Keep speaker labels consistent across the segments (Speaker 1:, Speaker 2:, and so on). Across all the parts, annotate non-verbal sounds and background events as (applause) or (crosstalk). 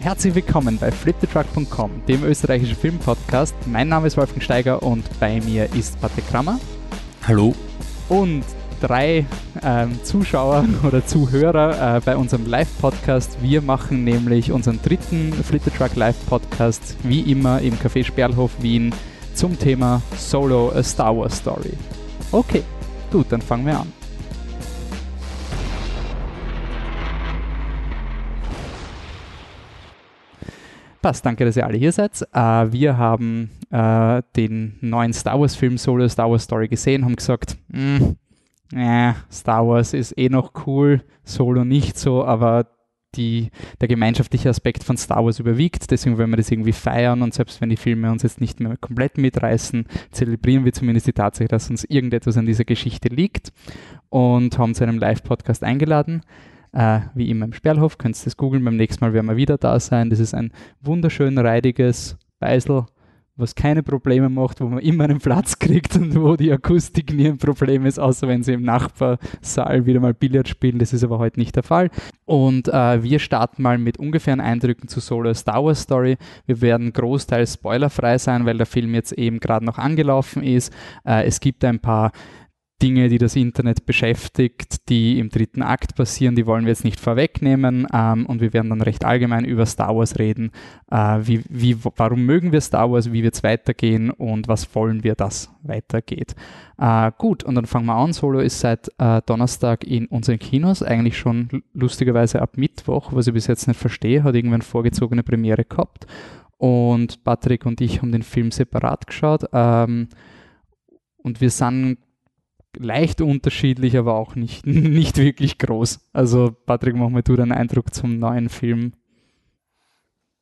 Speaker 1: Herzlich willkommen bei fliptetruck.com, dem österreichischen Filmpodcast. Mein Name ist Wolfgang Steiger und bei mir ist Patrick Krammer.
Speaker 2: Hallo.
Speaker 1: Und drei ähm, Zuschauer (laughs) oder Zuhörer äh, bei unserem Live-Podcast. Wir machen nämlich unseren dritten Flittertruck Live-Podcast, wie immer im Café Sperlhof Wien, zum Thema Solo A Star Wars Story. Okay, gut, dann fangen wir an. Passt, danke, dass ihr alle hier seid. Äh, wir haben äh, den neuen Star Wars Film Solo Star Wars Story gesehen, haben gesagt, hm, äh, Star Wars ist eh noch cool, Solo nicht so, aber die, der gemeinschaftliche Aspekt von Star Wars überwiegt. Deswegen wollen wir das irgendwie feiern und selbst wenn die Filme uns jetzt nicht mehr komplett mitreißen, zelebrieren wir zumindest die Tatsache, dass uns irgendetwas an dieser Geschichte liegt und haben zu einem Live-Podcast eingeladen. Äh, wie immer im Sperlhof, könnt ihr das googeln. Beim nächsten Mal werden wir wieder da sein. Das ist ein wunderschön reidiges Beisel, was keine Probleme macht, wo man immer einen Platz kriegt und wo die Akustik nie ein Problem ist, außer wenn sie im Nachbarsaal wieder mal Billard spielen. Das ist aber heute nicht der Fall. Und äh, wir starten mal mit ungefähren Eindrücken zu Solo Star Wars Story. Wir werden großteils spoilerfrei sein, weil der Film jetzt eben gerade noch angelaufen ist. Äh, es gibt ein paar Dinge, die das Internet beschäftigt, die im dritten Akt passieren, die wollen wir jetzt nicht vorwegnehmen ähm, und wir werden dann recht allgemein über Star Wars reden. Äh, wie, wie, warum mögen wir Star Wars, wie wird es weitergehen und was wollen wir, dass weitergeht. Äh, gut, und dann fangen wir an. Solo ist seit äh, Donnerstag in unseren Kinos, eigentlich schon lustigerweise ab Mittwoch, was ich bis jetzt nicht verstehe, hat irgendwann vorgezogene Premiere gehabt und Patrick und ich haben den Film separat geschaut. Ähm, und wir sind leicht unterschiedlich, aber auch nicht, (laughs) nicht wirklich groß. Also Patrick, mach mal du deinen Eindruck zum neuen Film.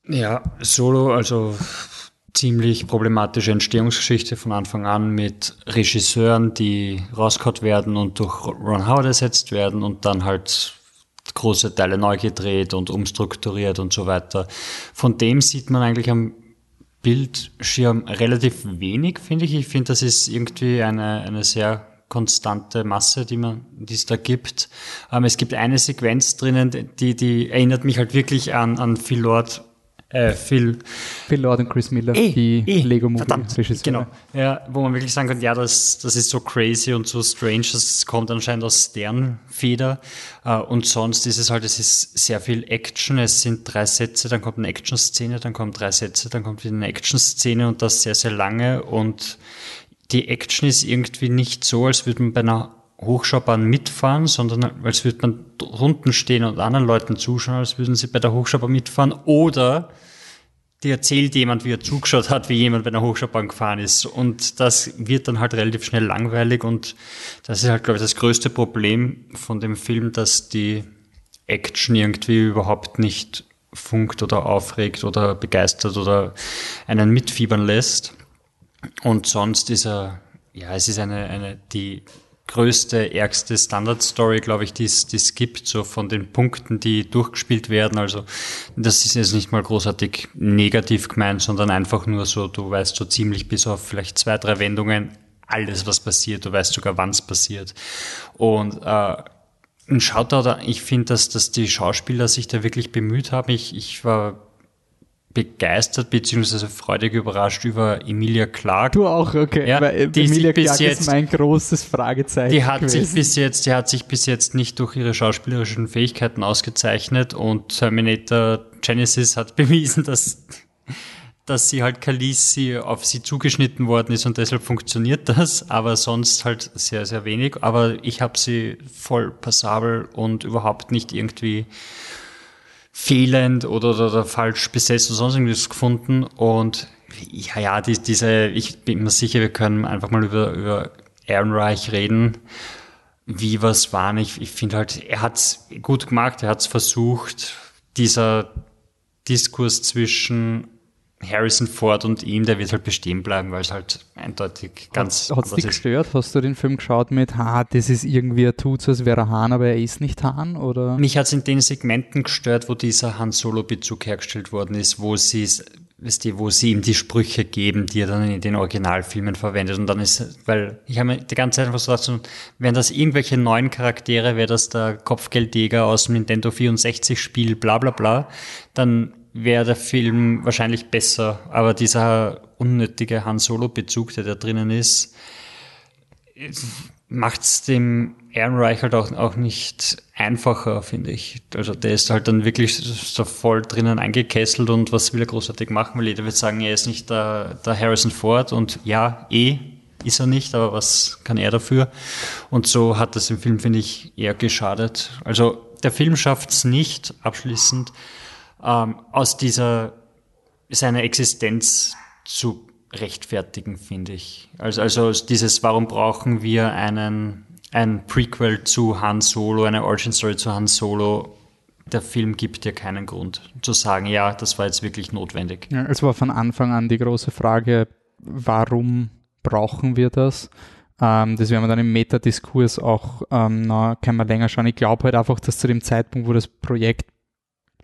Speaker 2: Ja, Solo, also ziemlich problematische Entstehungsgeschichte von Anfang an mit Regisseuren, die rausgehauen werden und durch Ron Howard ersetzt werden und dann halt große Teile neu gedreht und umstrukturiert und so weiter. Von dem sieht man eigentlich am Bildschirm relativ wenig, finde ich. Ich finde, das ist irgendwie eine, eine sehr konstante Masse, die man, die es da gibt. Ähm, es gibt eine Sequenz drinnen, die, die erinnert mich halt wirklich an, an Phil Lord, äh, Phil.
Speaker 1: Phil Lord und Chris Miller, eh, die eh, Lego Movie
Speaker 2: Regisseure. Genau. Ja, wo man wirklich sagen kann, ja, das, das ist so crazy und so strange, das kommt anscheinend aus deren Feder. Äh, und sonst ist es halt, es ist sehr viel Action. Es sind drei Sätze, dann kommt eine Action-Szene, dann kommen drei Sätze, dann kommt wieder eine Action-Szene und das sehr, sehr lange und die Action ist irgendwie nicht so, als würde man bei einer Hochschaubahn mitfahren, sondern als würde man unten stehen und anderen Leuten zuschauen, als würden sie bei der Hochschaubahn mitfahren. Oder die erzählt jemand, wie er zugeschaut hat, wie jemand bei einer Hochschaubahn gefahren ist. Und das wird dann halt relativ schnell langweilig. Und das ist halt, glaube ich, das größte Problem von dem Film, dass die Action irgendwie überhaupt nicht funkt oder aufregt oder begeistert oder einen mitfiebern lässt. Und sonst ist er, ja, es ist eine, eine, die größte, ärgste Standard-Story, glaube ich, die es gibt, so von den Punkten, die durchgespielt werden. Also das ist jetzt nicht mal großartig negativ gemeint, sondern einfach nur so, du weißt so ziemlich bis auf vielleicht zwei, drei Wendungen alles, was passiert. Du weißt sogar, wann es passiert. Und äh, ein Shoutout, ich finde, dass, dass die Schauspieler sich da wirklich bemüht haben. Ich, ich war begeistert bzw. freudig überrascht über Emilia Clark.
Speaker 1: Du auch, okay.
Speaker 2: Ja, Weil die Emilia Clark
Speaker 1: jetzt, ist mein großes Fragezeichen.
Speaker 2: Die hat gewesen. sich bis jetzt, die hat sich bis jetzt nicht durch ihre schauspielerischen Fähigkeiten ausgezeichnet und Terminator Genesis hat (laughs) bewiesen, dass dass sie halt Khaleesi auf sie zugeschnitten worden ist und deshalb funktioniert das, aber sonst halt sehr, sehr wenig. Aber ich habe sie voll passabel und überhaupt nicht irgendwie fehlend oder, oder, oder falsch besetzt oder sonst irgendwas gefunden. Und ja, ja, die, diese, ich bin mir sicher, wir können einfach mal über, über Ehrenreich reden. Wie was war nicht. Ich finde halt, er hat's gut gemacht, er hat's versucht. Dieser Diskurs zwischen Harrison Ford und ihm, der wird halt bestehen bleiben, weil es halt eindeutig ganz.
Speaker 1: Hat es dich gestört? Hast du den Film geschaut mit, ha, das ist irgendwie, er tut so, als wäre er Hahn, aber er ist nicht Hahn? Oder?
Speaker 2: Mich hat es in den Segmenten gestört, wo dieser Han Solo-Bezug hergestellt worden ist, wo sie es weißt du, wo sie ihm die Sprüche geben, die er dann in den Originalfilmen verwendet. Und dann ist, weil ich habe mir die ganze Zeit einfach so gedacht, wären das irgendwelche neuen Charaktere, wäre das der Kopfgeldjäger aus dem Nintendo 64 Spiel, bla bla bla, dann wäre der Film wahrscheinlich besser. Aber dieser unnötige Han Solo-Bezug, der da drinnen ist, macht es dem Ehrenreich halt auch, auch nicht einfacher, finde ich. Also der ist halt dann wirklich so voll drinnen eingekesselt und was will er großartig machen, weil jeder wird sagen, er ist nicht der, der Harrison Ford und ja, eh ist er nicht, aber was kann er dafür? Und so hat das im Film, finde ich, eher geschadet. Also der Film schafft es nicht, abschließend, ähm, aus dieser, seiner Existenz zu rechtfertigen, finde ich. Also, also dieses, warum brauchen wir einen ein Prequel zu Han Solo, eine Origin Story zu Han Solo. Der Film gibt dir keinen Grund zu sagen, ja, das war jetzt wirklich notwendig.
Speaker 1: Ja, es war von Anfang an die große Frage, warum brauchen wir das? Ähm, das werden wir dann im Metadiskurs auch, ähm, na, können wir länger schauen. Ich glaube halt einfach, dass zu dem Zeitpunkt, wo das Projekt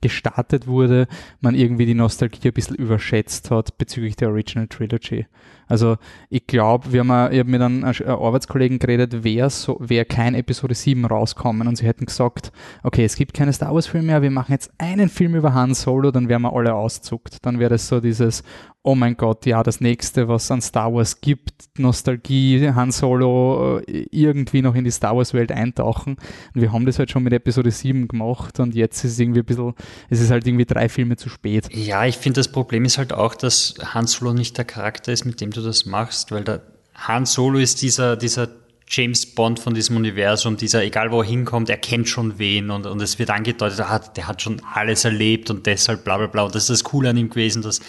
Speaker 1: gestartet wurde, man irgendwie die Nostalgie ein bisschen überschätzt hat bezüglich der Original Trilogy. Also ich glaube, wir haben, ich habe mit einem Arbeitskollegen geredet, wer so, wer kein Episode 7 rauskommen und sie hätten gesagt, okay, es gibt keine Star Wars Filme mehr, wir machen jetzt einen Film über Han Solo, dann wären wir alle auszuckt. Dann wäre das so dieses, oh mein Gott, ja, das nächste, was an Star Wars gibt, Nostalgie, Han Solo äh, irgendwie noch in die Star Wars Welt eintauchen. Und wir haben das halt schon mit Episode 7 gemacht und jetzt ist es irgendwie ein bisschen, es ist halt irgendwie drei Filme zu spät.
Speaker 2: Ja, ich finde, das Problem ist halt auch, dass Han Solo nicht der Charakter ist, mit dem du das machst, weil der Han Solo ist dieser, dieser James Bond von diesem Universum, dieser, egal wo er hinkommt, er kennt schon wen und, und es wird angedeutet, der hat, der hat schon alles erlebt und deshalb bla bla bla. Und das ist das Coole an ihm gewesen, dass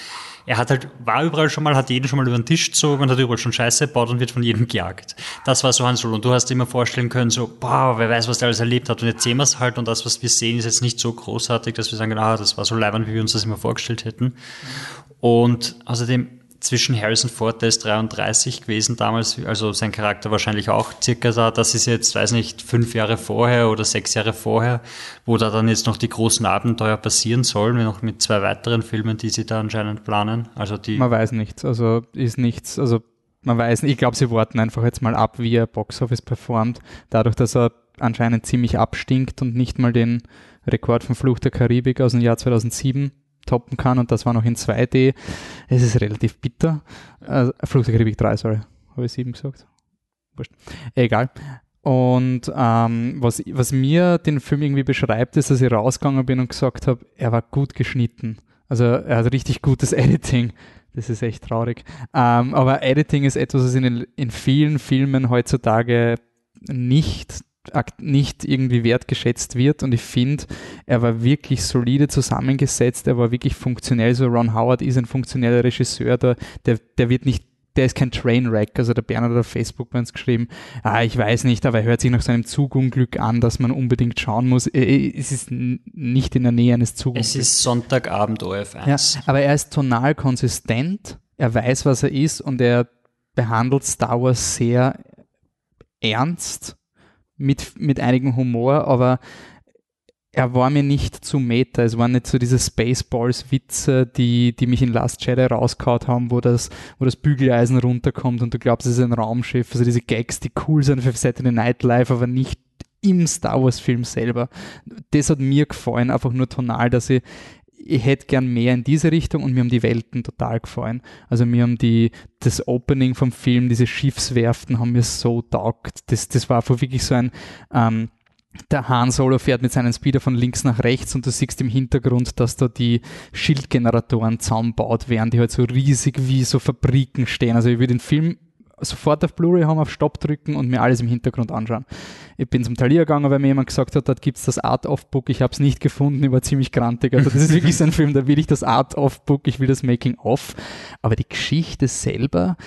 Speaker 2: er hat halt, war überall schon mal, hat jeden schon mal über den Tisch gezogen und hat überall schon Scheiße gebaut und wird von jedem gejagt. Das war so Han Solo. Und du hast dir immer vorstellen können, so, boah, wer weiß, was der alles erlebt hat. Und jetzt sehen wir es halt und das, was wir sehen, ist jetzt nicht so großartig, dass wir sagen, ah, das war so leibend, wie wir uns das immer vorgestellt hätten. Und außerdem, zwischen Harrison Ford, der ist 33 gewesen damals, also sein Charakter wahrscheinlich auch circa da. Das ist jetzt, weiß nicht, fünf Jahre vorher oder sechs Jahre vorher, wo da dann jetzt noch die großen Abenteuer passieren sollen, noch mit zwei weiteren Filmen, die sie da anscheinend planen. Also die.
Speaker 1: Man weiß nichts, also ist nichts, also man weiß nicht, ich glaube, sie warten einfach jetzt mal ab, wie er Box Office performt, dadurch, dass er anscheinend ziemlich abstinkt und nicht mal den Rekord von Fluch der Karibik aus dem Jahr 2007 toppen kann und das war noch in 2D. Es ist relativ bitter. Äh, Flug der Karibik 3, sorry. Habe ich 7 gesagt? Wurscht. Egal. Und ähm, was, was mir den Film irgendwie beschreibt, ist, dass ich rausgegangen bin und gesagt habe, er war gut geschnitten. Also er hat richtig gutes (laughs) Editing. Das ist echt traurig. Ähm, aber Editing ist etwas, was in, in vielen Filmen heutzutage nicht nicht irgendwie wertgeschätzt wird und ich finde, er war wirklich solide zusammengesetzt, er war wirklich funktionell, so Ron Howard ist ein funktioneller Regisseur, der, der, der wird nicht der ist kein Trainwreck. Also der Bernhard hat auf Facebook bei uns geschrieben, ah, ich weiß nicht, aber er hört sich nach seinem Zugunglück an, dass man unbedingt schauen muss. Äh, äh, es ist nicht in der Nähe eines Zugunglücks.
Speaker 2: Es ist Sonntagabend OF1.
Speaker 1: Ja, aber er ist tonal konsistent, er weiß, was er ist und er behandelt Star Wars sehr ernst mit, mit einigem Humor, aber er war mir nicht zu meta. Es waren nicht so diese Spaceballs-Witze, die, die mich in Last Jedi rausgehauen haben, wo das, wo das Bügeleisen runterkommt und du glaubst, es ist ein Raumschiff. Also diese Gags, die cool sind für Saturday Night Live, aber nicht im Star Wars-Film selber. Das hat mir gefallen, einfach nur tonal, dass ich, ich hätte gern mehr in diese Richtung und mir haben die Welten total gefallen. Also mir haben die, das Opening vom Film, diese Schiffswerften haben mir so taugt. Das, das war wirklich so ein, ähm, der Han Solo fährt mit seinen Speeder von links nach rechts und du siehst im Hintergrund, dass da die Schildgeneratoren zusammenbaut werden, die halt so riesig wie so Fabriken stehen. Also ich würde den Film sofort auf Blu-ray haben, auf Stopp drücken und mir alles im Hintergrund anschauen. Ich bin zum Talier gegangen, weil mir jemand gesagt hat, dort gibt es das Art-of-Book. Ich habe es nicht gefunden, ich war ziemlich grantig. Also das ist (laughs) wirklich so ein Film, da will ich das Art-of-Book, ich will das Making-of. Aber die Geschichte selber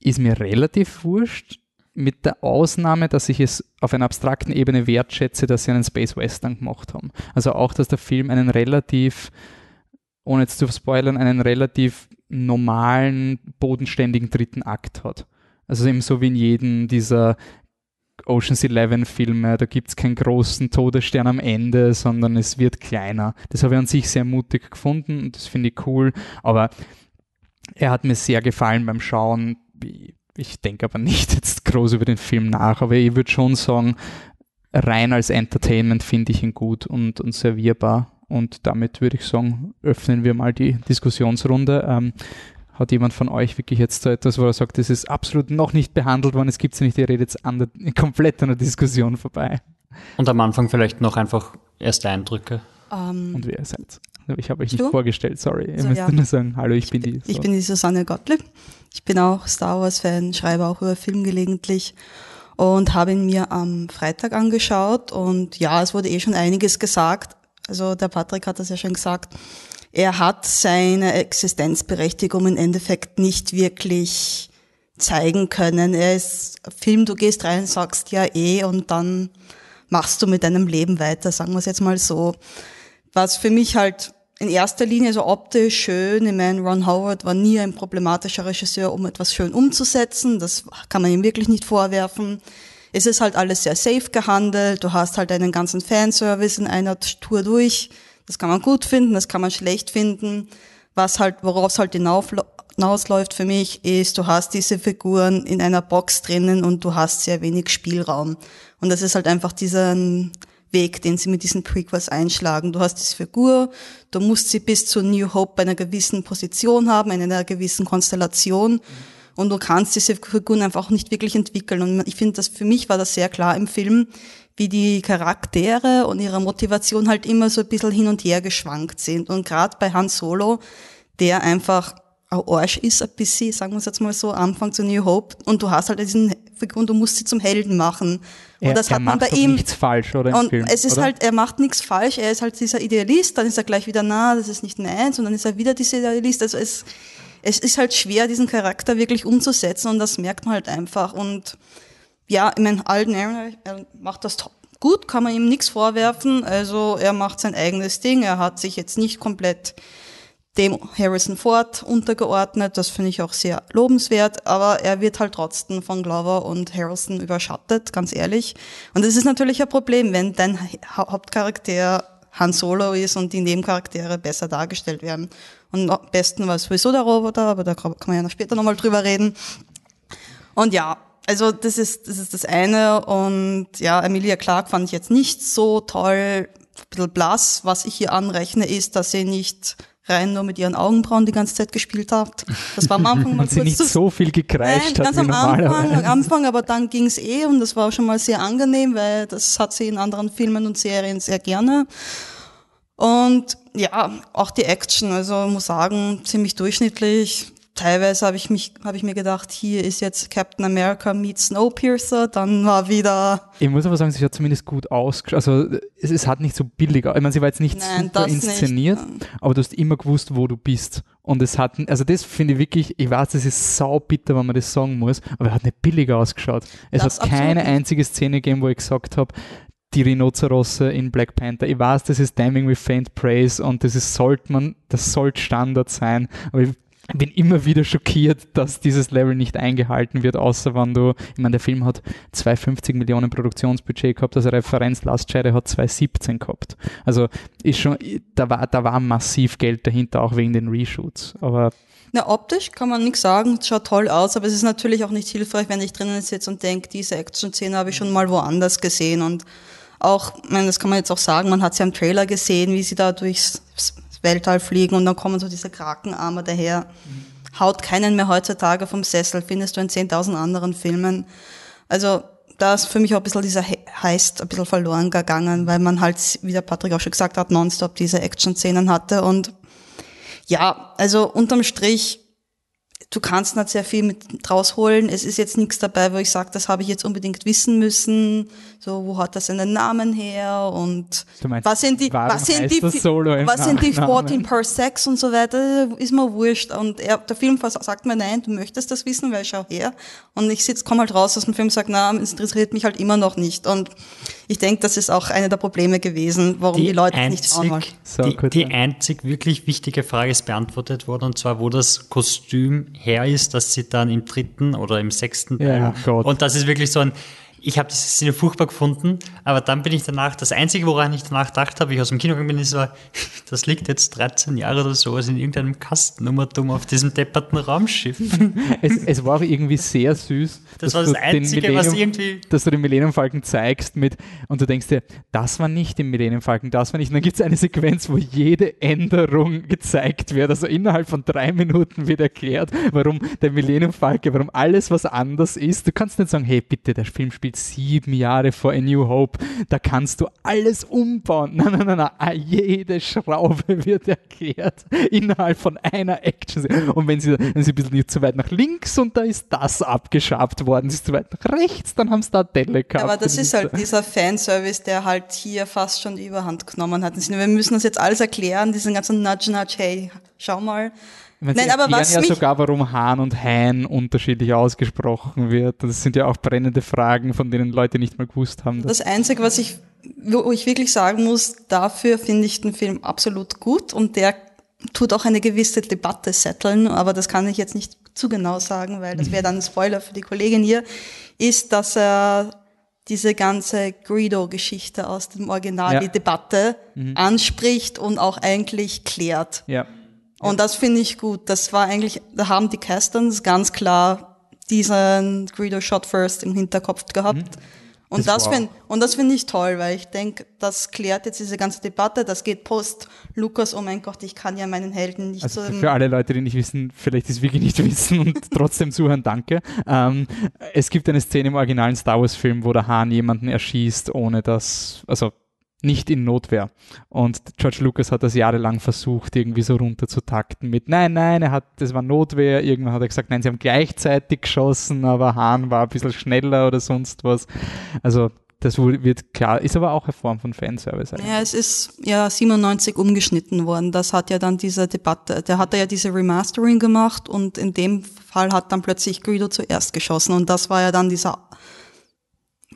Speaker 1: ist mir relativ wurscht, mit der Ausnahme, dass ich es auf einer abstrakten Ebene wertschätze, dass sie einen Space Western gemacht haben. Also auch, dass der Film einen relativ, ohne jetzt zu spoilern, einen relativ normalen, bodenständigen dritten Akt hat. Also eben so wie in jedem dieser Ocean's Eleven Filme, da gibt es keinen großen Todesstern am Ende, sondern es wird kleiner. Das habe ich an sich sehr mutig gefunden und das finde ich cool, aber er hat mir sehr gefallen beim Schauen. Ich denke aber nicht (laughs) jetzt groß über den Film nach, aber ich würde schon sagen, rein als Entertainment finde ich ihn gut und, und servierbar und damit würde ich sagen, öffnen wir mal die Diskussionsrunde. Ähm, hat jemand von euch wirklich jetzt so etwas, wo er sagt, das ist absolut noch nicht behandelt worden, es gibt es nicht, ihr redet jetzt an der, (laughs) komplett an der Diskussion vorbei?
Speaker 2: Und am Anfang vielleicht noch einfach erste Eindrücke.
Speaker 1: Um, ähm, und wer seid Ich habe euch nicht du? vorgestellt, sorry. Ihr so, müsst ja. nur sagen, hallo, ich, ich bin die.
Speaker 3: So. Ich bin die Susanne Gottlieb. Ich bin auch Star Wars-Fan, schreibe auch über Film gelegentlich und habe ihn mir am Freitag angeschaut. Und ja, es wurde eh schon einiges gesagt. Also der Patrick hat das ja schon gesagt er hat seine Existenzberechtigung im Endeffekt nicht wirklich zeigen können. Er ist Film, du gehst rein, sagst ja eh und dann machst du mit deinem Leben weiter, sagen wir es jetzt mal so. Was für mich halt in erster Linie so optisch schön, ich meine, Ron Howard war nie ein problematischer Regisseur, um etwas schön umzusetzen, das kann man ihm wirklich nicht vorwerfen. Es ist halt alles sehr safe gehandelt, du hast halt einen ganzen Fanservice in einer Tour durch, das kann man gut finden, das kann man schlecht finden. Was halt, woraus halt hinausläuft für mich, ist, du hast diese Figuren in einer Box drinnen und du hast sehr wenig Spielraum. Und das ist halt einfach dieser Weg, den sie mit diesen Prequels einschlagen. Du hast diese Figur, du musst sie bis zu New Hope bei einer gewissen Position haben, in einer gewissen Konstellation. Und du kannst diese Figuren einfach auch nicht wirklich entwickeln. Und ich finde, dass für mich war das sehr klar im Film, wie die Charaktere und ihre Motivation halt immer so ein bisschen hin und her geschwankt sind. Und gerade bei Han Solo, der einfach ein Arsch ist ein bisschen, sagen wir es jetzt mal so, Anfang zu New Hope und du hast halt diesen Figur du musst sie zum Helden machen. Und
Speaker 1: er, das hat man bei ihm. nichts falsch, oder?
Speaker 3: Und Film, es ist oder? halt, er macht nichts falsch, er ist halt dieser Idealist, dann ist er gleich wieder, na, das ist nicht meins, und dann ist er wieder dieser Idealist. Also es, es ist halt schwer, diesen Charakter wirklich umzusetzen und das merkt man halt einfach. Und ja, ich meine, Alden Aaron, er macht das gut, kann man ihm nichts vorwerfen. Also er macht sein eigenes Ding. Er hat sich jetzt nicht komplett dem Harrison Ford untergeordnet. Das finde ich auch sehr lobenswert. Aber er wird halt trotzdem von Glover und Harrison überschattet, ganz ehrlich. Und es ist natürlich ein Problem, wenn dein Hauptcharakter Han Solo ist und die Nebencharaktere besser dargestellt werden. Und am besten war sowieso der Roboter, aber da kann man ja noch später nochmal drüber reden. Und ja, also das ist, das ist das eine. Und ja, Emilia Clark fand ich jetzt nicht so toll, ein bisschen blass. Was ich hier anrechne, ist, dass sie nicht rein nur mit ihren Augenbrauen die ganze Zeit gespielt hat. Das war am Anfang (laughs)
Speaker 1: mal sie nicht so viel gekreischt
Speaker 3: Nein, ganz am Anfang, am Anfang, aber dann ging's eh und das war auch schon mal sehr angenehm, weil das hat sie in anderen Filmen und Serien sehr gerne. Und ja, auch die Action, also muss sagen, ziemlich durchschnittlich teilweise habe ich mich, habe ich mir gedacht, hier ist jetzt Captain America meets Snowpiercer, dann war wieder.
Speaker 1: Ich muss aber sagen, sie hat zumindest gut ausgeschaut. Also es, es, hat nicht so billig, ich meine, sie war jetzt nicht Nein, super inszeniert, nicht. aber du hast immer gewusst, wo du bist. Und es hat, also das finde ich wirklich, ich weiß, das ist sau bitter, wenn man das sagen muss, aber er hat nicht billig ausgeschaut. Es das hat keine einzige Szene gegeben, wo ich gesagt habe, die Rhinozerosse in Black Panther. Ich weiß, das ist Damning with Faint Praise und das ist, sollte man, das sollte Standard sein. Aber ich bin immer wieder schockiert, dass dieses Level nicht eingehalten wird, außer wenn du, ich meine, der Film hat 250 Millionen Produktionsbudget gehabt, also Referenz Last Jedi hat 217 gehabt. Also ist schon, da war, da war massiv Geld dahinter, auch wegen den Reshoots. Aber
Speaker 3: na, optisch kann man nichts sagen, schaut toll aus, aber es ist natürlich auch nicht hilfreich, wenn ich drinnen sitze und denke, diese Action-Szene habe ich schon mal woanders gesehen und auch, ich meine, das kann man jetzt auch sagen, man hat sie am Trailer gesehen, wie sie da durchs Weltall fliegen und dann kommen so diese Krakenarme daher. Mhm. Haut keinen mehr heutzutage vom Sessel, findest du in 10.000 anderen Filmen. Also da ist für mich auch ein bisschen dieser Heist ein bisschen verloren gegangen, weil man halt, wie der Patrick auch schon gesagt hat, nonstop diese Action-Szenen hatte und ja, also unterm Strich du kannst nicht sehr viel mit rausholen. Es ist jetzt nichts dabei, wo ich sage, das habe ich jetzt unbedingt wissen müssen. So, wo hat das seinen Namen her und
Speaker 1: meinst,
Speaker 3: was sind die, was sind die, was sind die 14 per Sex und so weiter, ist mir wurscht. Und er, der Film sagt mir, nein, du möchtest das wissen, weil schau her. Und ich sitz, komm halt raus aus dem Film und sage, na, es interessiert mich halt immer noch nicht. Und ich denke, das ist auch eine der Probleme gewesen, warum die, die Leute einzig, nicht schauen wollen.
Speaker 2: So, die, die einzig wirklich wichtige Frage ist beantwortet worden, und zwar, wo das Kostüm her ist, dass sie dann im dritten oder im sechsten Teil,
Speaker 1: ja,
Speaker 2: und das ist wirklich so ein, ich habe diese Szene furchtbar gefunden, aber dann bin ich danach, das Einzige, woran ich danach gedacht habe, ich aus dem Kino gegangen bin, ist, war, (laughs) das liegt jetzt 13 Jahre oder so in irgendeinem Kastennummertum auf diesem depperten Raumschiff. (laughs)
Speaker 1: Es, es, war auch irgendwie sehr süß.
Speaker 2: Das war das Einzige, was irgendwie...
Speaker 1: Dass du den Millennium Falcon zeigst mit, und du denkst dir, das war nicht im Millennium Falcon, das war nicht. Und dann gibt es eine Sequenz, wo jede Änderung gezeigt wird. Also innerhalb von drei Minuten wird erklärt, warum der Millennium Falcon, warum alles, was anders ist. Du kannst nicht sagen, hey, bitte, der Film spielt sieben Jahre vor A New Hope. Da kannst du alles umbauen. Nein, nein, nein, nein. Jede Schraube wird erklärt innerhalb von einer Action. Und wenn sie, wenn sie ein bisschen zu weit nach links und da ist das abgeschabt worden, sie ist zu weit nach rechts, dann haben sie da Delle gehabt.
Speaker 3: Aber das ist halt dieser Fanservice, der halt hier fast schon Überhand genommen hat. Wir müssen das jetzt alles erklären, diesen ganzen Nudge, Nudge, hey, schau mal.
Speaker 1: Meine, Nein, aber was ja sogar, warum Hahn und Hein unterschiedlich ausgesprochen wird. Das sind ja auch brennende Fragen, von denen Leute nicht mal gewusst haben.
Speaker 3: Das Einzige, was ich, wo ich wirklich sagen muss, dafür finde ich den Film absolut gut und der tut auch eine gewisse Debatte setteln, aber das kann ich jetzt nicht zu genau sagen, weil das wäre dann ein Spoiler für die Kollegin hier, ist, dass er diese ganze Greedo-Geschichte aus dem Original, ja. die Debatte mhm. anspricht und auch eigentlich klärt.
Speaker 1: Ja.
Speaker 3: Und das finde ich gut. Das war eigentlich, da haben die Castons ganz klar diesen Greedo Shot First im Hinterkopf gehabt. Mhm. Und das, das finde und das finde ich toll, weil ich denke, das klärt jetzt diese ganze Debatte. Das geht post Lukas. Oh mein Gott, ich kann ja meinen Helden nicht
Speaker 1: also so. Für alle Leute, die nicht wissen, vielleicht ist wirklich nicht (laughs) wissen und trotzdem zuhören, danke. Ähm, es gibt eine Szene im originalen Star Wars Film, wo der Hahn jemanden erschießt, ohne dass, also nicht in Notwehr. Und George Lucas hat das jahrelang versucht, irgendwie so runterzutakten mit, nein, nein, er hat, das war Notwehr. Irgendwann hat er gesagt, nein, sie haben gleichzeitig geschossen, aber Hahn war ein bisschen schneller oder sonst was. Also das wird klar, ist aber auch eine Form von Fanservice.
Speaker 3: Eigentlich. Ja, es ist ja 97 umgeschnitten worden. Das hat ja dann diese Debatte, der hat ja diese Remastering gemacht und in dem Fall hat dann plötzlich Guido zuerst geschossen und das war ja dann dieser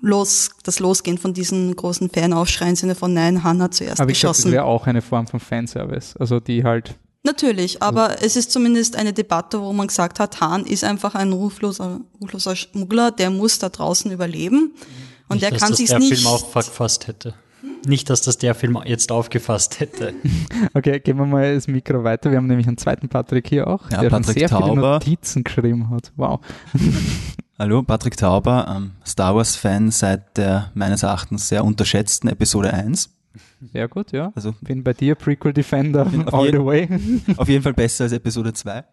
Speaker 3: los, das Losgehen von diesen großen Fanaufschrei im Sinne von Nein, Han hat zuerst aber geschossen. Aber
Speaker 1: das wäre auch eine Form von Fanservice, also die halt
Speaker 3: Natürlich, aber also es ist zumindest eine Debatte, wo man gesagt hat, Hahn ist einfach ein rufloser, rufloser Schmuggler, der muss da draußen überleben. Und nicht, der kann sich nicht.
Speaker 2: Nicht, dass das der Film aufgefasst hätte. Nicht, dass das der Film jetzt aufgefasst hätte. (laughs)
Speaker 1: Okay, gehen wir mal das Mikro weiter. Wir haben nämlich einen zweiten Patrick hier auch,
Speaker 4: ja, der Patrick sehr Tauber. viele
Speaker 1: Notizen geschrieben hat. Wow. (laughs)
Speaker 4: Hallo, Patrick Tauber, ähm, Star Wars-Fan seit der meines Erachtens sehr unterschätzten Episode 1.
Speaker 1: Sehr gut, ja. Also bin bei dir Prequel Defender all the way. (laughs)
Speaker 4: auf jeden Fall besser als Episode 2.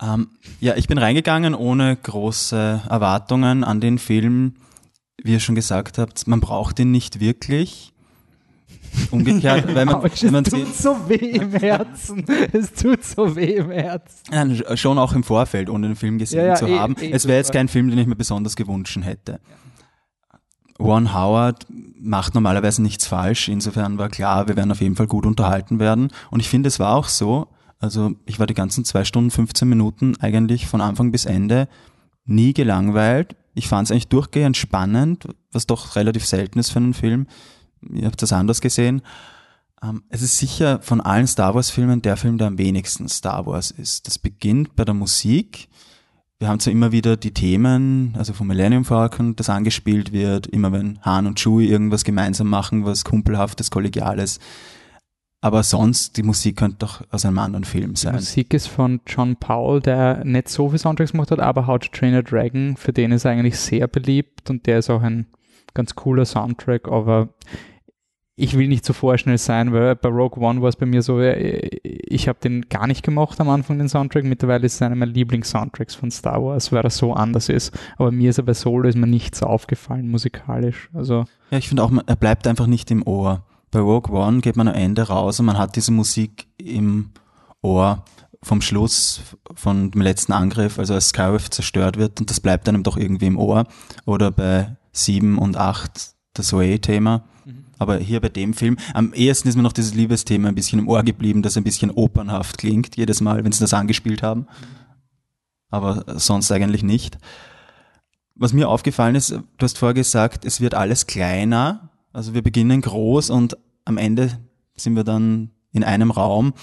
Speaker 4: Ähm, ja, ich bin reingegangen ohne große Erwartungen an den Film. Wie ihr schon gesagt habt, man braucht ihn nicht wirklich. Umgekehrt, (laughs) weil man,
Speaker 1: Ouch, man es tut so weh im Herzen. Es tut so weh im Herzen.
Speaker 4: Nein, schon auch im Vorfeld, ohne den Film gesehen ja, ja, zu eh, haben. Eh, es wäre jetzt kein Film, den ich mir besonders gewünscht hätte. Ron Howard macht normalerweise nichts falsch. Insofern war klar, wir werden auf jeden Fall gut unterhalten werden. Und ich finde, es war auch so. Also ich war die ganzen zwei Stunden, 15 Minuten eigentlich von Anfang bis Ende nie gelangweilt. Ich fand es eigentlich durchgehend spannend, was doch relativ selten ist für einen Film ihr habt das anders gesehen. Ähm, es ist sicher von allen Star Wars-Filmen der Film, der am wenigsten Star Wars ist. Das beginnt bei der Musik. Wir haben zwar immer wieder die Themen, also vom Millennium Falcon, das angespielt wird, immer wenn Han und Chewie irgendwas gemeinsam machen, was kumpelhaftes, kollegiales. Aber sonst, die Musik könnte doch aus einem anderen Film sein. Die
Speaker 1: Musik ist von John Powell, der nicht so viele Soundtracks gemacht hat, aber How to Train a Dragon, für den ist er eigentlich sehr beliebt und der ist auch ein ganz cooler Soundtrack, aber ich will nicht zu vorschnell sein, weil bei Rogue One war es bei mir so, äh, ich habe den gar nicht gemocht am Anfang, den Soundtrack. Mittlerweile ist es einer meiner Lieblings-Soundtracks von Star Wars, weil er so anders ist. Aber mir ist er bei Solo ist mir nichts aufgefallen musikalisch. Also
Speaker 4: ja, ich finde auch, er bleibt einfach nicht im Ohr. Bei Rogue One geht man am Ende raus und man hat diese Musik im Ohr vom Schluss von dem letzten Angriff, also als Skyriff zerstört wird und das bleibt einem doch irgendwie im Ohr. Oder bei 7 und 8 das Way-Thema. Aber hier bei dem Film, am ehesten ist mir noch dieses Liebesthema ein bisschen im Ohr geblieben, das ein bisschen opernhaft klingt, jedes Mal, wenn sie das angespielt haben. Aber sonst eigentlich nicht. Was mir aufgefallen ist, du hast vorher gesagt, es wird alles kleiner. Also wir beginnen groß und am Ende sind wir dann in einem Raum.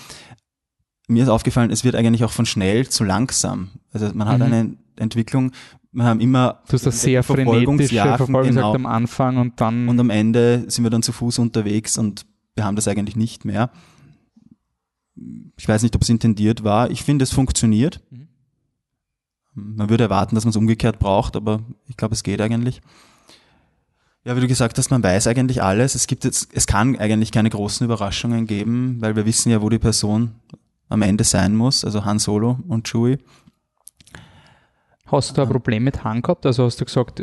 Speaker 4: Mir ist aufgefallen, es wird eigentlich auch von schnell zu langsam. Also man hat mhm. eine Entwicklung, wir haben immer
Speaker 1: du hast das sehr frenetische Verfolgungsjagd genau. am Anfang und dann
Speaker 4: und am Ende sind wir dann zu Fuß unterwegs und wir haben das eigentlich nicht mehr. Ich weiß nicht, ob es intendiert war. Ich finde, es funktioniert. Mhm. Man würde erwarten, dass man es umgekehrt braucht, aber ich glaube, es geht eigentlich. Ja, wie du gesagt hast, man weiß eigentlich alles. Es gibt jetzt, es kann eigentlich keine großen Überraschungen geben, weil wir wissen ja, wo die Person am Ende sein muss, also Han Solo und Chewie.
Speaker 1: Hast du ein Problem mit Han gehabt? Also hast du gesagt,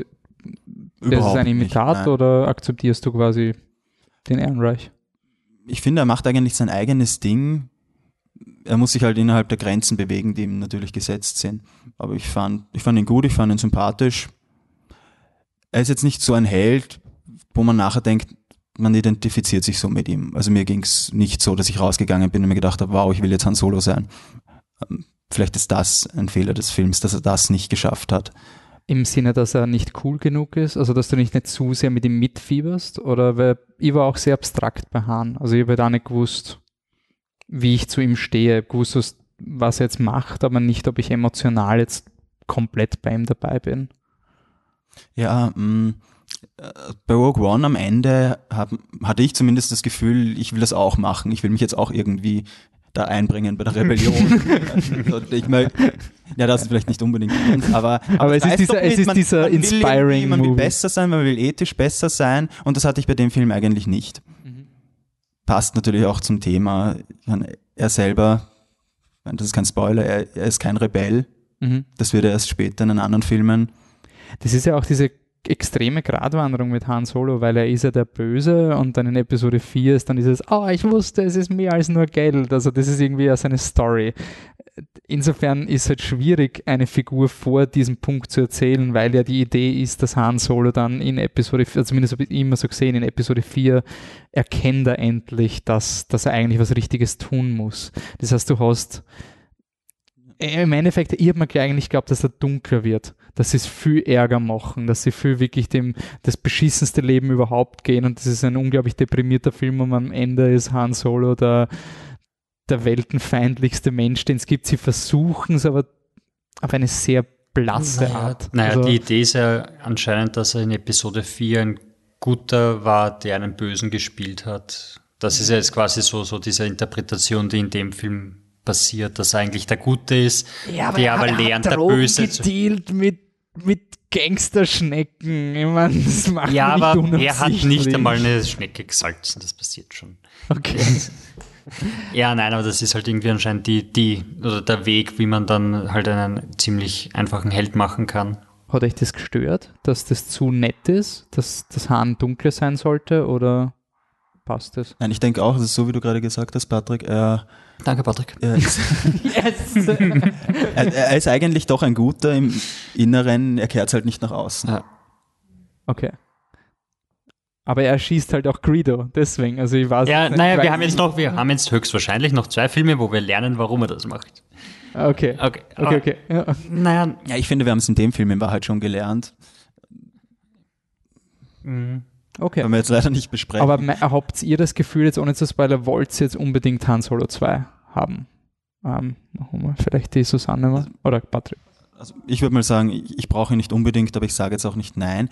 Speaker 1: das ist ein Imitat nicht, oder akzeptierst du quasi den Ehrenreich?
Speaker 4: Ich finde, er macht eigentlich sein eigenes Ding. Er muss sich halt innerhalb der Grenzen bewegen, die ihm natürlich gesetzt sind. Aber ich fand, ich fand ihn gut, ich fand ihn sympathisch er ist jetzt nicht so ein Held, wo man nachher denkt, man identifiziert sich so mit ihm. Also mir ging es nicht so, dass ich rausgegangen bin und mir gedacht habe, wow, ich will jetzt Han Solo sein. Vielleicht ist das ein Fehler des Films, dass er das nicht geschafft hat.
Speaker 1: Im Sinne, dass er nicht cool genug ist, also dass du nicht, nicht zu sehr mit ihm mitfieberst? Oder weil ich war auch sehr abstrakt bei Han. Also ich habe da nicht gewusst, wie ich zu ihm stehe, gewusst, was er jetzt macht, aber nicht, ob ich emotional jetzt komplett bei ihm dabei bin.
Speaker 4: Ja, mh, mm, bei Rogue One am Ende hab, hatte ich zumindest das Gefühl, ich will das auch machen. Ich will mich jetzt auch irgendwie da einbringen bei der (laughs) Rebellion. (laughs) ich mein, ja, das ist vielleicht nicht unbedingt uns, aber,
Speaker 1: aber, aber es, ist dieser, es ist man, dieser man inspiring
Speaker 4: Man will besser sein, man will ethisch besser sein und das hatte ich bei dem Film eigentlich nicht. Mhm. Passt natürlich auch zum Thema. Er selber, das ist kein Spoiler, er, er ist kein Rebell. Mhm. Das wird er erst später in anderen Filmen
Speaker 1: das ist ja auch diese extreme Gratwanderung mit Han Solo, weil er ist ja der Böse und dann in Episode 4 ist dann dieses, oh, ich wusste, es ist mehr als nur Geld. Also das ist irgendwie ja seine Story. Insofern ist es halt schwierig, eine Figur vor diesem Punkt zu erzählen, weil ja die Idee ist, dass Han Solo dann in Episode 4, also zumindest habe ich immer so gesehen, in Episode 4 erkennt er endlich, dass, dass er eigentlich was Richtiges tun muss. Das heißt, du hast im Endeffekt, ich habe mir eigentlich geglaubt, dass er dunkler wird, dass sie es viel Ärger machen, dass sie viel wirklich dem das beschissenste Leben überhaupt gehen und das ist ein unglaublich deprimierter Film und am Ende ist Han Solo der, der weltenfeindlichste Mensch, den es gibt. Sie versuchen es aber auf eine sehr blasse naja, Art.
Speaker 2: Naja, also, die Idee ist ja anscheinend, dass er in Episode 4 ein guter war, der einen Bösen gespielt hat. Das ist ja jetzt quasi so, so diese Interpretation, die in dem Film passiert, dass er eigentlich der Gute ist, ja, aber der aber hat, lernt, der Böse
Speaker 1: zu mit mit Gangsterschnecken. Ich meine, das macht
Speaker 2: Ja, aber er hat nicht einmal eine Schnecke gesalzen, das passiert schon.
Speaker 1: Okay. (laughs)
Speaker 2: ja, nein, aber das ist halt irgendwie anscheinend die, die, oder der Weg, wie man dann halt einen ziemlich einfachen Held machen kann.
Speaker 1: Hat euch das gestört, dass das zu nett ist, dass das Hahn dunkler sein sollte oder passt das?
Speaker 4: Nein, ich denke auch, das ist so, wie du gerade gesagt hast, Patrick, er
Speaker 2: Danke, Patrick.
Speaker 4: Er ist, (laughs) yes. (laughs) er, er, ist eigentlich doch ein guter im Inneren, er kehrt halt nicht nach außen. Ja.
Speaker 1: Okay. Aber er schießt halt auch Greedo, deswegen. Also ich weiß
Speaker 2: Ja, naja, wir haben jetzt noch, wir haben jetzt höchstwahrscheinlich noch zwei Filme, wo wir lernen, warum er das macht.
Speaker 1: Okay. Okay, okay, okay. Ja.
Speaker 4: Naja. Ja, ich finde, wir haben es in dem Film in Wahrheit schon gelernt.
Speaker 1: Mhm. Okay.
Speaker 4: Können wir jetzt leider nicht besprechen.
Speaker 1: Aber habt ihr das Gefühl, jetzt ohne zu spoilern, wollt ihr jetzt unbedingt Han Solo 2 haben? Ähm, machen wir vielleicht die Susanne mal. Oder Patrick.
Speaker 4: Also ich würde mal sagen, ich, ich brauche ihn nicht unbedingt, aber ich sage jetzt auch nicht nein.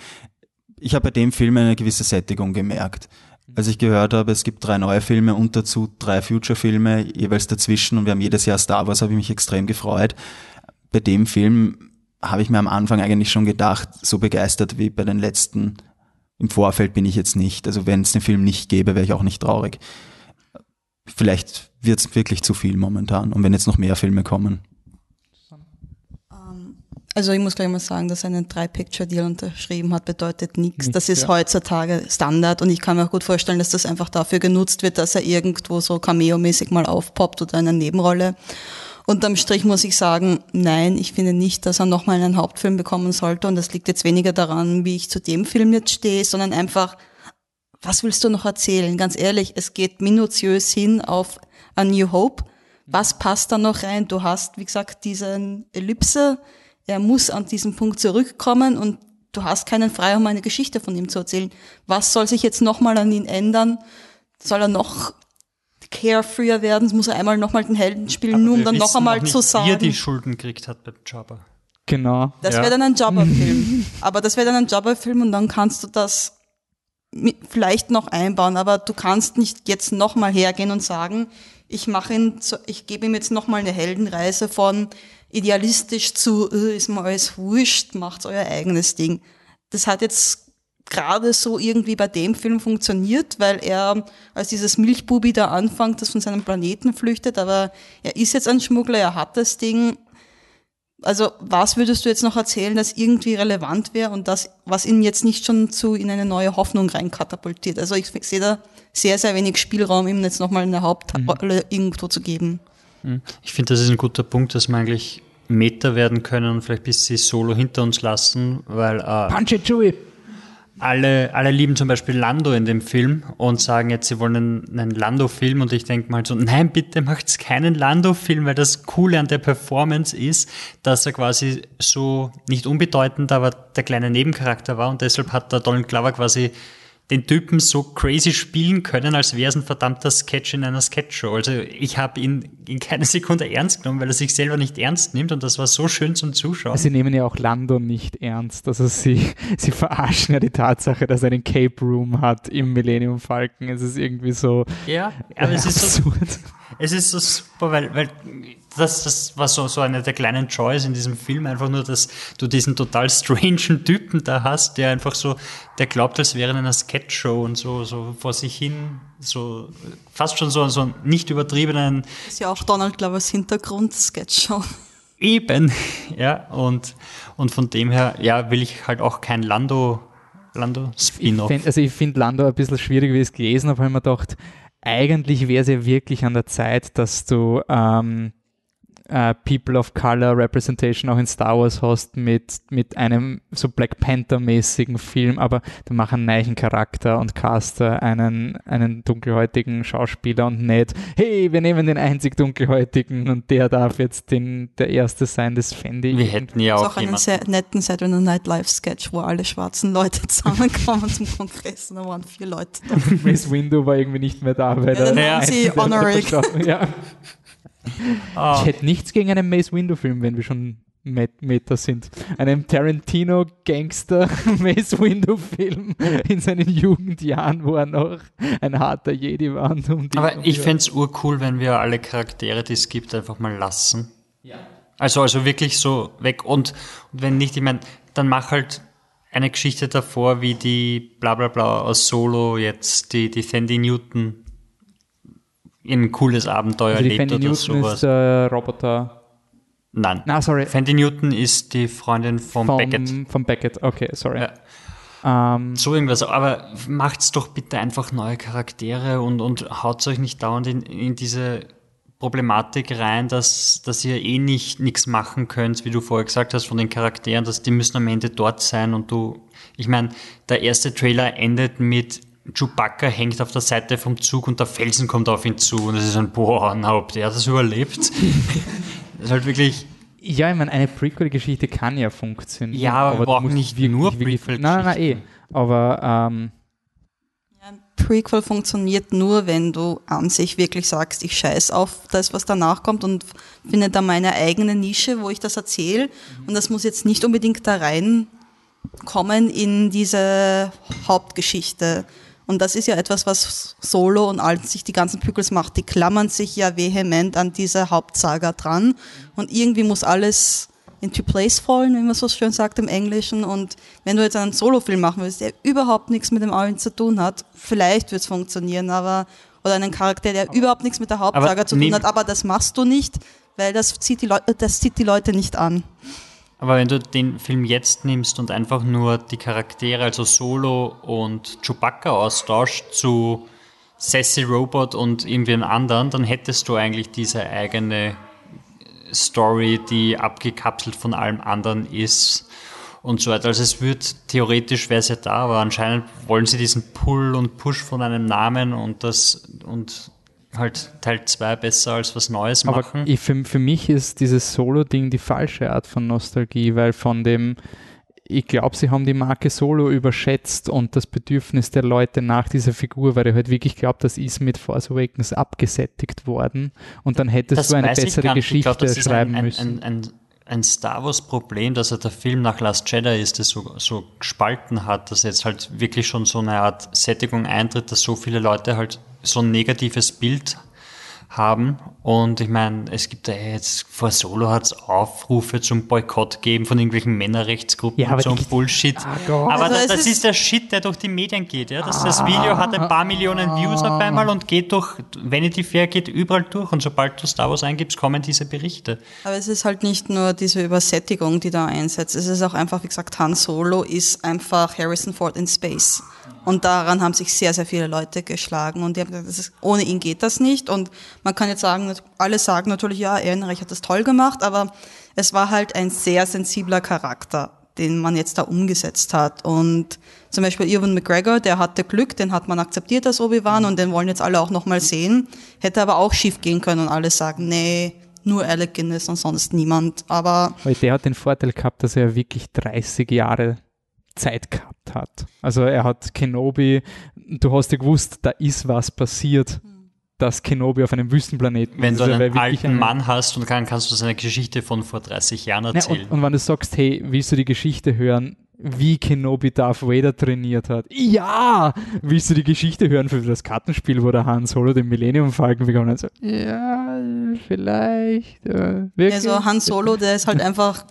Speaker 4: Ich habe bei dem Film eine gewisse Sättigung gemerkt. Als ich gehört habe, es gibt drei neue Filme und dazu drei Future-Filme jeweils dazwischen und wir haben jedes Jahr Star Wars, habe ich mich extrem gefreut. Bei dem Film habe ich mir am Anfang eigentlich schon gedacht, so begeistert wie bei den letzten im Vorfeld bin ich jetzt nicht. Also wenn es den Film nicht gäbe, wäre ich auch nicht traurig. Vielleicht wird es wirklich zu viel momentan. Und wenn jetzt noch mehr Filme kommen.
Speaker 3: Ähm, also ich muss gleich mal sagen, dass er einen Drei-Picture-Deal unterschrieben hat, bedeutet nichts. Das ist ja. heutzutage Standard und ich kann mir auch gut vorstellen, dass das einfach dafür genutzt wird, dass er irgendwo so cameo-mäßig mal aufpoppt oder eine Nebenrolle. Unterm Strich muss ich sagen, nein, ich finde nicht, dass er nochmal einen Hauptfilm bekommen sollte. Und das liegt jetzt weniger daran, wie ich zu dem Film jetzt stehe, sondern einfach, was willst du noch erzählen? Ganz ehrlich, es geht minutiös hin auf A New Hope. Was passt da noch rein? Du hast, wie gesagt, diesen Ellipse. Er muss an diesen Punkt zurückkommen und du hast keinen Freiraum, eine Geschichte von ihm zu erzählen. Was soll sich jetzt nochmal an ihn ändern? Soll er noch carefreer werden, muss er einmal nochmal den Helden spielen, Aber nur um dann noch einmal zu sagen.
Speaker 2: Wie er die Schulden gekriegt hat beim Jabba.
Speaker 1: Genau.
Speaker 3: Das ja. wäre dann ein Jobber-Film. (laughs) aber das wäre dann ein Jobber-Film und dann kannst du das vielleicht noch einbauen, aber du kannst nicht jetzt nochmal hergehen und sagen, ich mache ihn, zu, ich gebe ihm jetzt nochmal eine Heldenreise von idealistisch zu, äh, ist mir alles wurscht, macht euer eigenes Ding. Das hat jetzt gerade so irgendwie bei dem Film funktioniert, weil er als dieses Milchbubi da anfängt, das von seinem Planeten flüchtet, aber er ist jetzt ein Schmuggler, er hat das Ding. Also was würdest du jetzt noch erzählen, das irgendwie relevant wäre und das, was ihn jetzt nicht schon zu in eine neue Hoffnung reinkatapultiert? Also ich sehe da sehr, sehr wenig Spielraum, ihm jetzt nochmal eine Hauptrolle mhm. irgendwo zu geben.
Speaker 2: Mhm. Ich finde, das ist ein guter Punkt, dass wir eigentlich Meta werden können und vielleicht bis sie Solo hinter uns lassen, weil äh,
Speaker 1: Punch it, Chewie
Speaker 2: alle, alle lieben zum Beispiel Lando in dem Film und sagen jetzt, sie wollen einen, einen Lando-Film und ich denke mal so, nein, bitte macht's keinen Lando-Film, weil das Coole an der Performance ist, dass er quasi so nicht unbedeutend, aber der kleine Nebencharakter war und deshalb hat der Donald Glover quasi den Typen so crazy spielen können, als wäre es ein verdammter Sketch in einer Sketchshow. Also ich habe ihn in keine Sekunde ernst genommen, weil er sich selber nicht ernst nimmt und das war so schön zum Zuschauen.
Speaker 1: Sie nehmen ja auch Lando nicht ernst. Also sie, (laughs) sie verarschen ja die Tatsache, dass er einen Cape Room hat im Millennium Falcon. Es ist irgendwie so
Speaker 2: Ja, aber es ist so, es ist so super, weil, weil das, das war so, so eine der kleinen Joys in diesem Film, einfach nur, dass du diesen total strangen Typen da hast, der einfach so, der glaubt, als wäre in einer Sketchshow und so, so vor sich hin, so fast schon so, so einen nicht übertriebenen.
Speaker 3: Das ist ja auch Donald Glovers Hintergrund, Sketchshow.
Speaker 2: Eben, (laughs) ja, und, und von dem her, ja, will ich halt auch kein Lando, Lando Spin-off.
Speaker 1: Also ich finde Lando ein bisschen schwierig, wie ich es gelesen habe, weil ich mir gedacht, eigentlich wäre es ja wirklich an der Zeit, dass du ähm, äh, People of Color Representation auch in Star Wars hast mit, mit einem so Black Panther-mäßigen Film, aber du machst einen neuen Charakter und caster einen, einen dunkelhäutigen Schauspieler und nicht, hey, wir nehmen den einzig dunkelhäutigen und der darf jetzt den, der Erste sein, das fände ich.
Speaker 2: Wir hätten ja auch,
Speaker 3: auch einen sehr netten Saturday Night Live Sketch, wo alle schwarzen Leute (laughs) zusammenkommen zum Kongress und da waren vier Leute
Speaker 1: da. (laughs) Miss Window war irgendwie nicht mehr da, weil
Speaker 3: ja, dann ja. sie (laughs) Honoring.
Speaker 1: Ja. Oh. Ich hätte nichts gegen einen Mace Window-Film, wenn wir schon Met Meta sind. Einen Tarantino-Gangster (laughs) Mace Window-Film in seinen Jugendjahren, wo er noch ein harter Jedi war.
Speaker 2: Um Aber ich fände es urcool, wenn wir alle Charaktere, die es gibt, einfach mal lassen. Ja. Also, also wirklich so weg. Und, und wenn nicht, ich meine, dann mach halt eine Geschichte davor, wie die bla bla bla aus Solo jetzt, die, die Sandy Newton ein cooles Abenteuer also erlebt oder Newton sowas.
Speaker 1: Ist der Roboter.
Speaker 2: Nein.
Speaker 1: Na, sorry.
Speaker 2: Fandy Newton ist die Freundin von vom, Beckett.
Speaker 1: Von Beckett, okay, sorry. Ja.
Speaker 2: Ähm, so irgendwas, aber macht's doch bitte einfach neue Charaktere und, und haut euch nicht dauernd in, in diese Problematik rein, dass, dass ihr eh nicht nichts machen könnt, wie du vorher gesagt hast, von den Charakteren, dass die müssen am Ende dort sein und du, ich meine, der erste Trailer endet mit Chewbacca hängt auf der Seite vom Zug und der Felsen kommt auf ihn zu und es ist ein boah, na, ob der das überlebt. (laughs) das ist halt wirklich.
Speaker 1: Ja, ich meine, eine Prequel-Geschichte kann ja funktionieren.
Speaker 2: Ja, aber, aber brauchen nicht nur
Speaker 1: Prequel-Geschichten. Nein, nein, eh. Aber ähm,
Speaker 3: ein Prequel funktioniert nur, wenn du an sich wirklich sagst, ich scheiß auf das, was danach kommt und finde da meine eigene Nische, wo ich das erzähle. Und das muss jetzt nicht unbedingt da reinkommen in diese Hauptgeschichte. Und das ist ja etwas, was Solo und all sich die ganzen Prequels macht. Die klammern sich ja vehement an diese Hauptsaga dran. Und irgendwie muss alles into place fallen, wie man so schön sagt im Englischen. Und wenn du jetzt einen Solo-Film machen willst, der überhaupt nichts mit dem allen zu tun hat, vielleicht wird es funktionieren, aber oder einen Charakter, der überhaupt nichts mit der Hauptsaga zu tun hat, aber das machst du nicht, weil das zieht die, Leute, das zieht die Leute nicht an.
Speaker 2: Aber wenn du den Film jetzt nimmst und einfach nur die Charaktere, also Solo und Chewbacca austauscht zu Sassy Robot und irgendwie einen anderen, dann hättest du eigentlich diese eigene Story, die abgekapselt von allem anderen ist und so weiter. Also es wird theoretisch wäre es ja da, aber anscheinend wollen sie diesen Pull und Push von einem Namen und das und halt Teil 2 besser als was Neues machen.
Speaker 1: Aber ich, für, für mich ist dieses Solo-Ding die falsche Art von Nostalgie, weil von dem, ich glaube, sie haben die Marke Solo überschätzt und das Bedürfnis der Leute nach dieser Figur, weil ich halt wirklich glaube, das ist mit Force Awakens abgesättigt worden und dann hättest das du eine bessere Geschichte glaub, schreiben
Speaker 2: ein,
Speaker 1: müssen.
Speaker 2: Ein, ein, ein Star Wars-Problem, dass er der Film nach Last Jedi ist, das so, so gespalten hat, dass jetzt halt wirklich schon so eine Art Sättigung eintritt, dass so viele Leute halt so ein negatives Bild haben. Und ich meine, es gibt ja jetzt, vor Solo hat es Aufrufe zum Boykott gegeben von irgendwelchen Männerrechtsgruppen
Speaker 1: ja, und
Speaker 2: so ein Bullshit. Oh aber also das, das ist, ist, der Shit, der durch die Medien geht. Ja? Das, ah, das Video hat ein paar Millionen Views auf einmal und geht durch, Vanity Fair geht überall durch und sobald du Star Wars eingibst, kommen diese Berichte.
Speaker 3: Aber es ist halt nicht nur diese Übersättigung, die da einsetzt. Es ist auch einfach, wie gesagt, Han Solo ist einfach Harrison Ford in Space. Und daran haben sich sehr, sehr viele Leute geschlagen. Und die haben gesagt, ist, ohne ihn geht das nicht. Und man kann jetzt sagen, alle sagen natürlich, ja, Ehrenreich hat das toll gemacht, aber es war halt ein sehr sensibler Charakter, den man jetzt da umgesetzt hat. Und zum Beispiel Ewan McGregor, der hatte Glück, den hat man akzeptiert als Obi-Wan und den wollen jetzt alle auch nochmal sehen. Hätte aber auch schief gehen können und alle sagen, nee, nur Alec Guinness und sonst niemand. Aber
Speaker 1: Weil der hat den Vorteil gehabt, dass er wirklich 30 Jahre Zeit gehabt hat. Also er hat Kenobi, du hast ja gewusst, da ist was passiert, dass Kenobi auf einem Wüstenplaneten
Speaker 2: Wenn du einen alten ein Mann hast und kann, kannst du seine Geschichte von vor 30 Jahren erzählen.
Speaker 1: Ja, und, und wenn du sagst, hey, willst du die Geschichte hören, wie Kenobi Darth Vader trainiert hat. Ja! Willst du die Geschichte hören für das Kartenspiel, wo der Han Solo den Millennium Falcon bekommen hat? Ja, vielleicht.
Speaker 3: Äh, also Han Solo, der ist halt einfach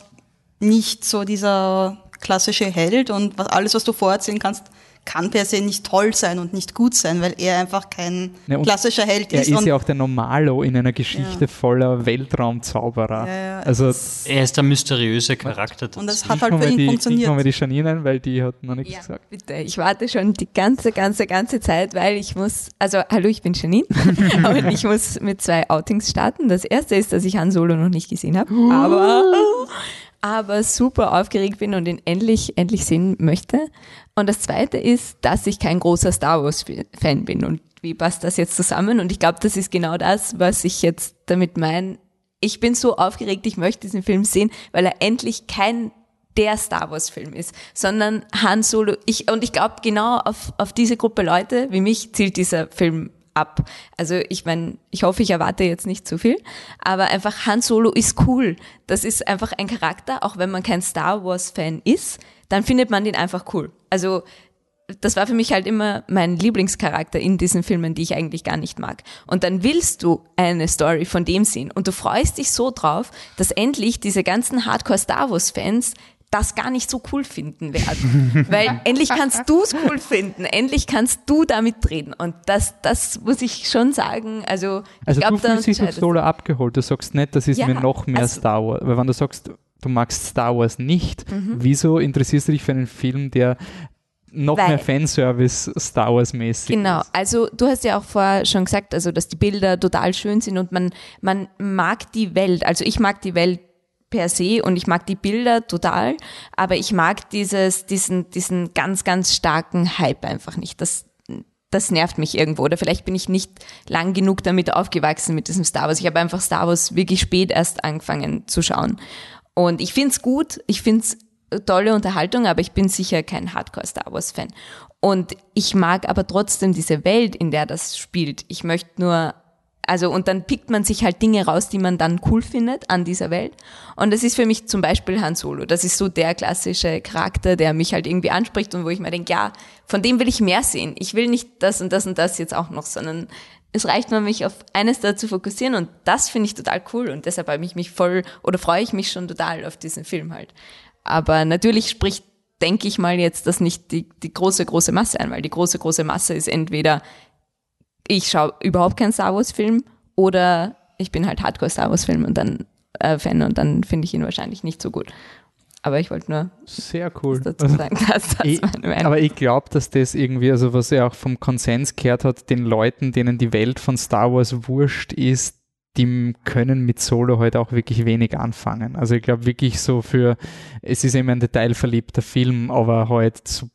Speaker 3: nicht so dieser klassische Held und was, alles, was du vorerzählen kannst, kann per se nicht toll sein und nicht gut sein, weil er einfach kein ja, klassischer Held
Speaker 1: ist. Er ist ja auch der Normalo in einer Geschichte ja. voller Weltraumzauberer. Ja,
Speaker 2: also er ist der mysteriöse Charakter.
Speaker 3: Und das hat halt für ihn die, funktioniert.
Speaker 1: Ich die Janine weil die hat noch nichts gesagt.
Speaker 5: Bitte, ich warte schon die ganze, ganze, ganze Zeit, weil ich muss, also hallo, ich bin Janine (laughs) und ich muss mit zwei Outings starten. Das erste ist, dass ich Han Solo noch nicht gesehen habe, (laughs) aber (laughs) aber super aufgeregt bin und ihn endlich, endlich sehen möchte. Und das zweite ist, dass ich kein großer Star Wars-Fan bin. Und wie passt das jetzt zusammen? Und ich glaube, das ist genau das, was ich jetzt damit meine. Ich bin so aufgeregt, ich möchte diesen Film sehen, weil er endlich kein der Star Wars Film ist, sondern Han Solo. Ich, und ich glaube, genau auf, auf diese Gruppe Leute wie mich zielt dieser Film ab. Also ich meine, ich hoffe, ich erwarte jetzt nicht zu viel, aber einfach Han Solo ist cool. Das ist einfach ein Charakter, auch wenn man kein Star Wars Fan ist, dann findet man den einfach cool. Also das war für mich halt immer mein Lieblingscharakter in diesen Filmen, die ich eigentlich gar nicht mag. Und dann willst du eine Story von dem sehen und du freust dich so drauf, dass endlich diese ganzen Hardcore Star Wars Fans das gar nicht so cool finden werden. (laughs) Weil endlich kannst du es cool finden, endlich kannst du damit reden. Und das, das muss ich schon sagen. Also,
Speaker 1: also
Speaker 5: ich
Speaker 1: glaub, du fühlst dich auf Solo abgeholt. Du sagst nicht, das ist ja, mir noch mehr also, Star Wars. Weil wenn du sagst, du magst Star Wars nicht, mhm. wieso interessierst du dich für einen Film, der noch Weil, mehr Fanservice Star Wars mäßig.
Speaker 5: Genau, also du hast ja auch vorher schon gesagt, also dass die Bilder total schön sind und man man mag die Welt. Also ich mag die Welt per se und ich mag die Bilder total, aber ich mag dieses, diesen, diesen ganz, ganz starken Hype einfach nicht. Das, das nervt mich irgendwo. Oder vielleicht bin ich nicht lang genug damit aufgewachsen mit diesem Star Wars. Ich habe einfach Star Wars wirklich spät erst angefangen zu schauen. Und ich find's gut, ich find's tolle Unterhaltung, aber ich bin sicher kein Hardcore-Star Wars-Fan. Und ich mag aber trotzdem diese Welt, in der das spielt. Ich möchte nur also und dann pickt man sich halt Dinge raus, die man dann cool findet an dieser Welt. Und das ist für mich zum Beispiel Han Solo. Das ist so der klassische Charakter, der mich halt irgendwie anspricht und wo ich mir denke, ja, von dem will ich mehr sehen. Ich will nicht das und das und das jetzt auch noch, sondern es reicht nur, mich auf eines da zu fokussieren und das finde ich total cool und deshalb habe ich mich voll oder freue ich mich schon total auf diesen Film halt. Aber natürlich spricht denke ich mal jetzt das nicht die, die große, große Masse ein, weil die große, große Masse ist entweder ich schaue überhaupt keinen Star Wars Film oder ich bin halt Hardcore Star Wars Film und dann äh, Fan und dann finde ich ihn wahrscheinlich nicht so gut. Aber ich wollte nur
Speaker 1: sehr cool dazu sagen, dass das ich, meine Meinung. Aber ich glaube, dass das irgendwie, also was er auch vom Konsens gehört hat, den Leuten, denen die Welt von Star Wars wurscht ist, die können mit Solo heute halt auch wirklich wenig anfangen. Also ich glaube wirklich so für, es ist immer ein detailverliebter Film, aber halt so,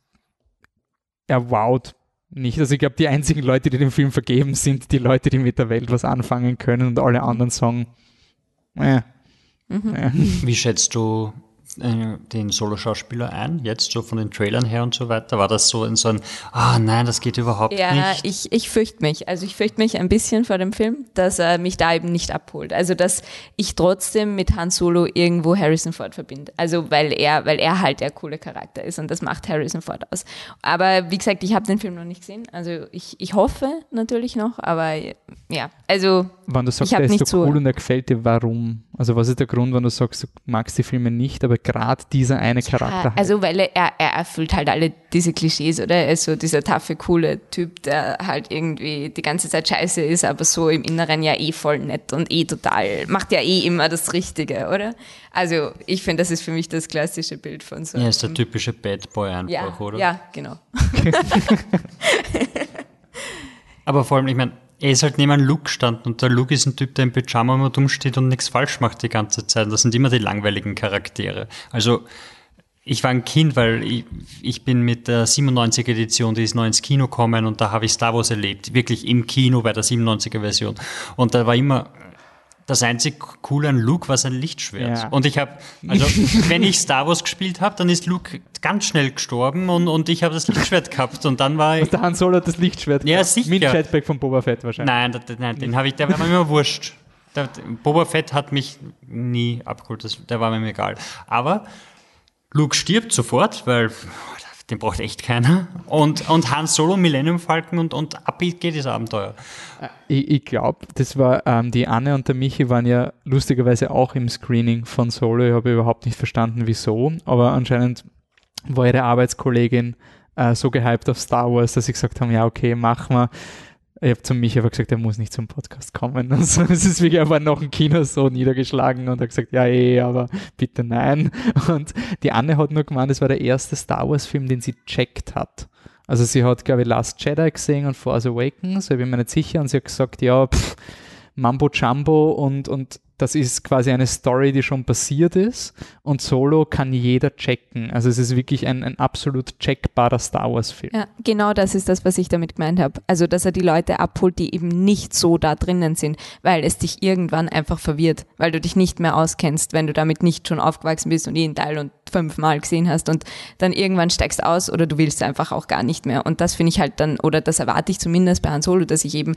Speaker 1: er wowt nicht. Also ich glaube, die einzigen Leute, die den Film vergeben, sind die Leute, die mit der Welt was anfangen können und alle anderen sagen, äh,
Speaker 2: mhm. äh. Wie schätzt du äh, den Solo-Schauspieler ein, jetzt so von den Trailern her und so weiter? War das so in so ein, ah nein, das geht überhaupt
Speaker 5: ja,
Speaker 2: nicht?
Speaker 5: Ja, ich, ich fürchte mich. Also ich fürchte mich ein bisschen vor dem Film, dass er mich da eben nicht abholt. Also dass ich trotzdem mit Han Solo irgendwo Harrison Ford verbinde. Also weil er, weil er halt der coole Charakter ist und das macht Harrison Ford aus. Aber wie gesagt, ich habe den Film noch nicht gesehen. Also ich, ich hoffe natürlich noch, aber ja, also
Speaker 1: wenn du sagst, der ist so cool und er gefällt dir, warum? Also was ist der Grund, wenn du sagst, du magst die Filme nicht, aber gerade dieser eine Charakter
Speaker 5: ja, Also weil er, er erfüllt halt alle diese Klischees, oder? Er ist so dieser taffe, coole Typ, der halt irgendwie die ganze Zeit scheiße ist, aber so im Inneren ja eh voll nett und eh total, macht ja eh immer das Richtige, oder? Also ich finde, das ist für mich das klassische Bild von so.
Speaker 2: Ja, ist der typische Bad Boy einfach,
Speaker 5: ja,
Speaker 2: oder?
Speaker 5: Ja, genau. (laughs)
Speaker 2: aber vor allem, ich meine, er ist halt neben Luke gestanden und der Luke ist ein Typ, der im Pyjama immer dumm steht und nichts falsch macht die ganze Zeit. Das sind immer die langweiligen Charaktere. Also ich war ein Kind, weil ich, ich bin mit der 97er Edition, die ist neu ins Kino gekommen und da habe ich Star Wars erlebt. Wirklich im Kino bei der 97er Version. Und da war immer das einzig coole an Luke war sein Lichtschwert. Ja. Und ich habe, also (laughs) wenn ich Star Wars gespielt habe, dann ist Luke ganz schnell gestorben und, und ich habe das Lichtschwert gehabt und dann war ich.
Speaker 1: Der Han Solo hat das Lichtschwert
Speaker 2: Ja, sicher.
Speaker 1: Mit Jetpack von Boba Fett wahrscheinlich.
Speaker 2: Nein, das, nein den habe ich, der war mir immer wurscht. Der, Boba Fett hat mich nie abgeholt, das, der war mir egal. Aber Luke stirbt sofort, weil den braucht echt keiner. Und, und Han Solo, Millennium Falcon und, und ab geht das Abenteuer.
Speaker 1: Äh, ich, ich glaube, das war, ähm, die Anne und der Michi waren ja lustigerweise auch im Screening von Solo. Ich habe überhaupt nicht verstanden, wieso, aber anscheinend war ihre Arbeitskollegin äh, so gehypt auf Star Wars, dass sie gesagt haben, ja, okay, machen wir. Ich habe zu Michi aber gesagt, er muss nicht zum Podcast kommen. (laughs) Also es ist wirklich einfach noch ein Kino so niedergeschlagen und hat gesagt, ja eh, aber bitte nein. (laughs) Und die Anne hat nur gemeint, es war der erste Star Wars Film, den sie checkt hat. Also sie hat, glaube ich, Last Jedi gesehen und Force Awakens, ich bin mir nicht sicher, und sie hat gesagt, ja, pff, Mambo Jumbo und, und das ist quasi eine Story, die schon passiert ist und Solo kann jeder checken. Also es ist wirklich ein, ein absolut checkbarer Star Wars-Film.
Speaker 5: Ja, genau das ist das, was ich damit gemeint habe. Also dass er die Leute abholt, die eben nicht so da drinnen sind, weil es dich irgendwann einfach verwirrt, weil du dich nicht mehr auskennst, wenn du damit nicht schon aufgewachsen bist und jeden Teil und fünfmal gesehen hast und dann irgendwann steigst aus oder du willst einfach auch gar nicht mehr. Und das finde ich halt dann, oder das erwarte ich zumindest bei Han Solo, dass ich eben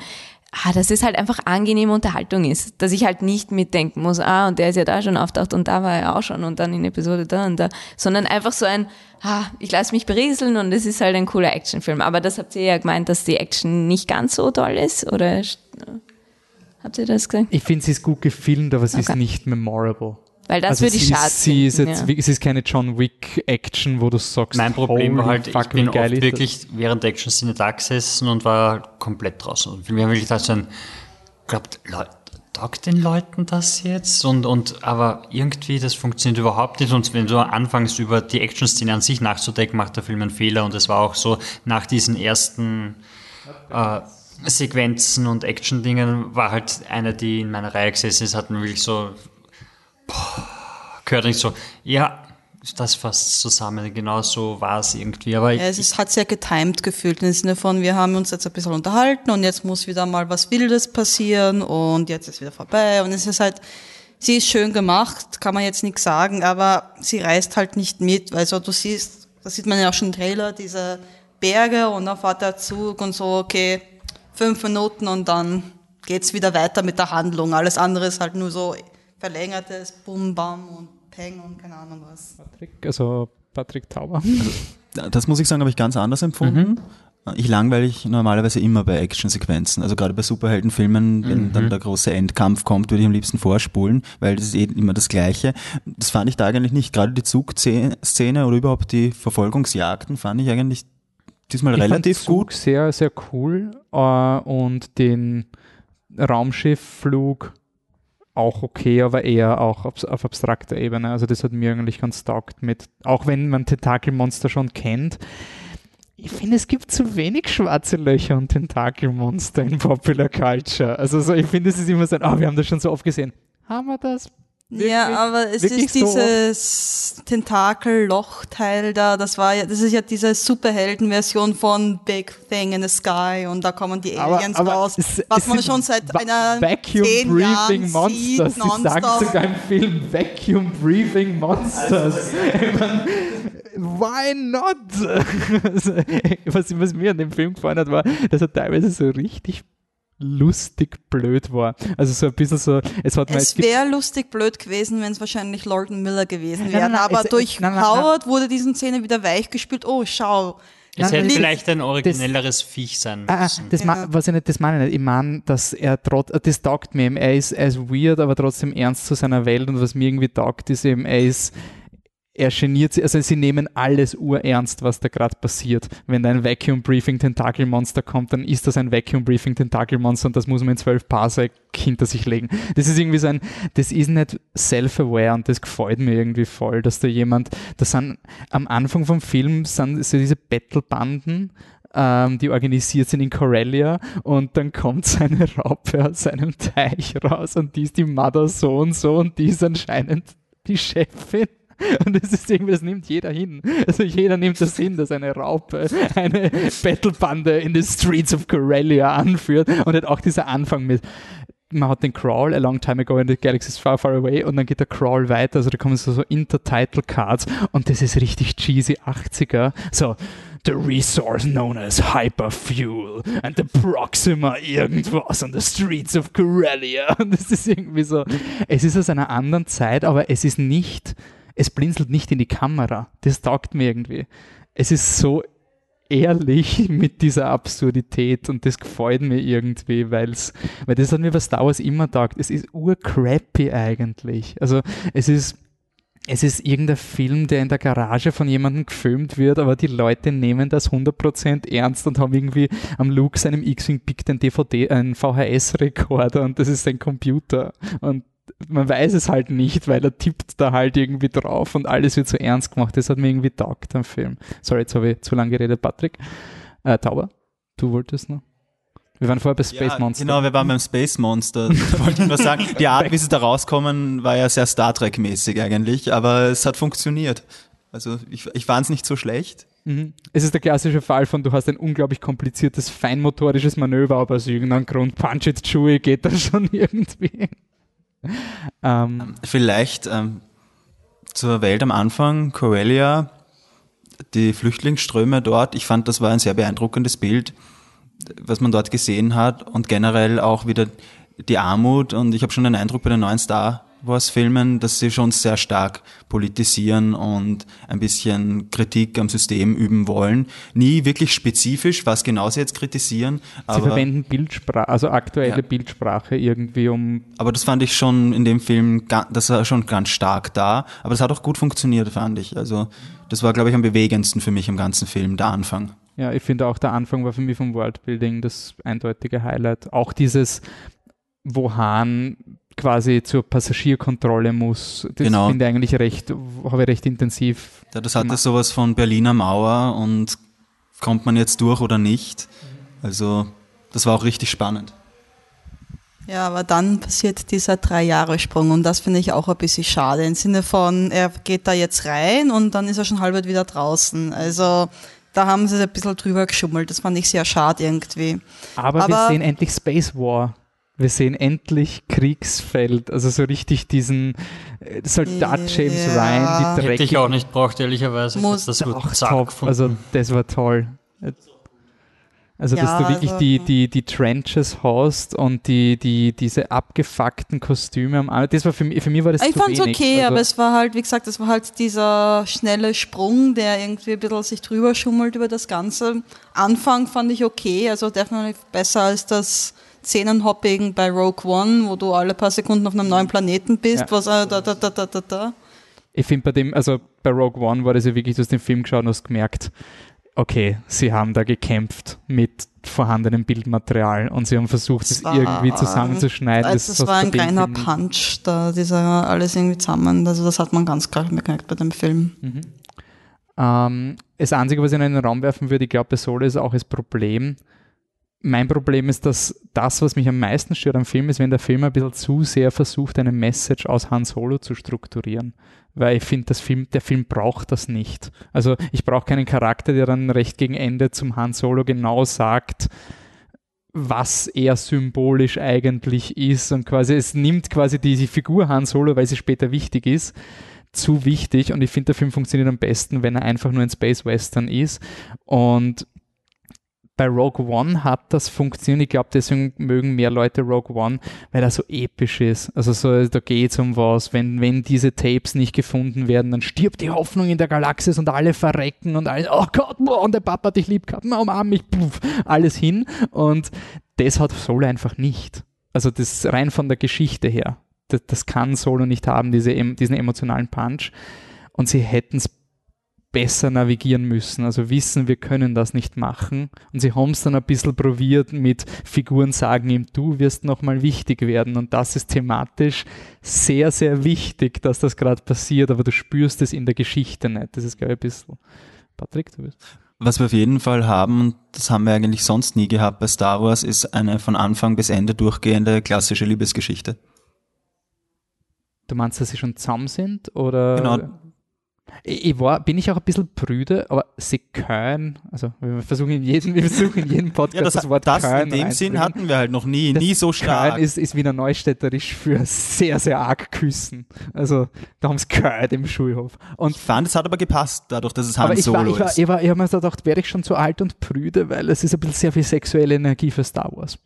Speaker 5: ah, dass es halt einfach angenehme Unterhaltung ist. Dass ich halt nicht mitdenken muss, ah, und der ist ja da schon auftaucht und da war er auch schon und dann in Episode da und da, sondern einfach so ein, ah, ich lasse mich berieseln und es ist halt ein cooler Actionfilm. Aber das habt ihr ja gemeint, dass die Action nicht ganz so toll ist, oder habt ihr das gesagt?
Speaker 1: Ich finde, sie ist gut gefilmt, aber sie okay. ist nicht memorable.
Speaker 5: Weil das also würde ich schade
Speaker 1: sie ist jetzt, ja. Es ist keine John Wick-Action, wo du sagst,
Speaker 2: mein Problem war halt, ich bin oft wirklich während der Action-Szene da gesessen und war komplett draußen. Und wir haben wirklich gedacht, so ein, glaubt, taugt den Leuten das jetzt? Und, und, aber irgendwie, das funktioniert überhaupt nicht. Und wenn du anfängst, über die Action-Szene an sich nachzudenken, macht der Film einen Fehler. Und es war auch so, nach diesen ersten, äh, Sequenzen und Action-Dingen war halt einer, die in meiner Reihe gesessen ist, hatten wirklich so boah, gehört nicht so, ja, das fasst zusammen, genau so war es irgendwie. Aber
Speaker 3: ja, es ist, hat sehr getimed gefühlt im Sinne von, wir haben uns jetzt ein bisschen unterhalten und jetzt muss wieder mal was Wildes passieren und jetzt ist wieder vorbei und es ist halt, sie ist schön gemacht, kann man jetzt nichts sagen, aber sie reißt halt nicht mit, weil so du siehst, das sieht man ja auch schon im Trailer, diese Berge und dann fährt der Zug und so, okay, fünf Minuten und dann geht's wieder weiter mit der Handlung. Alles andere ist halt nur so verlängertes Bum, Bam und Peng und keine Ahnung was.
Speaker 1: Patrick, also Patrick Tauber.
Speaker 4: Das muss ich sagen, habe ich ganz anders empfunden. Mhm. Ich langweile ich normalerweise immer bei Actionsequenzen. Also gerade bei Superheldenfilmen, wenn mhm. dann der große Endkampf kommt, würde ich am liebsten vorspulen, weil das ist eh immer das Gleiche. Das fand ich da eigentlich nicht. Gerade die Zugszene oder überhaupt die Verfolgungsjagden fand ich eigentlich diesmal ich relativ fand gut.
Speaker 1: Sehr, sehr cool. Uh, und den Raumschiffflug auch okay, aber eher auch auf, auf, abstrakter Ebene. Also das hat mir eigentlich ganz taugt mit, auch wenn man Tentakelmonster schon kennt. Ich finde, es gibt zu wenig schwarze Löcher und Tentakelmonster in Popular Culture. Also so, ich finde, es ist immer so, oh, wir haben das schon so oft gesehen. Haben wir das?
Speaker 3: Ja, aber es ist dieses so? Tentakel-Loch-Teil da, das war ja, das ist ja diese Superhelden-Version von Big Thing in the Sky und da kommen die Aliens aber, aber raus, es, was es man schon seit einer
Speaker 1: Vacuum zehn Breathing Jahren Monsters. Sieht, Sie sagen sogar im Film Vacuum Breathing Monsters. (laughs) Why not? (laughs) was, was mir an dem Film gefallen hat, war, dass er teilweise so richtig lustig blöd war. Also so ein bisschen so,
Speaker 3: es hat Es wäre lustig blöd gewesen, wenn es wahrscheinlich Lorden Miller gewesen wäre. Aber es, durch nein, nein, Howard wurde diesen Szene wieder weichgespült. Oh, schau.
Speaker 2: Es hätte vielleicht ein originelleres das, Viech sein
Speaker 1: ah, ah, müssen. Ah, das ja. was ich nicht, das meine ich nicht. Ich meine, dass er trotz, das taugt mir eben. Er ist, er ist weird, aber trotzdem ernst zu seiner Welt und was mir irgendwie taugt, ist eben, er ist, er geniert sich, also sie nehmen alles urernst, was da gerade passiert. Wenn da ein Vacuum Briefing Tentakelmonster kommt, dann ist das ein Vacuum Briefing Tentakelmonster und das muss man in zwölf Parsec hinter sich legen. Das ist irgendwie so ein, das ist nicht self-aware und das gefällt mir irgendwie voll, dass da jemand, das sind am Anfang vom Film sind so diese Battlebanden, ähm, die organisiert sind in Corellia und dann kommt (laughs) seine Raupe aus seinem Teich raus und die ist die Mother so und so und die ist anscheinend die Chefin und das ist irgendwie, das nimmt jeder hin. Also jeder nimmt das hin, dass eine Raupe eine Battlebande in the Streets of Corellia anführt. Und hat auch dieser Anfang mit, man hat den Crawl a long time ago in the galaxies far, far away und dann geht der Crawl weiter, also da kommen so, so Intertitle Cards und das ist richtig cheesy 80er. So, the resource known as hyperfuel and the Proxima irgendwas on the streets of Corellia. (laughs) Und das ist irgendwie so, es ist aus einer anderen Zeit, aber es ist nicht es blinzelt nicht in die Kamera. Das taugt mir irgendwie. Es ist so ehrlich (laughs) mit dieser Absurdität und das gefällt mir irgendwie, weil's, weil das hat mir bei Star immer taugt. Es ist urcrappy eigentlich. Also es ist es ist irgendein Film, der in der Garage von jemandem gefilmt wird, aber die Leute nehmen das 100% ernst und haben irgendwie am Luke seinem X-Wing pickt ein DVD, ein VHS-Rekorder und das ist sein Computer. Und man weiß es halt nicht, weil er tippt da halt irgendwie drauf und alles wird so ernst gemacht. Das hat mir irgendwie taugt am Film. Sorry, jetzt habe ich zu lange geredet, Patrick. Äh, Tauber, du wolltest noch? Wir waren vorher bei Space ja, Monster.
Speaker 4: Genau, wir waren beim Space Monster. wollte ich nur sagen. Die Art, wie sie da rauskommen, war ja sehr Star Trek-mäßig eigentlich, aber es hat funktioniert. Also ich, ich fand es nicht so schlecht.
Speaker 1: Mhm. Es ist der klassische Fall von, du hast ein unglaublich kompliziertes, feinmotorisches Manöver, aber aus irgendeinem Grund, Punch it, Chewie, geht das schon (laughs) irgendwie.
Speaker 4: Ähm, Vielleicht ähm, zur Welt am Anfang, Corelia, die Flüchtlingsströme dort. Ich fand, das war ein sehr beeindruckendes Bild, was man dort gesehen hat und generell auch wieder die Armut. Und ich habe schon den Eindruck bei den neuen Star Wars-Filmen, dass sie schon sehr stark politisieren und ein bisschen Kritik am System üben wollen. Nie wirklich spezifisch, was genau sie jetzt kritisieren.
Speaker 1: Sie verwenden Bildsprache, also aktuelle ja. Bildsprache irgendwie um.
Speaker 4: Aber das fand ich schon in dem Film, das war schon ganz stark da. Aber das hat auch gut funktioniert, fand ich. Also das war, glaube ich, am bewegendsten für mich im ganzen Film, der Anfang.
Speaker 1: Ja, ich finde auch der Anfang war für mich vom Worldbuilding das eindeutige Highlight. Auch dieses, wo Hahn quasi zur Passagierkontrolle muss. Das genau. finde ich eigentlich recht, habe ich recht intensiv.
Speaker 4: Ja, das hatte gemacht. sowas von Berliner Mauer und kommt man jetzt durch oder nicht. Also das war auch richtig spannend.
Speaker 3: Ja, aber dann passiert dieser Drei-Jahre-Sprung und das finde ich auch ein bisschen schade im Sinne von, er geht da jetzt rein und dann ist er schon halb wieder draußen. Also da haben sie ein bisschen drüber geschummelt. Das fand ich sehr schade irgendwie.
Speaker 1: Aber, aber wir sehen endlich Space War wir sehen endlich Kriegsfeld, also so richtig diesen äh, Soldat James ja. Ryan,
Speaker 2: die Dreck. Hätte ich auch nicht braucht, ehrlicherweise.
Speaker 1: Muss das auch top. Also das war toll. Also, ja, dass du wirklich also, die, die, die Trenches hast und die, die, diese abgefuckten Kostüme am Arm. Das war für mich, für mich war das
Speaker 3: Ich fand es okay, also, aber es war halt, wie gesagt, es war halt dieser schnelle Sprung, der irgendwie ein bisschen sich drüber schummelt über das Ganze. Anfang fand ich okay, also definitiv besser als das Szenenhopping bei Rogue One, wo du alle paar Sekunden auf einem neuen Planeten bist, ja. was da, da, da, da, da, da.
Speaker 1: Ich finde bei dem, also bei Rogue One war das ja wirklich, du hast den Film geschaut und hast gemerkt, okay, sie haben da gekämpft mit vorhandenem Bildmaterial und sie haben versucht, es irgendwie zusammenzuschneiden.
Speaker 3: Also das, das war ein kleiner Punch, da dieser alles irgendwie zusammen. Also das hat man ganz klar gemerkt bei dem Film. Mhm.
Speaker 1: Ähm, das Einzige, was ich in den Raum werfen würde, ich glaube, bei Solo ist auch das Problem, mein Problem ist, dass das, was mich am meisten stört am Film, ist, wenn der Film ein bisschen zu sehr versucht, eine Message aus Han Solo zu strukturieren. Weil ich finde, Film, der Film braucht das nicht. Also ich brauche keinen Charakter, der dann recht gegen Ende zum Han Solo genau sagt, was er symbolisch eigentlich ist. Und quasi, es nimmt quasi diese Figur Han Solo, weil sie später wichtig ist, zu wichtig. Und ich finde, der Film funktioniert am besten, wenn er einfach nur ein Space Western ist. Und bei Rogue One hat das funktioniert. Ich glaube, deswegen mögen mehr Leute Rogue One, weil er so episch ist. Also so, da geht es um was. Wenn, wenn diese Tapes nicht gefunden werden, dann stirbt die Hoffnung in der Galaxis und alle verrecken und alles, oh Gott, boah, und der Papa dich lieb gehabt, umarm mich, puff, alles hin. Und das hat Solo einfach nicht. Also das rein von der Geschichte her. Das, das kann Solo nicht haben, diese, diesen emotionalen Punch. Und sie hätten es besser navigieren müssen, also wissen, wir können das nicht machen. Und sie haben es dann ein bisschen probiert mit Figuren sagen ihm, du wirst nochmal wichtig werden. Und das ist thematisch sehr, sehr wichtig, dass das gerade passiert, aber du spürst es in der Geschichte nicht. Das ist, glaube ich, ein bisschen. Patrick, du bist.
Speaker 4: Was wir auf jeden Fall haben, und das haben wir eigentlich sonst nie gehabt bei Star Wars, ist eine von Anfang bis Ende durchgehende klassische Liebesgeschichte.
Speaker 1: Du meinst, dass sie schon zusammen sind? Oder?
Speaker 4: Genau,
Speaker 1: ich war, bin ich auch ein bisschen prüde, aber sie können, also wir versuchen in jedem, wir versuchen in jedem Podcast ja,
Speaker 4: das,
Speaker 1: das Wort
Speaker 4: das können in dem Sinn hatten wir halt noch nie, das nie so stark.
Speaker 1: Können ist, ist Wiener Neustädterisch für sehr, sehr arg küssen. Also da haben sie gehört im Schulhof.
Speaker 4: Und ich fand, es hat aber gepasst, dadurch, dass es Han Solo
Speaker 1: war, ich war,
Speaker 4: ist.
Speaker 1: Ich, war, ich habe mir so gedacht, wäre ich schon zu alt und prüde, weil es ist ein bisschen sehr viel sexuelle Energie für Star Wars.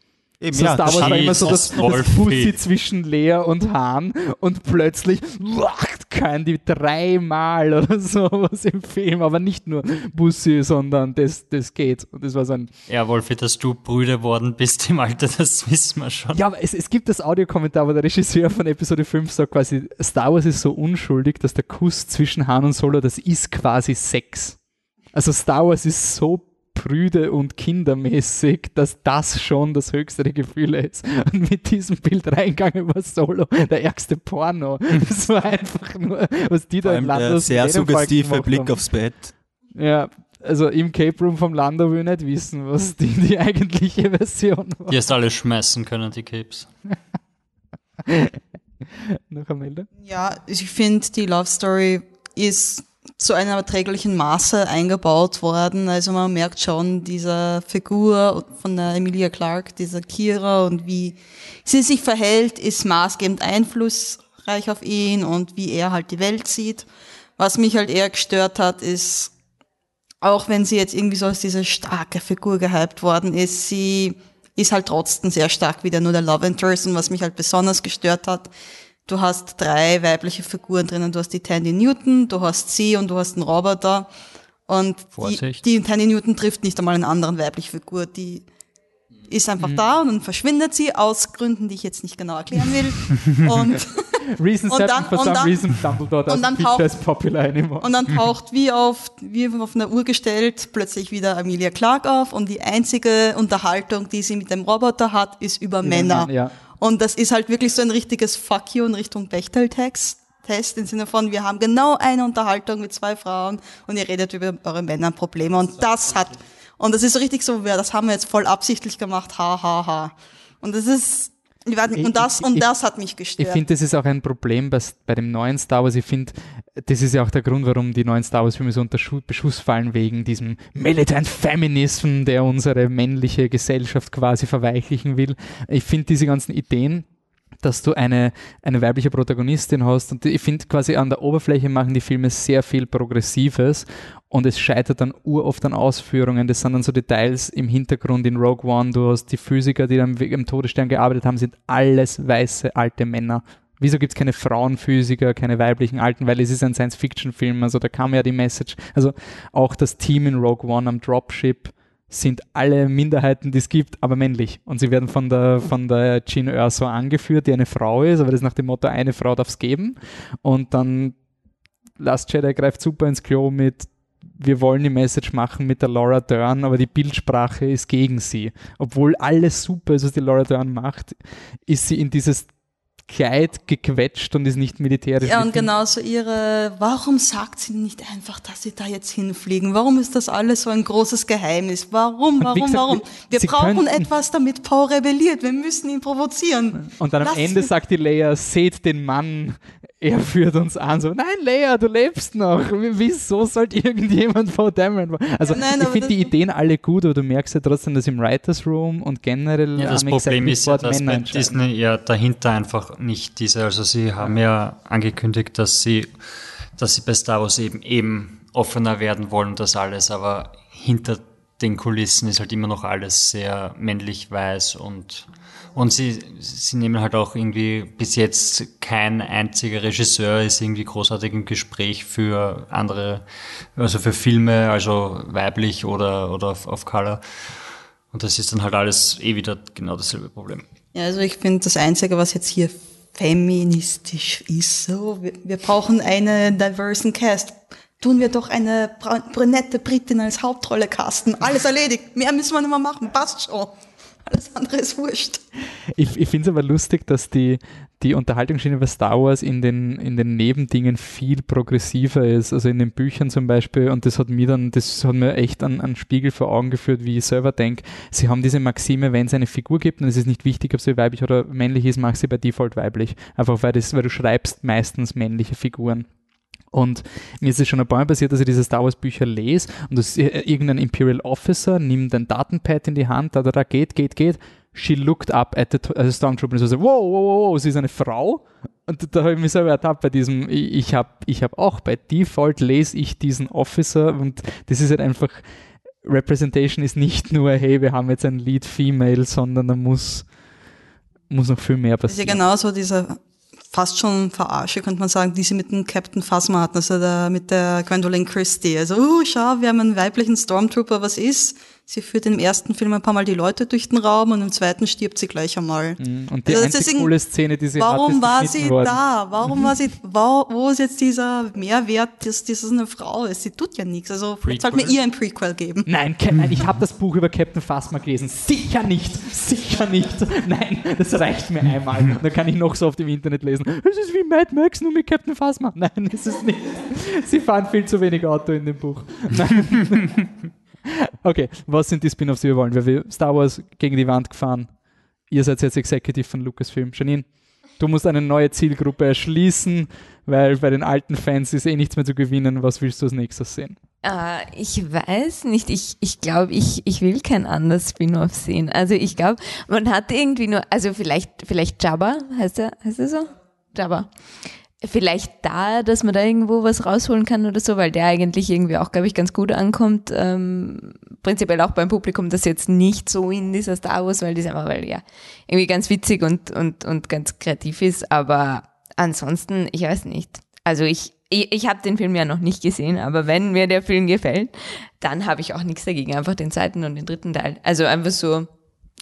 Speaker 1: Eben, so ja, Star Wars war immer so das, das Pussy zwischen Lea und Hahn und plötzlich können die dreimal (laughs) oder sowas im Film, aber nicht nur Pussy, sondern das, das geht. Und das war so ein
Speaker 2: ja, Wolfi, dass du Brüder worden bist im Alter, das wissen wir schon.
Speaker 1: Ja, aber es, es gibt das Audiokommentar, wo der Regisseur von Episode 5 sagt quasi, Star Wars ist so unschuldig, dass der Kuss zwischen Han und Solo, das ist quasi Sex. Also Star Wars ist so prüde und kindermäßig, dass das schon das höchste der Gefühle ist. Und mit diesem Bild reingegangen war Solo der ärgste Porno. Das war einfach nur, was die da
Speaker 4: im Lando sehr suggestive Blick haben. aufs Bett.
Speaker 1: Ja, also im Cape Room vom Lando will ich nicht wissen, was die, die eigentliche Version war.
Speaker 2: Die hast alle schmeißen können, die Capes. (laughs)
Speaker 1: Noch eine Meldung?
Speaker 3: Ja, ich finde, die Love Story ist zu einem erträglichen Maße eingebaut worden. Also man merkt schon diese Figur von der Emilia Clark, dieser Kira und wie sie sich verhält, ist maßgebend einflussreich auf ihn und wie er halt die Welt sieht. Was mich halt eher gestört hat, ist, auch wenn sie jetzt irgendwie so als diese starke Figur gehypt worden ist, sie ist halt trotzdem sehr stark wieder nur der Love Interest und was mich halt besonders gestört hat, Du hast drei weibliche Figuren drinnen. Du hast die Tandy Newton, du hast sie und du hast einen Roboter. Und die, die Tandy Newton trifft nicht einmal eine andere weibliche Figur. Die ist einfach mhm. da und dann verschwindet sie aus Gründen, die ich jetzt nicht genau erklären will. (laughs) und,
Speaker 1: Reason und dann, for some dann, reason Dumbledore und dann taucht, popular anymore.
Speaker 3: Und dann taucht wie auf, wie auf einer Uhr gestellt plötzlich wieder Amelia Clark auf und die einzige Unterhaltung, die sie mit dem Roboter hat, ist über Männer. Ja. Und das ist halt wirklich so ein richtiges Fuck you in Richtung Bechtel-Text. Test im Sinne von, wir haben genau eine Unterhaltung mit zwei Frauen und ihr redet über eure Männerprobleme und das hat, und das ist so richtig so, ja, das haben wir jetzt voll absichtlich gemacht, ha, ha, ha. Und das ist, und das, und das hat mich gestört.
Speaker 1: Ich finde, das ist auch ein Problem bei, bei dem neuen Star Wars. Ich finde, das ist ja auch der Grund, warum die neuen Star Wars-Filme so unter Beschuss fallen, wegen diesem Militant Feminism, der unsere männliche Gesellschaft quasi verweichlichen will. Ich finde diese ganzen Ideen, dass du eine, eine weibliche Protagonistin hast. Und ich finde quasi an der Oberfläche machen die Filme sehr viel Progressives und es scheitert dann uroft an Ausführungen. Das sind dann so Details im Hintergrund in Rogue One. Du hast die Physiker, die dann im Todesstern gearbeitet haben, sind alles weiße alte Männer. Wieso gibt es keine Frauenphysiker, keine weiblichen Alten? Weil es ist ein Science-Fiction-Film, also da kam ja die Message. Also auch das Team in Rogue One am Dropship sind alle Minderheiten, die es gibt, aber männlich. Und sie werden von der, von der Jean Erso angeführt, die eine Frau ist, aber das ist nach dem Motto, eine Frau darf es geben. Und dann Last Jedi greift super ins Klo mit, wir wollen die Message machen mit der Laura Dern, aber die Bildsprache ist gegen sie. Obwohl alles super ist, was die Laura Dern macht, ist sie in dieses Kleid gequetscht und ist nicht militärisch.
Speaker 3: Ja, und genauso ihre, warum sagt sie nicht einfach, dass sie da jetzt hinfliegen? Warum ist das alles so ein großes Geheimnis? Warum, warum, gesagt, warum? Wir brauchen etwas, damit Paul rebelliert. Wir müssen ihn provozieren.
Speaker 1: Und dann am Lass Ende sagt die Leia, seht den Mann, er führt uns an, so, nein, Leia, du lebst noch. Wieso sollte irgendjemand vor Dameron Also, nein, ich finde die Ideen alle gut, aber du merkst ja trotzdem, dass im Writers Room und generell.
Speaker 2: Ja, das Problem ist ja, dass bei Disney ja dahinter einfach nicht diese, also sie haben ja angekündigt, dass sie, dass sie bei Star Wars eben, eben offener werden wollen, das alles, aber hinter den Kulissen ist halt immer noch alles sehr männlich weiß und und sie, sie nehmen halt auch irgendwie bis jetzt kein einziger Regisseur ist irgendwie großartig im Gespräch für andere, also für Filme, also weiblich oder, oder auf, auf Color. Und das ist dann halt alles eh wieder genau dasselbe Problem.
Speaker 3: Ja, also ich finde, das Einzige, was jetzt hier feministisch ist, so, wir, wir brauchen einen diversen Cast. Tun wir doch eine brünette Britin als Hauptrolle casten. Alles erledigt. Mehr müssen wir nicht mehr machen. Passt schon. Alles andere ist wurscht.
Speaker 1: Ich, ich finde es aber lustig, dass die, die Unterhaltungsschiene bei Star Wars in den, in den Nebendingen viel progressiver ist. Also in den Büchern zum Beispiel, und das hat mir dann, das hat mir echt einen, einen Spiegel vor Augen geführt, wie ich selber denke. Sie haben diese Maxime, wenn es eine Figur gibt, und es ist nicht wichtig, ob sie weiblich oder männlich ist, mach sie bei Default weiblich. Einfach weil, das, weil du schreibst meistens männliche Figuren. Und mir ist es schon ein paar Mal passiert, dass ich diese Star Wars Bücher lese und das, äh, irgendein Imperial Officer nimmt ein Datenpad in die Hand, da, da, da, geht, geht, geht. She looked up at the also Stormtrooper und so, wow, wow, wow, wow, sie ist eine Frau. Und da habe ich mich selber ertappt bei diesem, ich habe ich hab auch bei Default lese ich diesen Officer und das ist halt einfach, Representation ist nicht nur, hey, wir haben jetzt ein Lead Female, sondern da muss, muss noch viel mehr passieren.
Speaker 3: Das ist ja genauso dieser fast schon verarsche, könnte man sagen, die sie mit dem Captain Phasma hatten, also der, mit der Gwendolyn Christie. Also, uh, schau, wir haben einen weiblichen Stormtrooper, was ist? Sie führt im ersten Film ein paar Mal die Leute durch den Raum und im zweiten stirbt sie gleich einmal.
Speaker 1: Mhm. Und die also einzige coole Szene, die sie
Speaker 3: warum
Speaker 1: hat,
Speaker 3: war sie worden. da? Warum war sie, wo, wo ist jetzt dieser Mehrwert, dass, es eine Frau ist? Sie tut ja nichts. Also sollte mir ihr ein Prequel geben.
Speaker 1: Nein, nein ich habe das Buch über Captain Phasma gelesen. Sicher nicht, sicher nicht. Nein, das reicht mir einmal. Da kann ich noch so auf dem Internet lesen. Es ist wie Mad Max, nur mit Captain Phasma. Nein, es ist nicht. Sie fahren viel zu wenig Auto in dem Buch. Nein. (laughs) Okay, was sind die Spin-offs, die wir wollen? Wir haben Star Wars gegen die Wand gefahren. Ihr seid jetzt Executive von Lucasfilm. Janine, du musst eine neue Zielgruppe erschließen, weil bei den alten Fans ist eh nichts mehr zu gewinnen. Was willst du als nächstes sehen?
Speaker 5: Uh, ich weiß nicht. Ich, ich glaube, ich, ich will kein anderes Spin-off sehen. Also ich glaube, man hat irgendwie nur, also vielleicht, vielleicht Jabba, heißt er, heißt er so? Jabba vielleicht da, dass man da irgendwo was rausholen kann oder so, weil der eigentlich irgendwie auch, glaube ich, ganz gut ankommt. Ähm, prinzipiell auch beim Publikum, das jetzt nicht so in dieser Star Wars, weil die einfach, weil ja irgendwie ganz witzig und, und, und ganz kreativ ist. Aber ansonsten, ich weiß nicht. Also ich, ich, ich habe den Film ja noch nicht gesehen, aber wenn mir der Film gefällt, dann habe ich auch nichts dagegen. Einfach den zweiten und den dritten Teil. Also einfach so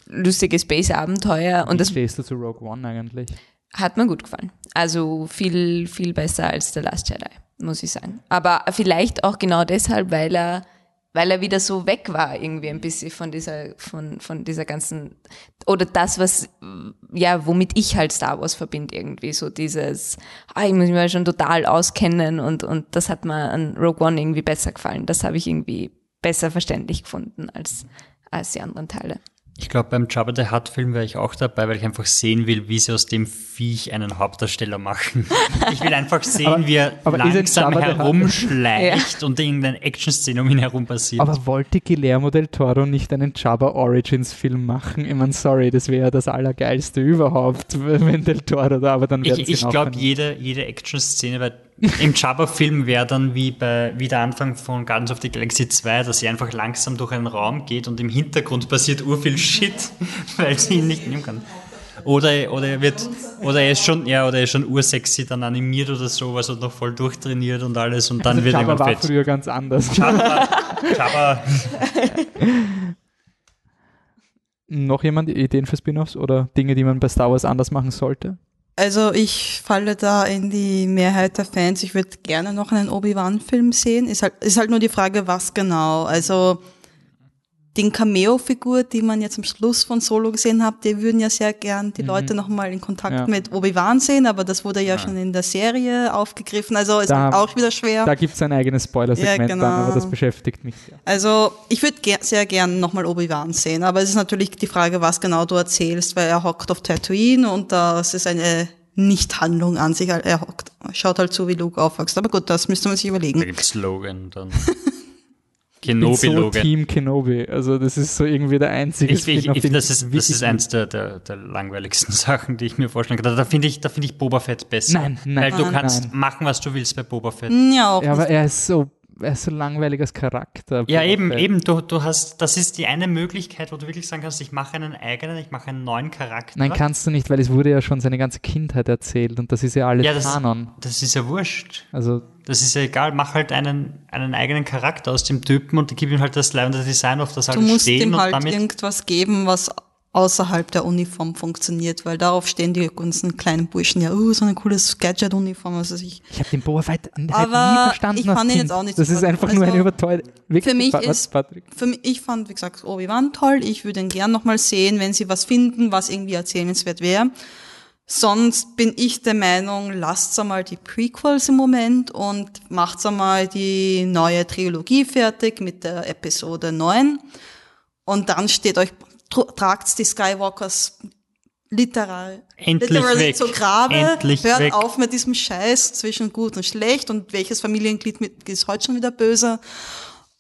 Speaker 5: lustige Space-Abenteuer.
Speaker 1: Und Wie das stehst du zu Rogue One eigentlich?
Speaker 5: Hat mir gut gefallen. Also viel, viel besser als The Last Jedi, muss ich sagen. Aber vielleicht auch genau deshalb, weil er, weil er wieder so weg war, irgendwie ein bisschen von dieser, von, von dieser ganzen, oder das, was, ja, womit ich halt Star Wars verbinde, irgendwie, so dieses, ah, ich muss mich mal schon total auskennen und, und das hat mir an Rogue One irgendwie besser gefallen. Das habe ich irgendwie besser verständlich gefunden als, als die anderen Teile.
Speaker 2: Ich glaube, beim Jabba the Hutt-Film wäre ich auch dabei, weil ich einfach sehen will, wie sie aus dem Viech einen Hauptdarsteller machen. (laughs) Ich will einfach sehen, aber, wie er langsam herumschleicht und irgendeine Action-Szene um ihn herum passiert.
Speaker 1: Aber wollte Guillermo del Toro nicht einen Jabba Origins-Film machen? Ich meine, sorry, das wäre das Allergeilste überhaupt, (laughs) wenn del Toro da, aber dann wäre
Speaker 2: Ich, ich glaube, jede, jede Action-Szene bei im Jabba-Film wäre dann wie bei wie der Anfang von Guardians of the Galaxy 2, dass sie einfach langsam durch einen Raum geht und im Hintergrund passiert urviel Shit, (laughs) weil sie ihn nicht nehmen kann. Oder, oder er wird, oder er ist schon, ja, oder er ist schon ursexy dann animiert oder sowas und noch voll durchtrainiert und alles und dann also wird
Speaker 1: Jabba
Speaker 2: er
Speaker 1: war fett. früher ganz anders.
Speaker 2: Jabba, Jabba.
Speaker 1: Noch jemand Ideen für Spin-offs oder Dinge, die man bei Star Wars anders machen sollte?
Speaker 3: Also ich falle da in die Mehrheit der Fans. Ich würde gerne noch einen Obi-Wan-Film sehen. Ist halt, ist halt nur die Frage, was genau. Also den Cameo-Figur, die man jetzt am Schluss von Solo gesehen hat, die würden ja sehr gern die mhm. Leute nochmal in Kontakt ja. mit Obi-Wan sehen, aber das wurde ja, ja, schon in der Serie aufgegriffen, also ist da, auch wieder schwer.
Speaker 1: Da gibt es ein eigenes Spoiler-Segment, ja, genau. dann, aber das beschäftigt mich sehr.
Speaker 3: Also ich würde ger sehr gern nochmal Obi-Wan sehen, aber es ist natürlich die Frage, was genau du erzählst, weil er hockt auf Tatooine und das ist eine Nicht-Handlung an sich, er hockt, schaut halt so, wie Luke aufwächst, aber gut, das müsste man sich überlegen. Da
Speaker 2: gibt Slogan dann. (laughs)
Speaker 1: Kenobi ich bin so Team Kenobi. Also das ist so irgendwie der einzige.
Speaker 2: Ich, ich, ich, das ist, das ist eins der, der, der langweiligsten (laughs) Sachen, die ich mir vorstellen kann. Da finde ich, da finde ich Boba Fett besser.
Speaker 1: Nein, nein.
Speaker 2: Weil du kannst nein. machen, was du willst bei Boba Fett.
Speaker 3: Ja, auch
Speaker 1: ja aber er ist so er ist so langweilig als Charakter.
Speaker 2: Ja, eben, eben, du, du hast, das ist die eine Möglichkeit, wo du wirklich sagen kannst, ich mache einen eigenen, ich mache einen neuen Charakter.
Speaker 1: Nein, kannst du nicht, weil es wurde ja schon seine ganze Kindheit erzählt und das ist ja alles ja,
Speaker 2: das,
Speaker 1: Kanon.
Speaker 2: Das ist ja wurscht.
Speaker 1: Also
Speaker 2: das ist ja egal, mach halt einen, einen eigenen Charakter aus dem Typen und gib ihm halt das leibende Design, auf das halt
Speaker 3: stehen. Du musst ihm halt irgendwas geben, was außerhalb der Uniform funktioniert, weil darauf stehen die ganzen kleinen Burschen ja, oh, so ein cooles Gadget-Uniform, also ich.
Speaker 1: Ich habe den Boa Fett
Speaker 3: halt nie verstanden. Ich fand ihn jetzt auch nicht
Speaker 1: Das ist einfach also nur eine überteuerte.
Speaker 3: Für mich ist, für mich, ich fand, wie gesagt, Obi-Wan toll. Ich würde ihn gern nochmal sehen, wenn sie was finden, was irgendwie erzählenswert wäre. Sonst bin ich der Meinung, lasst einmal die Prequels im Moment und macht einmal die neue Trilogie fertig mit der Episode 9. Und dann steht euch tragt die Skywalkers literal,
Speaker 2: Endlich literally weg.
Speaker 3: zu Grabe,
Speaker 2: Endlich
Speaker 3: hört
Speaker 2: weg.
Speaker 3: auf mit diesem Scheiß zwischen gut und schlecht und welches Familienglied ist heute schon wieder böse.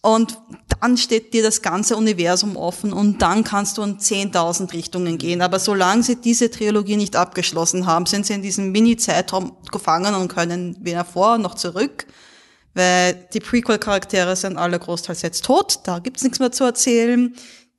Speaker 3: Und dann steht dir das ganze Universum offen und dann kannst du in 10.000 Richtungen gehen. Aber solange sie diese Trilogie nicht abgeschlossen haben, sind sie in diesem Mini-Zeitraum gefangen und können weder vor noch zurück. Weil die Prequel-Charaktere sind alle großteils jetzt tot, da gibt's nichts mehr zu erzählen.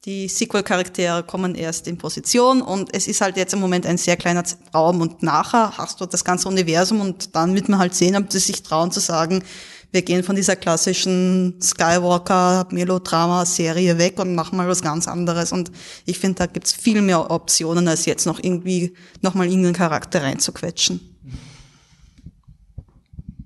Speaker 3: Die Sequel-Charaktere kommen erst in Position und es ist halt jetzt im Moment ein sehr kleiner Raum und nachher hast du das ganze Universum und dann wird man halt sehen, ob sie sich trauen zu sagen, wir gehen von dieser klassischen Skywalker-Melodrama-Serie weg und machen mal was ganz anderes. Und ich finde, da gibt's viel mehr Optionen, als jetzt noch irgendwie nochmal irgendeinen Charakter reinzuquetschen.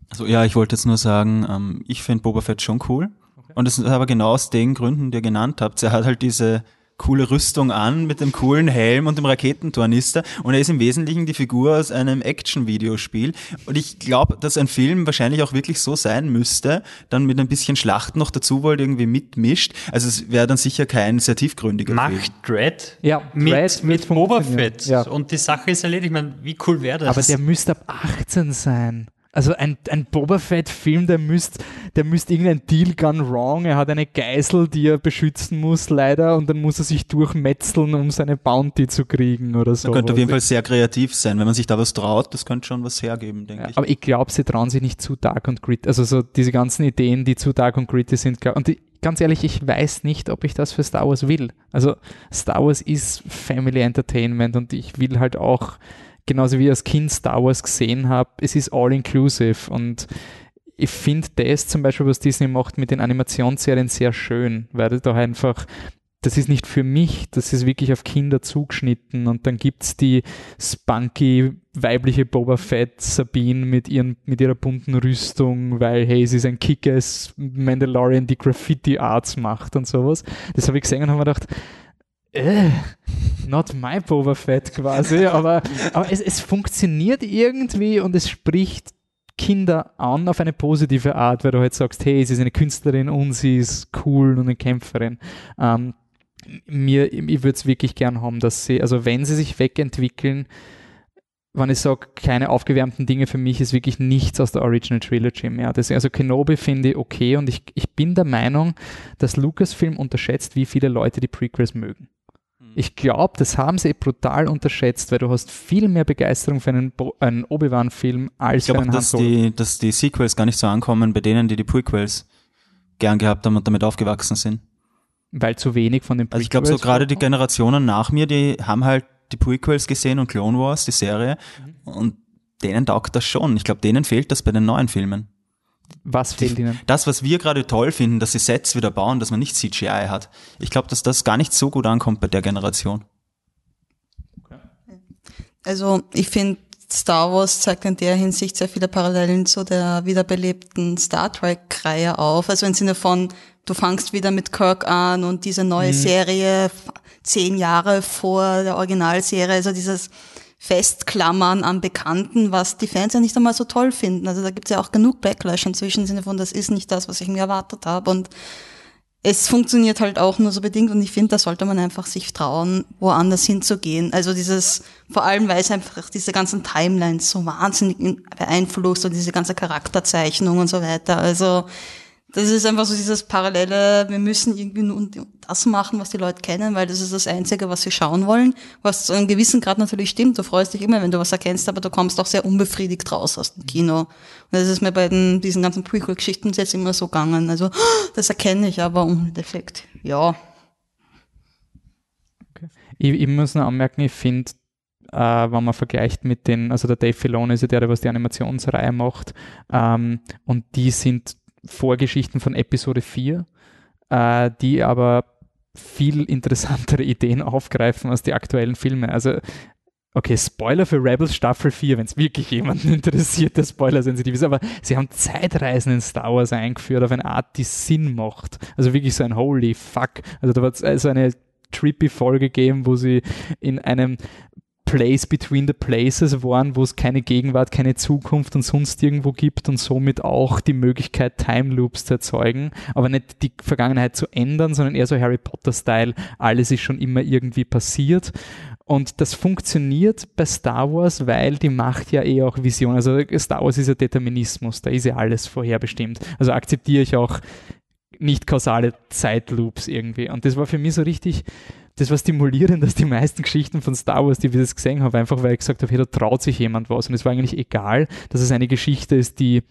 Speaker 4: Also ja, ich wollte jetzt nur sagen, ähm, ich finde Boba Fett schon cool. Und es ist aber genau aus den Gründen, die ihr genannt habt. Er hat halt diese coole Rüstung an mit dem coolen Helm und dem Raketentornister und er ist im Wesentlichen die Figur aus einem Action-Videospiel und ich glaube, dass ein Film wahrscheinlich auch wirklich so sein müsste, dann mit ein bisschen Schlacht noch dazu wollt irgendwie mitmischt. Also es wäre dann sicher kein sehr tiefgründiger
Speaker 2: Macht
Speaker 4: Film.
Speaker 2: Dread
Speaker 1: ja,
Speaker 2: mit,
Speaker 1: Dread
Speaker 2: mit Boba Fett ja. und die Sache ist erledigt. Ich meine, wie cool wäre das?
Speaker 1: Aber der müsste ab 18 sein. Also ein, ein Boba Fett-Film, der müsste der müsst irgendein Deal gone wrong. Er hat eine Geisel, die er beschützen muss, leider, und dann muss er sich durchmetzeln, um seine Bounty zu kriegen oder so.
Speaker 4: Das könnte auf jeden Fall sehr kreativ sein, wenn man sich da was traut. Das könnte schon was hergeben, denke ja, ich.
Speaker 1: Aber ich glaube, sie trauen sich nicht zu dark und gritty. Also so diese ganzen Ideen, die zu dark und gritty sind. Und die, ganz ehrlich, ich weiß nicht, ob ich das für Star Wars will. Also Star Wars ist Family Entertainment und ich will halt auch genauso wie ich als Kind Star Wars gesehen habe, es ist all-inclusive und ich finde das zum Beispiel, was Disney macht mit den Animationsserien sehr schön, weil da einfach, das ist nicht für mich, das ist wirklich auf Kinder zugeschnitten und dann gibt es die spunky weibliche Boba Fett Sabine mit, ihren, mit ihrer bunten Rüstung, weil hey, sie ist ein Kickers Mandalorian, die Graffiti Arts macht und sowas. Das habe ich gesehen und habe mir gedacht, äh, not my Boba Fett quasi, aber, aber es, es funktioniert irgendwie und es spricht Kinder an auf eine positive Art, weil du halt sagst, hey, sie ist eine Künstlerin und sie ist cool und eine Kämpferin. Ähm, mir, ich würde es wirklich gern haben, dass sie, also wenn sie sich wegentwickeln, wenn ich sage, keine aufgewärmten Dinge, für mich ist wirklich nichts aus der Original Trilogy mehr. Das, also Kenobi finde ich okay und ich, ich bin der Meinung, dass Lucasfilm unterschätzt, wie viele Leute die Prequels mögen. Ich glaube, das haben sie brutal unterschätzt, weil du hast viel mehr Begeisterung für einen, einen Obi-Wan-Film als
Speaker 4: ich
Speaker 1: für einen
Speaker 4: auch, dass die, dass die Sequels gar nicht so ankommen bei denen, die die Prequels gern gehabt haben und damit aufgewachsen sind.
Speaker 1: Weil zu wenig von den
Speaker 4: Prequels. Also ich glaube, so gerade die Generationen nach mir, die haben halt die Prequels gesehen und Clone Wars, die Serie, mhm. und denen taugt das schon. Ich glaube, denen fehlt das bei den neuen Filmen.
Speaker 1: Was fehlt Ihnen?
Speaker 4: Das, was wir gerade toll finden, dass sie Sets wieder bauen, dass man nicht CGI hat. Ich glaube, dass das gar nicht so gut ankommt bei der Generation.
Speaker 3: Also ich finde, Star Wars zeigt in der Hinsicht sehr viele Parallelen zu der wiederbelebten Star Trek-Reihe auf. Also im Sinne von, du fangst wieder mit Kirk an und diese neue mhm. Serie zehn Jahre vor der Originalserie, also dieses Festklammern an Bekannten, was die Fans ja nicht einmal so toll finden. Also da gibt's ja auch genug Backlash inzwischen im Sinne von, das ist nicht das, was ich mir erwartet habe. Und es funktioniert halt auch nur so bedingt und ich finde, da sollte man einfach sich trauen, woanders hinzugehen. Also dieses, vor allem weil es einfach diese ganzen Timelines so wahnsinnig beeinflusst und diese ganze Charakterzeichnung und so weiter. Also das ist einfach so dieses Parallele, wir müssen irgendwie nur das machen, was die Leute kennen, weil das ist das Einzige, was sie schauen wollen. Was zu einem gewissen Grad natürlich stimmt. Du freust dich immer, wenn du was erkennst, aber du kommst auch sehr unbefriedigt raus aus dem Kino. Und das ist mir bei den, diesen ganzen Prequel-Geschichten jetzt immer so gegangen. Also, das erkenne ich, aber im Endeffekt, ja.
Speaker 1: Okay. Ich, ich muss noch anmerken, ich finde, äh, wenn man vergleicht mit den, also der Dave Filoni ist ja der, der was die Animationsreihe macht, ähm, und die sind Vorgeschichten von Episode 4, äh, die aber viel interessantere (laughs) Ideen aufgreifen als die aktuellen Filme. Also, okay, Spoiler für Rebels Staffel 4, wenn es wirklich jemanden (laughs) interessiert, der Spoiler-sensitiv ist, aber sie haben Zeitreisen in Star Wars eingeführt auf eine Art, die Sinn macht. Also wirklich so ein Holy fuck. Also da wird es also eine trippy Folge geben, wo sie in einem Place between the places waren, wo es keine Gegenwart, keine Zukunft und sonst irgendwo gibt und somit auch die Möglichkeit, Time Loops zu erzeugen, aber nicht die Vergangenheit zu ändern, sondern eher so Harry Potter-Style, alles ist schon immer irgendwie passiert. Und das funktioniert bei Star Wars, weil die macht ja eh auch Vision. Also Star Wars ist ja Determinismus, da ist ja alles vorherbestimmt. Also akzeptiere ich auch nicht kausale Zeitloops irgendwie. Und das war für mich so richtig, das war stimulierend, dass die meisten Geschichten von Star Wars, die wir das gesehen haben, einfach weil ich gesagt habe, hey, da traut sich jemand was. Und es war eigentlich egal, dass es eine Geschichte ist, die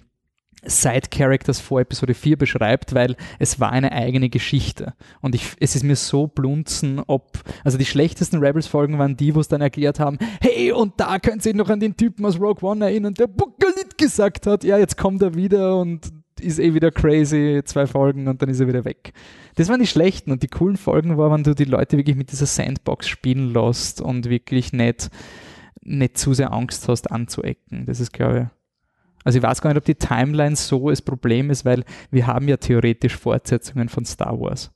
Speaker 1: Side-Characters vor Episode 4 beschreibt, weil es war eine eigene Geschichte. Und ich, es ist mir so blunzen, ob, also die schlechtesten Rebels-Folgen waren die, wo es dann erklärt haben, hey, und da könnt ihr noch an den Typen aus Rogue One erinnern, der Bukalit gesagt hat, ja, jetzt kommt er wieder und ist eh wieder crazy, zwei Folgen und dann ist er wieder weg. Das waren die schlechten und die coolen Folgen waren, wenn du die Leute wirklich mit dieser Sandbox spielen lässt und wirklich nicht, nicht zu sehr Angst hast anzuecken. Das ist, glaube ich, also ich weiß gar nicht, ob die Timeline so das Problem ist, weil wir haben ja theoretisch Fortsetzungen von Star Wars,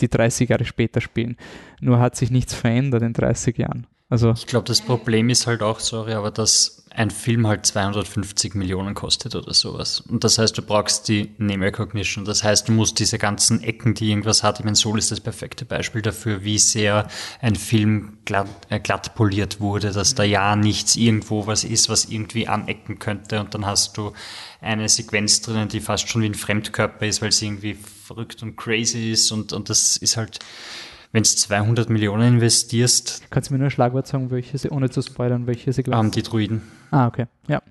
Speaker 1: die 30 Jahre später spielen. Nur hat sich nichts verändert in 30 Jahren. Also
Speaker 2: ich glaube, das Problem ist halt auch, sorry, aber dass ein Film halt 250 Millionen kostet oder sowas. Und das heißt, du brauchst die Name Recognition. Das heißt, du musst diese ganzen Ecken, die irgendwas hat. Ich meine, Soul ist das perfekte Beispiel dafür, wie sehr ein Film glatt, äh, glatt poliert wurde, dass da ja nichts irgendwo was ist, was irgendwie anecken könnte. Und dann hast du eine Sequenz drinnen, die fast schon wie ein Fremdkörper ist, weil sie irgendwie verrückt und crazy ist. Und, und das ist halt, wenn du 200 Millionen investierst.
Speaker 1: Kannst du mir nur ein Schlagwort sagen, welche sie, ohne zu spoilern, welche sie
Speaker 2: glauben? Um, die Druiden.
Speaker 1: Ah, okay, ja.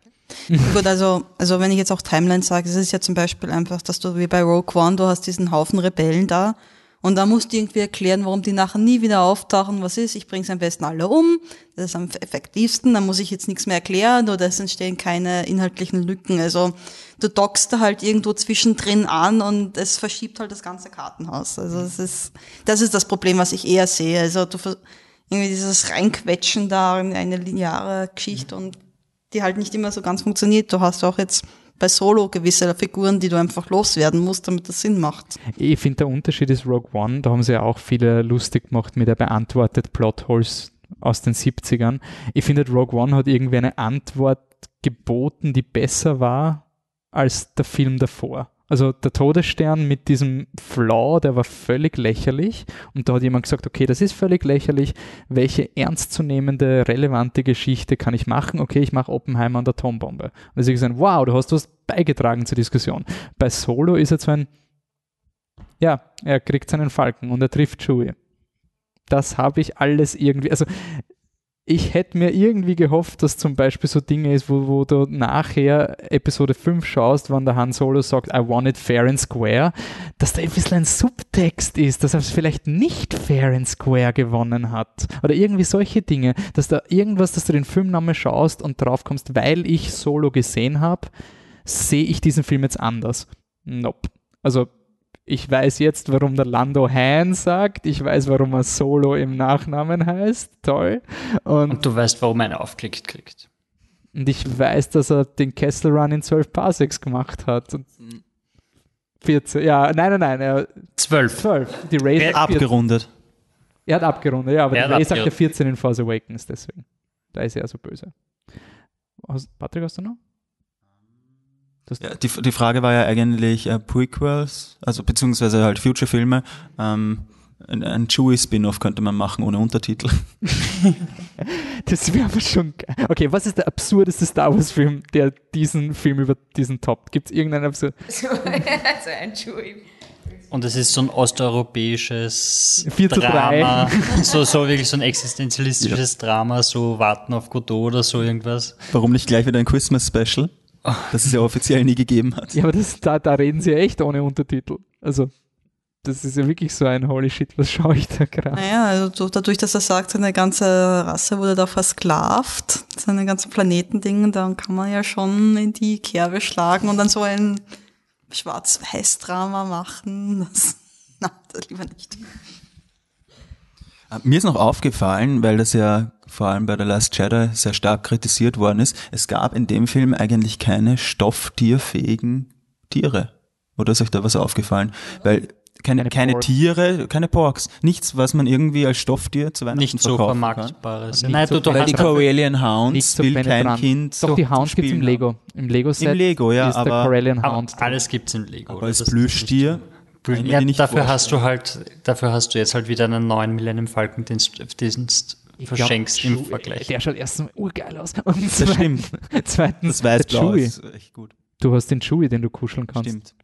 Speaker 1: (laughs)
Speaker 3: Gut, also, also wenn ich jetzt auch Timeline sage, es ist ja zum Beispiel einfach, dass du wie bei Rogue One, du hast diesen Haufen Rebellen da und da musst du irgendwie erklären, warum die nachher nie wieder auftauchen. Was ist? Ich bringe sie am besten alle um. Das ist am effektivsten. Da muss ich jetzt nichts mehr erklären oder es entstehen keine inhaltlichen Lücken. Also du dockst da halt irgendwo zwischendrin an und es verschiebt halt das ganze Kartenhaus. Also das ist, das ist das Problem, was ich eher sehe. Also du irgendwie dieses Reinquetschen da in eine lineare Geschichte und die halt nicht immer so ganz funktioniert. Du hast auch jetzt bei Solo gewisse Figuren, die du einfach loswerden musst, damit das Sinn macht.
Speaker 1: Ich finde, der Unterschied ist Rogue One, da haben sie ja auch viele lustig gemacht mit der beantwortet Plotholes aus den 70ern. Ich finde, Rogue One hat irgendwie eine Antwort geboten, die besser war als der Film davor. Also der Todesstern mit diesem Flaw, der war völlig lächerlich. Und da hat jemand gesagt, okay, das ist völlig lächerlich. Welche ernstzunehmende, relevante Geschichte kann ich machen? Okay, ich mache Oppenheimer und Atombombe. Und da ist gesagt, wow, du hast was beigetragen zur Diskussion. Bei Solo ist er so ein, ja, er kriegt seinen Falken und er trifft Chewie. Das habe ich alles irgendwie, also ich hätte mir irgendwie gehofft, dass zum Beispiel so Dinge ist, wo, wo du nachher Episode 5 schaust, wann der Han Solo sagt, I want it fair and square, dass da ein bisschen ein Subtext ist, dass er es vielleicht nicht fair and square gewonnen hat. Oder irgendwie solche Dinge, dass da irgendwas, dass du den Filmnamen schaust und drauf kommst, weil ich Solo gesehen habe, sehe ich diesen Film jetzt anders. Nope. Also ich weiß jetzt, warum der Lando Han sagt. Ich weiß, warum er Solo im Nachnamen heißt. Toll.
Speaker 2: Und, und du weißt, warum er einen aufklickt kriegt.
Speaker 1: Und ich weiß, dass er den Kessel Run in 12 Parsecs gemacht hat. Und 14, ja, nein, nein, nein.
Speaker 2: 12.
Speaker 1: 12. Die Ray
Speaker 4: sagt abgerundet.
Speaker 1: Er hat abgerundet, ja, aber er die Ray sagt ja 14 in Force Awakens, deswegen. Da ist er so böse. Hast, Patrick, hast du noch?
Speaker 4: Ja, die, die Frage war ja eigentlich äh, Prequels, also beziehungsweise halt Future-Filme. Ähm, ein, ein Chewie-Spin-Off könnte man machen ohne Untertitel. (laughs)
Speaker 1: das wäre aber schon geil. Okay, was ist der absurdeste Star Wars-Film, der diesen Film über diesen toppt? Gibt es irgendeinen absurd? (laughs) So, also
Speaker 2: ein Chewie. Und es ist so ein osteuropäisches Drama, (laughs) so, so wirklich so ein existenzialistisches ja. Drama, so Warten auf Godot oder so irgendwas.
Speaker 4: Warum nicht gleich wieder ein Christmas-Special? (laughs) Das es ja offiziell nie gegeben hat.
Speaker 1: Ja, aber das, da, da reden sie ja echt ohne Untertitel. Also das ist ja wirklich so ein Holy Shit, was schaue ich da gerade?
Speaker 3: Naja, also dadurch, dass er sagt, seine ganze Rasse wurde da versklavt, seine ganzen Planetendingen, dann kann man ja schon in die Kerbe schlagen und dann so ein Schwarz-Weiß-Drama machen. Das, (laughs) na, das lieber nicht.
Speaker 4: Mir ist noch aufgefallen, weil das ja vor allem bei The Last Jedi sehr stark kritisiert worden ist, es gab in dem Film eigentlich keine stofftierfähigen Tiere. Oder ist euch da was aufgefallen? Weil keine, keine, keine Tiere, keine Porks, nichts, was man irgendwie als Stofftier zu Weihnachten
Speaker 2: Nicht so vermarktbares.
Speaker 4: Kann. Nein, so du, du die Corellian Hounds so will kein Kind
Speaker 1: Doch, die Hounds gibt es im Lego. Im Lego-Set
Speaker 4: Im Lego, ja, aber,
Speaker 2: Hound. alles gibt es im Lego.
Speaker 4: Aber als Plüschtier
Speaker 2: ja, dafür hast du halt, dafür hast du jetzt halt wieder einen neuen Millennium Falcon, den, den verschenkst glaub, im Vergleich.
Speaker 1: Der schaut erstens urgeil aus. (laughs)
Speaker 4: Und das zweitens, stimmt.
Speaker 1: Zweitens,
Speaker 4: das Weißblau ist echt gut.
Speaker 1: Du hast den Chewie, den du kuscheln kannst. Stimmt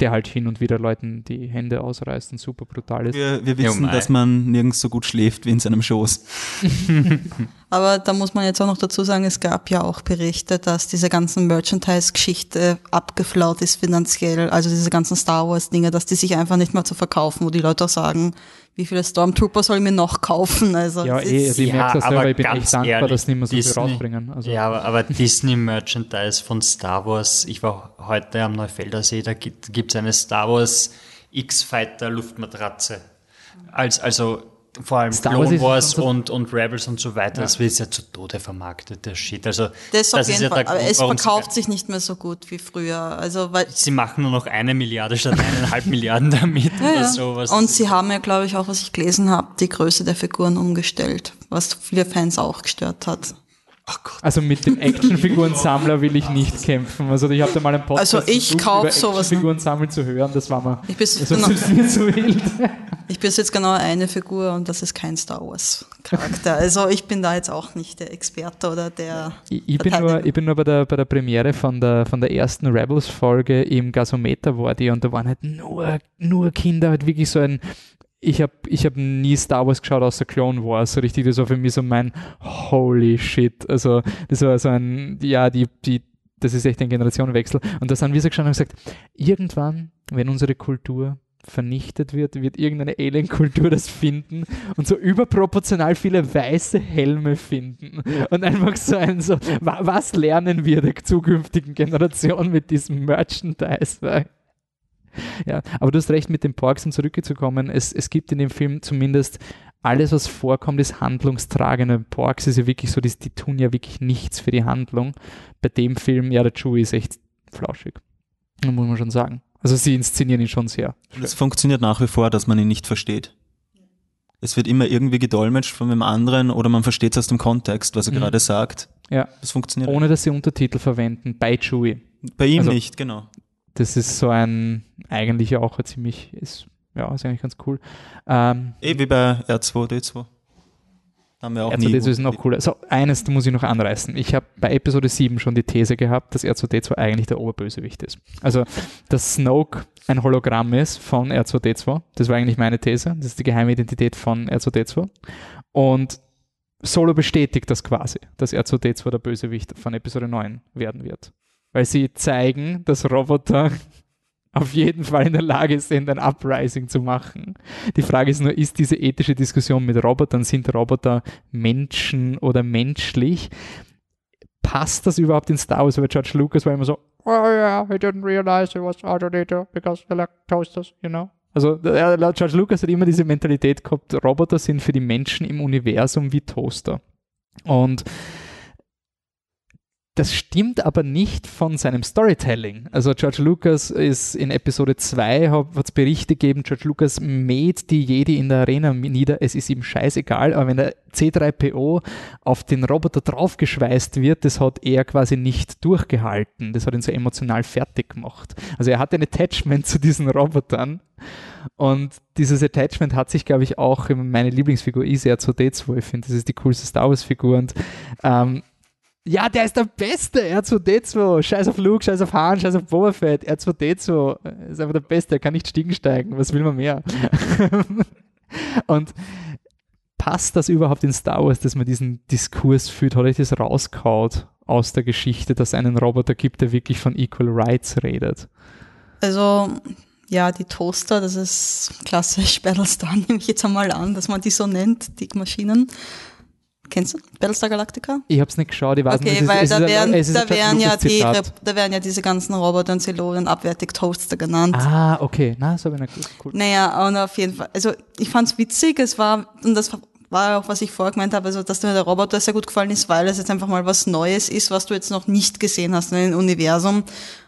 Speaker 1: der halt hin und wieder Leuten die Hände ausreißt und super brutal ist.
Speaker 4: Wir, wir wissen, ja, dass man nirgends so gut schläft wie in seinem Schoß. (laughs) (laughs)
Speaker 3: Aber da muss man jetzt auch noch dazu sagen, es gab ja auch Berichte, dass diese ganzen Merchandise-Geschichte abgeflaut ist finanziell, also diese ganzen Star Wars-Dinge, dass die sich einfach nicht mehr zu verkaufen, wo die Leute auch sagen, wie viele Stormtrooper soll ich mir noch kaufen? Also
Speaker 1: ja, eh, also ich ja, merke das selber, ich bin echt dankbar, ehrlich, dass nicht mehr so Disney, viel rausbringen.
Speaker 2: Also. Ja, aber, aber Disney-Merchandise von Star Wars, ich war heute am Neufelder See, da gibt es eine Star Wars X-Fighter Luftmatratze. Als, also vor allem Star Clone Wars so und, und Rebels und so weiter, ja. das wird ja zu Tode vermarktet, der Shit. Also,
Speaker 3: das, das ist ja Fall, aber es verkauft sich nicht mehr so gut wie früher. Also, weil
Speaker 2: sie machen nur noch eine Milliarde statt eineinhalb Milliarden damit ja, oder sowas.
Speaker 3: Und sie haben ja, glaube ich, auch, was ich gelesen habe, die Größe der Figuren umgestellt, was viele Fans auch gestört hat.
Speaker 1: Also mit dem Actionfiguren-Sammler will ich nicht kämpfen. Also ich habe da mal einen
Speaker 3: Podcast also ich kaufe sowas.
Speaker 1: Actionfiguren sammeln zu hören, das war mal.
Speaker 3: Ich bin genau, (laughs) mir zu wild. Ich bin jetzt genau eine Figur und das ist kein Star Wars Charakter. Also ich bin da jetzt auch nicht der Experte oder der.
Speaker 1: Ich, ich bin nur, ich bin nur bei der, bei der Premiere von der, von der ersten Rebels Folge im Gasometer war die und da waren halt nur, nur Kinder, halt wirklich so ein ich habe ich hab nie Star Wars geschaut außer Clone Wars, so richtig, das war für mich so mein Holy Shit. Also, das war so ein, ja, die, die, das ist echt ein Generationenwechsel. Und da haben wir so geschaut und gesagt, irgendwann, wenn unsere Kultur vernichtet wird, wird irgendeine Alien-Kultur das finden und so überproportional viele weiße Helme finden. Und einfach so ein so, was lernen wir der zukünftigen Generation mit diesem Merchandise? Ja, aber du hast recht mit den Porks, um zurückzukommen. Es, es gibt in dem Film zumindest alles, was vorkommt, ist handlungstragende. Porks ist ja wirklich so, die, die tun ja wirklich nichts für die Handlung. Bei dem Film, ja, der Chewie ist echt flauschig. Muss man schon sagen. Also sie inszenieren ihn schon sehr.
Speaker 4: Und es funktioniert nach wie vor, dass man ihn nicht versteht. Es wird immer irgendwie gedolmetscht von einem anderen oder man versteht es aus dem Kontext, was er mhm. gerade sagt.
Speaker 1: Ja. Das funktioniert. Ohne dass sie Untertitel verwenden, bei Chewie.
Speaker 4: Bei ihm also, nicht, genau
Speaker 1: das ist so ein, eigentlich auch ein ziemlich, ist, ja, ist eigentlich ganz cool.
Speaker 4: Ähm, eh wie bei R2D2.
Speaker 1: Haben wir auch R2D2 ist noch cooler. So, eines muss ich noch anreißen. Ich habe bei Episode 7 schon die These gehabt, dass R2D2 eigentlich der Oberbösewicht ist. Also, dass Snoke ein Hologramm ist von R2D2. Das war eigentlich meine These. Das ist die geheime Identität von R2D2. Und Solo bestätigt das quasi, dass R2D2 der Bösewicht von Episode 9 werden wird weil sie zeigen, dass Roboter auf jeden Fall in der Lage sind, ein Uprising zu machen. Die Frage ist nur, ist diese ethische Diskussion mit Robotern, sind Roboter Menschen oder menschlich? Passt das überhaupt in Star Wars? Weil George Lucas war immer so, oh yeah, I didn't realize it was R2D2 because they like toasters, you know? Also George Lucas hat immer diese Mentalität gehabt, Roboter sind für die Menschen im Universum wie Toaster. Und das stimmt aber nicht von seinem Storytelling. Also George Lucas ist in Episode 2, hat es Berichte gegeben, George Lucas mäht die Jedi in der Arena nieder, es ist ihm scheißegal, aber wenn der C3PO auf den Roboter draufgeschweißt wird, das hat er quasi nicht durchgehalten. Das hat ihn so emotional fertig gemacht. Also er hat ein Attachment zu diesen Robotern und dieses Attachment hat sich, glaube ich, auch, meine Lieblingsfigur ist R2D2, ich finde, das ist die coolste Star Wars-Figur und ähm, ja, der ist der Beste. R2D2. Scheiß auf Luke, scheiß auf Han, scheiß auf Boba Fett. R2D2 ist einfach der Beste. Er kann nicht stiegen steigen. Was will man mehr? (laughs) Und passt das überhaupt in Star Wars, dass man diesen Diskurs führt? Hat euch das rauskaut aus der Geschichte, dass es einen Roboter gibt, der wirklich von Equal Rights redet?
Speaker 3: Also, ja, die Toaster, das ist klassisch (laughs) Battlestar, nehme ich jetzt einmal an, dass man die so nennt, die Maschinen. Kennst du Battlestar Galactica?
Speaker 1: Ich habe es nicht geschaut, ich weiß
Speaker 3: okay,
Speaker 1: nicht.
Speaker 3: weil ist, da, wären, da, wären ja die, da werden ja diese ganzen Roboter und Zelonen abwertig Toaster genannt.
Speaker 1: Ah, okay. Na, so bin ich.
Speaker 3: Cool. Naja, und auf jeden Fall. Also ich fand's witzig, es war, und das war auch, was ich vorher gemeint habe, also dass mir der Roboter sehr gut gefallen ist, weil es jetzt einfach mal was Neues ist, was du jetzt noch nicht gesehen hast in dem Universum.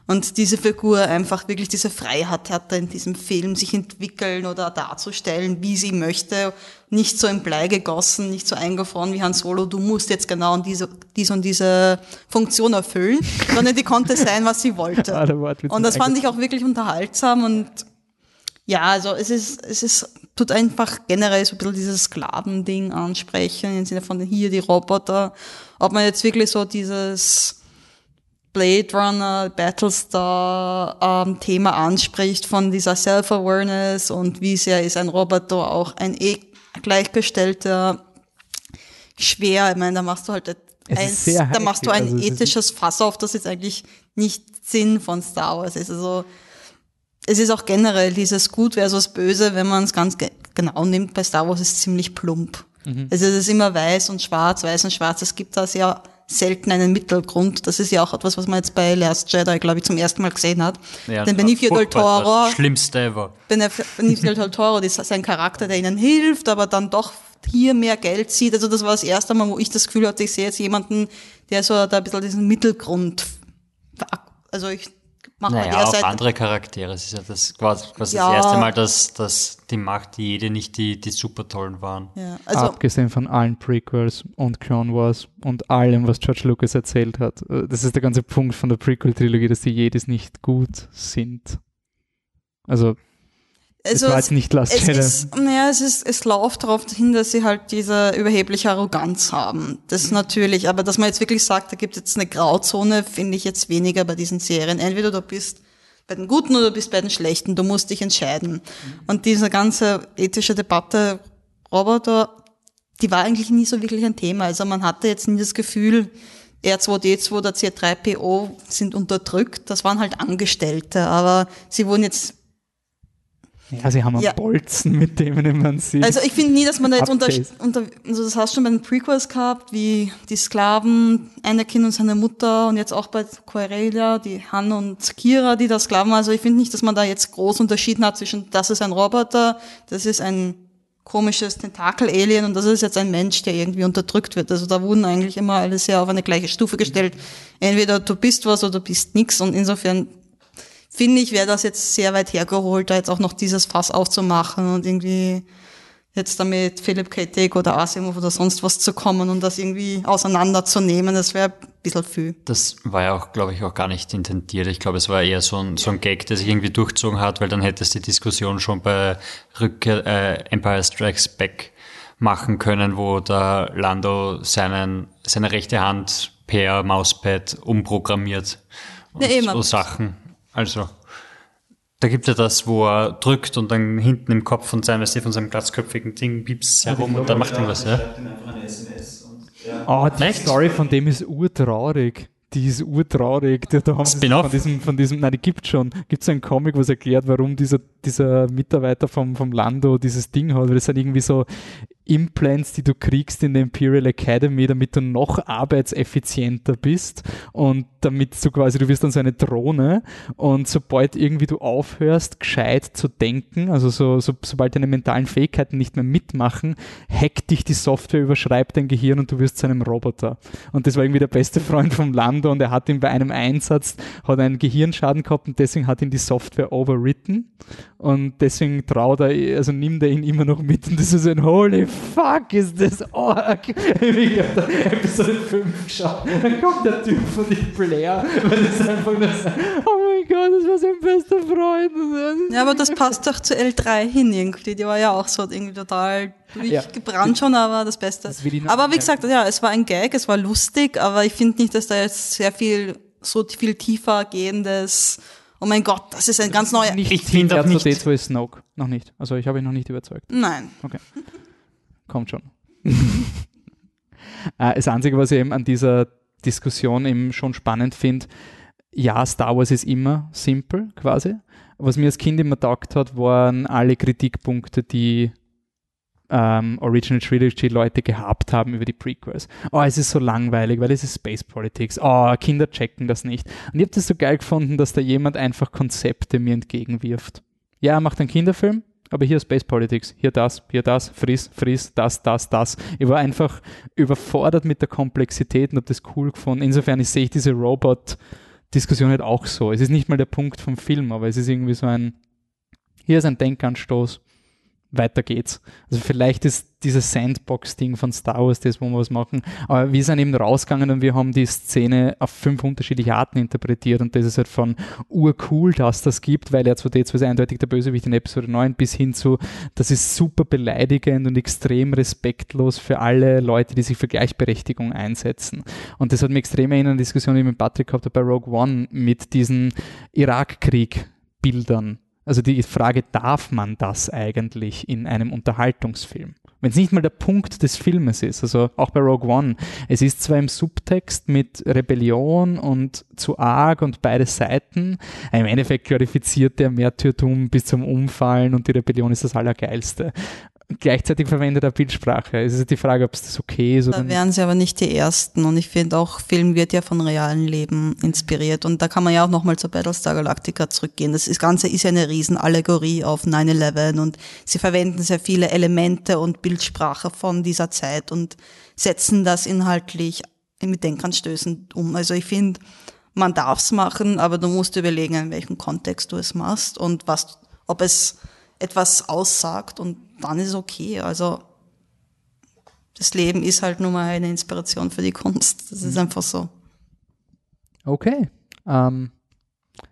Speaker 3: Und diese Figur einfach wirklich diese Freiheit hatte in diesem Film, sich entwickeln oder darzustellen, wie sie möchte. Nicht so in Blei gegossen, nicht so eingefroren wie Han Solo, du musst jetzt genau diese, diese und diese Funktion erfüllen, sondern die konnte sein, was sie wollte. Und das fand ich auch wirklich unterhaltsam und ja, also es ist, es ist, tut einfach generell so ein bisschen dieses Sklavending ansprechen, im Sinne von hier die Roboter. Ob man jetzt wirklich so dieses Blade Runner, Battlestar ähm, Thema anspricht von dieser Self-Awareness und wie sehr ist ein Roboter auch ein e gleichgestellter schwer. Ich meine, da machst du halt eins, da machst du ein also ethisches Fass auf, das jetzt eigentlich nicht Sinn von Star Wars ist. Also es ist auch generell dieses Gut versus Böse, wenn man es ganz ge genau nimmt, bei Star Wars ist es ziemlich plump. Mhm. Also es ist immer weiß und schwarz, weiß und schwarz. Es gibt da sehr selten einen Mittelgrund. Das ist ja auch etwas, was man jetzt bei Last Jedi, glaube ich, zum ersten Mal gesehen hat. Ja, Denn Benicio del Toro,
Speaker 2: das Schlimmste ever.
Speaker 3: Benicio del Toro, das ist ein Charakter, der ihnen hilft, aber dann doch hier mehr Geld sieht. Also das war das erste Mal, wo ich das Gefühl hatte, ich sehe jetzt jemanden, der so da ein bisschen diesen Mittelgrund, also ich
Speaker 2: Macht naja, auf andere Charaktere. Es ist ja das quasi, quasi ja. das erste Mal, dass, dass die Macht die jede nicht die, die super tollen waren.
Speaker 1: Ja, also Abgesehen von allen Prequels und Clone Wars und allem, was George Lucas erzählt hat. Äh, das ist der ganze Punkt von der Prequel-Trilogie, dass die Jedis nicht gut sind. Also also es war jetzt nicht Last
Speaker 3: Jedi. Ist, naja, es, ist, es läuft darauf hin, dass sie halt diese überhebliche Arroganz haben. Das ist natürlich, aber dass man jetzt wirklich sagt, da gibt es jetzt eine Grauzone, finde ich jetzt weniger bei diesen Serien. Entweder du bist bei den Guten oder du bist bei den Schlechten. Du musst dich entscheiden. Und diese ganze ethische Debatte, Roboter, die war eigentlich nie so wirklich ein Thema. Also man hatte jetzt nie das Gefühl, R2D2 oder C3PO sind unterdrückt. Das waren halt Angestellte, aber sie wurden jetzt
Speaker 1: ja, sie haben einen ja. Bolzen, mit dem man sie.
Speaker 3: Also ich finde nie, dass man da jetzt unter, unter, also das hast du schon bei den Prequels gehabt, wie die Sklaven, Anakin und seine Mutter und jetzt auch bei Coerelia, die Han und Kira, die da Sklaven waren. Also ich finde nicht, dass man da jetzt groß unterschieden hat zwischen, das ist ein Roboter, das ist ein komisches Tentakel-Alien und das ist jetzt ein Mensch, der irgendwie unterdrückt wird. Also da wurden eigentlich immer alle sehr auf eine gleiche Stufe gestellt. Entweder du bist was oder du bist nix und insofern finde ich, wäre das jetzt sehr weit hergeholt, da jetzt auch noch dieses Fass aufzumachen und irgendwie jetzt damit Philip K. Dick oder Asimov oder sonst was zu kommen und das irgendwie auseinanderzunehmen, das wäre ein bisschen viel.
Speaker 2: Das war ja auch, glaube ich, auch gar nicht intendiert. Ich glaube, es war eher so ein, so ein Gag, der sich irgendwie durchzogen hat, weil dann hättest du die Diskussion schon bei Rückkehr, äh, Empire Strikes Back machen können, wo der Lando seinen, seine rechte Hand per Mauspad umprogrammiert und ja, so Sachen. Also, da gibt es ja das, wo er drückt und dann hinten im Kopf von seinem, von seinem glatzköpfigen Ding piepst herum und dann macht er was, ja.
Speaker 1: Oh, die Story von dem ist urtraurig. Die ist urtraurig. Da, da haben von diesem, von diesem, nein, die gibt schon. Gibt es einen Comic, was erklärt, warum dieser, dieser Mitarbeiter vom, vom Lando dieses Ding hat, weil es sind irgendwie so Implants, die du kriegst in der Imperial Academy, damit du noch arbeitseffizienter bist und damit du quasi, du wirst dann so eine Drohne und sobald irgendwie du aufhörst, gescheit zu denken, also so, so, sobald deine mentalen Fähigkeiten nicht mehr mitmachen, hackt dich die Software, überschreibt dein Gehirn und du wirst zu einem Roboter. Und das war irgendwie der beste Freund vom Land Mando und er hat ihn bei einem Einsatz, hat einen Gehirnschaden gehabt und deswegen hat ihn die Software overwritten. Und deswegen traut er, also nimmt er ihn immer noch mit. Und das ist ein Holy fuck, ist das arg. Ich habe da Episode 5 geschaut, dann kommt der Typ von den Blair, weil das einfach nur so, oh mein Gott, das war sein bester Freund.
Speaker 3: Ja, aber das passt doch zu L3 hin irgendwie, die war ja auch so irgendwie total durchgebrannt ja. schon, aber das Beste. Das aber wie gesagt, ja, es war ein Gag, es war lustig, aber ich finde nicht, dass da jetzt sehr viel, so viel tiefer gehendes Oh mein Gott, das ist ein ganz neuer.
Speaker 1: Nicht ich finde auch nicht. D2 ist Snoke. Noch nicht. Also ich habe ihn noch nicht überzeugt.
Speaker 3: Nein.
Speaker 1: Okay. Kommt schon. (laughs) Äh, das Einzige, was ich eben an dieser Diskussion eben schon spannend finde, ja, Star Wars ist immer simpel quasi. Was mir als Kind immer taugt hat, waren alle Kritikpunkte, die ähm, Original Trilogy Leute gehabt haben über die Prequels. Oh, es ist so langweilig, weil es ist Space Politics. Oh, Kinder checken das nicht. Und ich habe das so geil gefunden, dass da jemand einfach Konzepte mir entgegenwirft. Ja, er macht einen Kinderfilm, aber hier Space Politics, hier das, hier das, friss, friss, das, das, das. Ich war einfach überfordert mit der Komplexität und habe das cool gefunden. Insofern sehe ich diese Robot-Diskussion halt auch so. Es ist nicht mal der Punkt vom Film, aber es ist irgendwie so ein, hier ist ein Denkanstoß weiter geht's. Also vielleicht ist dieses Sandbox-Ding von Star Wars das, wo wir was machen. Aber wir sind eben rausgegangen und wir haben die Szene auf fünf unterschiedliche Arten interpretiert und das ist halt von urcool, dass das gibt, weil er zu D2 eindeutig der Bösewicht in Episode 9 bis hin zu, das ist super beleidigend und extrem respektlos für alle Leute, die sich für Gleichberechtigung einsetzen. Und das hat mich extrem erinnert an Diskussion, die ich mit Patrick hatte bei Rogue One mit diesen Irakkrieg-Bildern also die Frage, darf man das eigentlich in einem Unterhaltungsfilm? Wenn es nicht mal der Punkt des Filmes ist, also auch bei Rogue One, es ist zwar im Subtext mit Rebellion und zu arg und beide Seiten, im Endeffekt glorifiziert der Märtyrtum bis zum Umfallen und die Rebellion ist das Allergeilste gleichzeitig verwendet er Bildsprache. Es ist die Frage, ob es das okay ist
Speaker 3: oder Da wären sie aber nicht die Ersten und ich finde auch, Film wird ja von realen Leben inspiriert und da kann man ja auch nochmal zur Battlestar Galactica zurückgehen. Das Ganze ist ja eine Riesenallegorie auf 9-11 und sie verwenden sehr viele Elemente und Bildsprache von dieser Zeit und setzen das inhaltlich mit Denkanstößen um. Also ich finde, man darf es machen, aber du musst überlegen, in welchem Kontext du es machst und was, ob es etwas aussagt und dann ist es okay. Also das Leben ist halt nur mal eine Inspiration für die Kunst. Das ist mhm. einfach so.
Speaker 1: Okay. Ähm,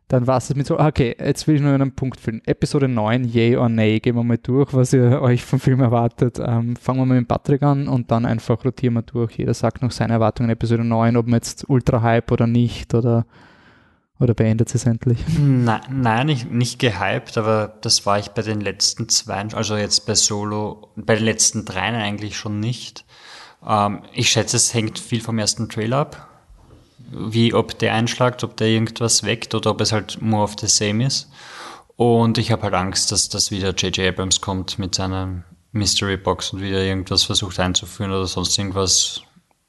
Speaker 1: dann war es mit so, okay, jetzt will ich nur einen Punkt finden. Episode 9, yay or nay, gehen wir mal durch, was ihr (laughs) euch vom Film erwartet. Ähm, fangen wir mal mit Patrick an und dann einfach rotieren wir durch. Jeder sagt noch seine Erwartungen in Episode 9, ob man jetzt ultra hype oder nicht oder oder beendet es endlich?
Speaker 2: Nein, nein nicht, nicht gehypt, aber das war ich bei den letzten zwei, also jetzt bei Solo, bei den letzten dreien eigentlich schon nicht. Ähm, ich schätze, es hängt viel vom ersten Trailer ab. Wie ob der einschlagt, ob der irgendwas weckt oder ob es halt more of the same ist. Und ich habe halt Angst, dass das wieder J.J. Abrams kommt mit seiner Mystery Box und wieder irgendwas versucht einzuführen oder sonst irgendwas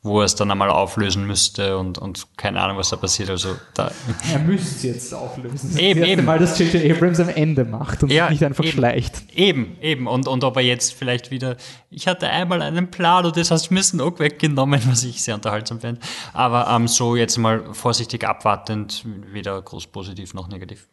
Speaker 2: wo er es dann einmal auflösen müsste und, und keine Ahnung, was da passiert. Also da
Speaker 1: er müsste es jetzt auflösen. Das eben, das eben. Mal, dass J.J. Abrams am Ende macht und ja, nicht einfach
Speaker 2: eben,
Speaker 1: schleicht.
Speaker 2: Eben, eben. Und, und ob er jetzt vielleicht wieder, ich hatte einmal einen Plan und das hast du mir auch weggenommen, was ich sehr unterhaltsam finde. Aber ähm, so jetzt mal vorsichtig abwartend, weder groß positiv noch negativ.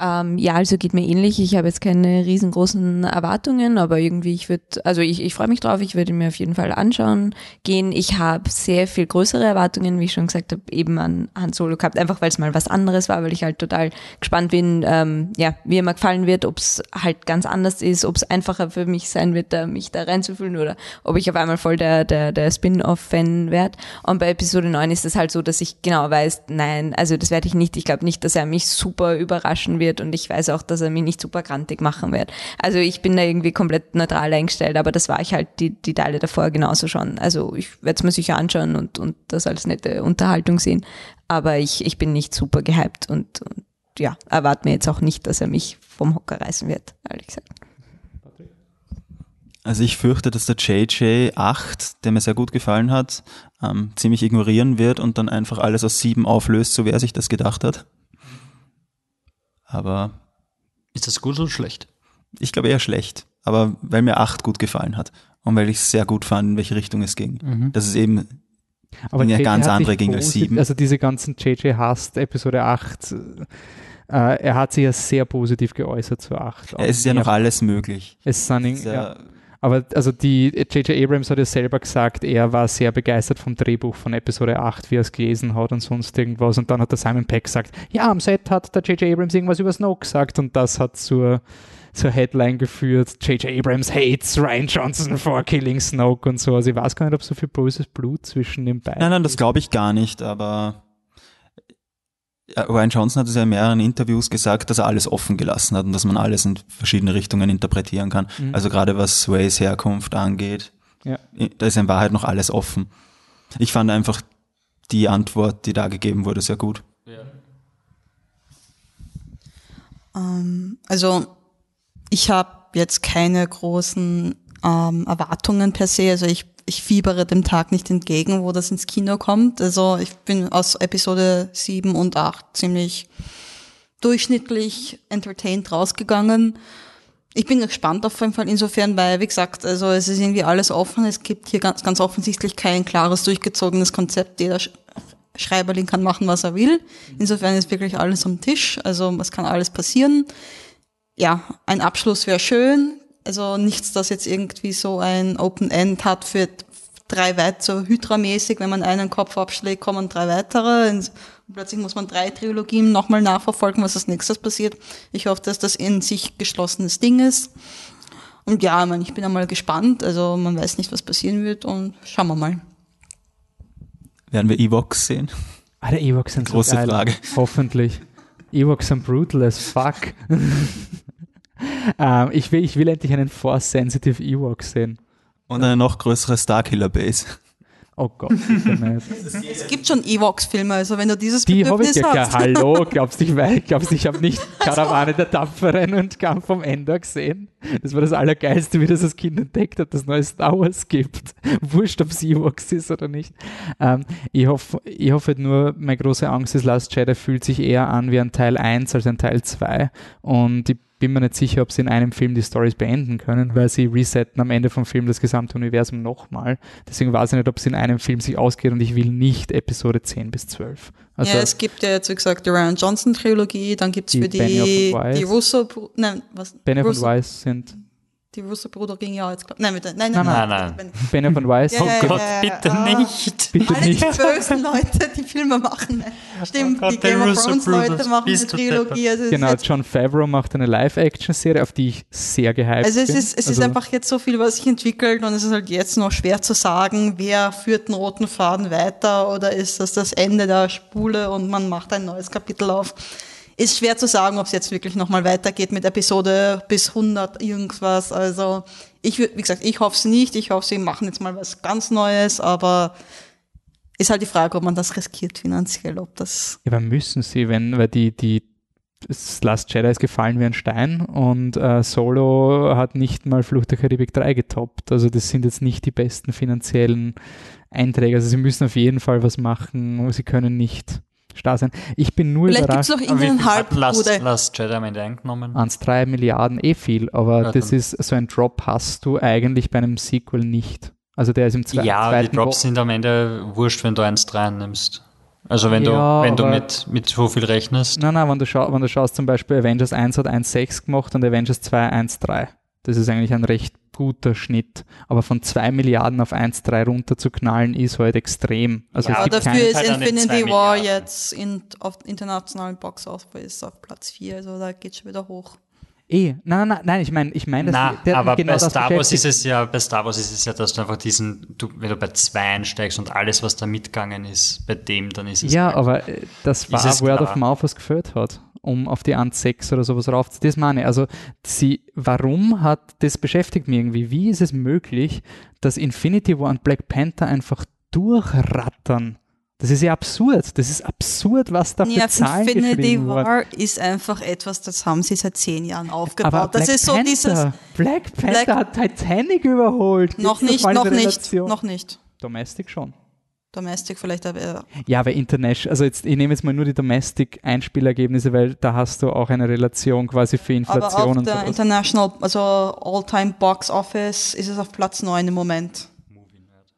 Speaker 5: Ähm, ja, also geht mir ähnlich. Ich habe jetzt keine riesengroßen Erwartungen, aber irgendwie, ich würde, also ich, ich freue mich drauf, ich würde mir auf jeden Fall anschauen gehen. Ich habe sehr viel größere Erwartungen, wie ich schon gesagt habe, eben an Han Solo gehabt, einfach weil es mal was anderes war, weil ich halt total gespannt bin, ähm, ja, wie er mir gefallen wird, ob es halt ganz anders ist, ob es einfacher für mich sein wird, da, mich da reinzufühlen oder ob ich auf einmal voll der, der, der Spin-off-Fan werde. Und bei Episode 9 ist es halt so, dass ich genau weiß, nein, also das werde ich nicht. Ich glaube nicht, dass er mich super überraschen wird wird und ich weiß auch, dass er mich nicht super grantig machen wird. Also ich bin da irgendwie komplett neutral eingestellt, aber das war ich halt die, die Teile davor genauso schon. Also ich werde es mir sicher anschauen und, und das als nette Unterhaltung sehen, aber ich, ich bin nicht super gehypt und, und ja, erwarte mir jetzt auch nicht, dass er mich vom Hocker reißen wird, ehrlich gesagt.
Speaker 4: Also ich fürchte, dass der JJ8, der mir sehr gut gefallen hat, ähm, ziemlich ignorieren wird und dann einfach alles aus sieben auflöst, so wer sich das gedacht hat. Aber.
Speaker 2: Ist das gut oder schlecht?
Speaker 4: Ich glaube eher schlecht. Aber weil mir acht gut gefallen hat. Und weil ich es sehr gut fand, in welche Richtung es ging. Mhm. Dass es eben
Speaker 1: Aber
Speaker 4: eine ganz andere ging als 7.
Speaker 1: Also diese ganzen JJ Hast Episode 8, äh, er hat sich ja sehr positiv geäußert zu 8.
Speaker 4: Es ist ja noch alles möglich.
Speaker 1: Es sind, ja. Aber also die J.J. Abrams hat ja selber gesagt, er war sehr begeistert vom Drehbuch von Episode 8, wie er es gelesen hat und sonst irgendwas. Und dann hat der Simon Peck gesagt, ja, am Set hat der J.J. Abrams irgendwas über Snoke gesagt und das hat zur, zur Headline geführt, J.J. Abrams hates Ryan Johnson for killing Snoke und so. Also ich weiß gar nicht, ob so viel böses Blut zwischen den beiden
Speaker 4: Nein, nein, das glaube ich gar nicht, aber Ryan Johnson hat es ja in mehreren Interviews gesagt, dass er alles offen gelassen hat und dass man alles in verschiedene Richtungen interpretieren kann. Mhm. Also gerade was Sways Herkunft angeht, ja. da ist in Wahrheit noch alles offen. Ich fand einfach die Antwort, die da gegeben wurde, sehr gut. Ja.
Speaker 3: Ähm, also ich habe jetzt keine großen ähm, Erwartungen per se. Also ich ich fiebere dem Tag nicht entgegen, wo das ins Kino kommt. Also ich bin aus Episode 7 und 8 ziemlich durchschnittlich entertained rausgegangen. Ich bin gespannt auf jeden Fall insofern, weil, wie gesagt, also es ist irgendwie alles offen. Es gibt hier ganz, ganz offensichtlich kein klares, durchgezogenes Konzept. Jeder Schreiberling kann machen, was er will. Insofern ist wirklich alles am Tisch. Also es kann alles passieren. Ja, ein Abschluss wäre schön. Also nichts, das jetzt irgendwie so ein Open End hat für drei weitere, Hydra-mäßig, wenn man einen Kopf abschlägt, kommen drei weitere. Und plötzlich muss man drei Trilogien nochmal nachverfolgen, was als nächstes passiert. Ich hoffe, dass das in sich geschlossenes Ding ist. Und ja, man, ich bin einmal gespannt. Also man weiß nicht, was passieren wird und schauen wir mal.
Speaker 4: Werden wir Evox sehen?
Speaker 1: Ah, der Evox sind
Speaker 4: Große
Speaker 1: so geil.
Speaker 4: Frage.
Speaker 1: Hoffentlich. Evox sind brutal as fuck. (laughs) (laughs) ähm, ich, will, ich will endlich einen Force-Sensitive Ewok sehen.
Speaker 4: Und eine noch größere Starkiller-Base.
Speaker 1: Oh Gott, nicht. (laughs)
Speaker 3: Es gibt schon Evox-Filme, also wenn du dieses
Speaker 1: Die habe ich ja, ja, hallo, (laughs) glaubst du, ich glaubst du, ich habe nicht Karawane der Tapferen und Kampf vom Ender gesehen? Das war das Allergeilste, wie das als Kind entdeckt hat, dass es neue Star Wars gibt. Wurscht, ob es Evox ist oder nicht. Ähm, ich hoffe ich hoff halt nur, meine große Angst ist, Last Jedi fühlt sich eher an wie ein Teil 1 als ein Teil 2 und ich bin mir nicht sicher, ob sie in einem Film die Stories beenden können, weil sie resetten am Ende vom Film das gesamte Universum nochmal. Deswegen weiß ich nicht, ob es in einem Film sich ausgeht und ich will nicht Episode 10 bis 12.
Speaker 3: Also ja, es gibt ja jetzt, wie gesagt, die Ryan Johnson Trilogie, dann gibt es für die, die Russo, nein, was?
Speaker 1: Benioff und Weiss sind
Speaker 3: die Russo-Brüder ging ja jetzt, nein, mit,
Speaker 2: nein, nein, nein, nein, nein.
Speaker 1: nein. Benioff und Weiss.
Speaker 2: oh Gott, bitte ah, nicht.
Speaker 1: Bitte
Speaker 3: Alle
Speaker 1: nicht.
Speaker 3: die bösen Leute, die Filme machen. Stimmt, oh Gott, die Game of Thrones Leute machen eine Trilogie.
Speaker 1: Also genau, John Favreau macht eine Live-Action-Serie, auf die ich sehr gehypt
Speaker 3: also es
Speaker 1: bin.
Speaker 3: Ist, es also ist einfach jetzt so viel, was sich entwickelt und es ist halt jetzt noch schwer zu sagen, wer führt den roten Faden weiter oder ist das das Ende der Spule und man macht ein neues Kapitel auf ist schwer zu sagen, ob es jetzt wirklich nochmal weitergeht mit Episode bis 100 irgendwas. Also ich wie gesagt, ich hoffe es nicht. Ich hoffe, sie machen jetzt mal was ganz Neues, aber ist halt die Frage, ob man das riskiert finanziell, ob das.
Speaker 1: Ja, aber müssen sie, wenn, weil die, die Last Jedi ist gefallen wie ein Stein und äh, Solo hat nicht mal Flucht der Karibik 3 getoppt. Also das sind jetzt nicht die besten finanziellen Einträge. Also sie müssen auf jeden Fall was machen. Sie können nicht starr sein. Ich bin nur
Speaker 3: Vielleicht
Speaker 1: überrascht.
Speaker 3: Vielleicht gibt es noch irgendeinen Halbbruder.
Speaker 2: Last, Last Jedi am Ende eingenommen.
Speaker 1: 1,3 Milliarden eh viel, aber ja, das ist so ein Drop hast du eigentlich bei einem Sequel nicht. Also der ist im zweiten
Speaker 2: Ja, die Drops Bo sind am Ende wurscht, wenn du 1,3 nimmst. Also wenn ja, du, wenn du mit, mit so viel rechnest.
Speaker 1: Nein, nein, wenn du, schau, wenn du schaust zum Beispiel Avengers 1 hat 1,6 gemacht und Avengers 2 1,3. Das ist eigentlich ein recht guter Schnitt. Aber von 2 Milliarden auf 1,3 runter zu knallen, ist halt extrem. Also
Speaker 3: ja, dafür ist halt Infinity War jetzt in, auf internationalen Box Office auf Platz 4, also da geht es schon wieder hoch.
Speaker 1: Eh, nein, nein, nein, ich meine, ich meine,
Speaker 2: Na, aber genau bei Star Wars ist es ja, bei Star Wars ist es ja, dass du einfach diesen, du, wenn du bei zwei einsteigst und alles, was da mitgegangen ist, bei dem, dann ist es.
Speaker 1: Ja, halt, aber äh, das war Word of Mouth, was geführt hat um auf die 1.6 oder sowas rauf. Das meine ich. Also, sie, warum hat, das beschäftigt mich irgendwie. Wie ist es möglich, dass Infinity War und Black Panther einfach durchrattern? Das ist ja absurd. Das ist absurd, was da für ja, Zahlen Infinity War
Speaker 3: ist einfach etwas, das haben sie seit zehn Jahren aufgebaut.
Speaker 1: Aber
Speaker 3: das
Speaker 1: Black
Speaker 3: ist so
Speaker 1: Panther,
Speaker 3: dieses.
Speaker 1: Black Panther Black hat Titanic überholt.
Speaker 3: Noch nicht, noch nicht, noch nicht.
Speaker 1: Domestic schon.
Speaker 3: Domestic vielleicht, aber.
Speaker 1: Ja, aber International, also jetzt, ich nehme jetzt mal nur die Domestic-Einspielergebnisse, weil da hast du auch eine Relation quasi für Inflation aber auf
Speaker 3: und der International, also All-Time Box Office ist es auf Platz 9 im Moment.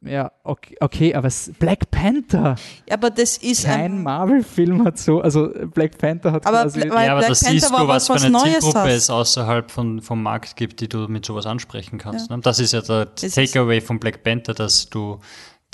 Speaker 1: Ja, okay, okay, aber Black Panther.
Speaker 3: Ja, aber das ist
Speaker 1: kein Marvel-Film hat so, also Black Panther hat
Speaker 3: aber quasi.
Speaker 2: ja, aber da siehst du, was, was für eine Zielgruppe hast. es außerhalb von, vom Markt gibt, die du mit sowas ansprechen kannst. Ja. Ne? Das ist ja der Takeaway von Black Panther, dass du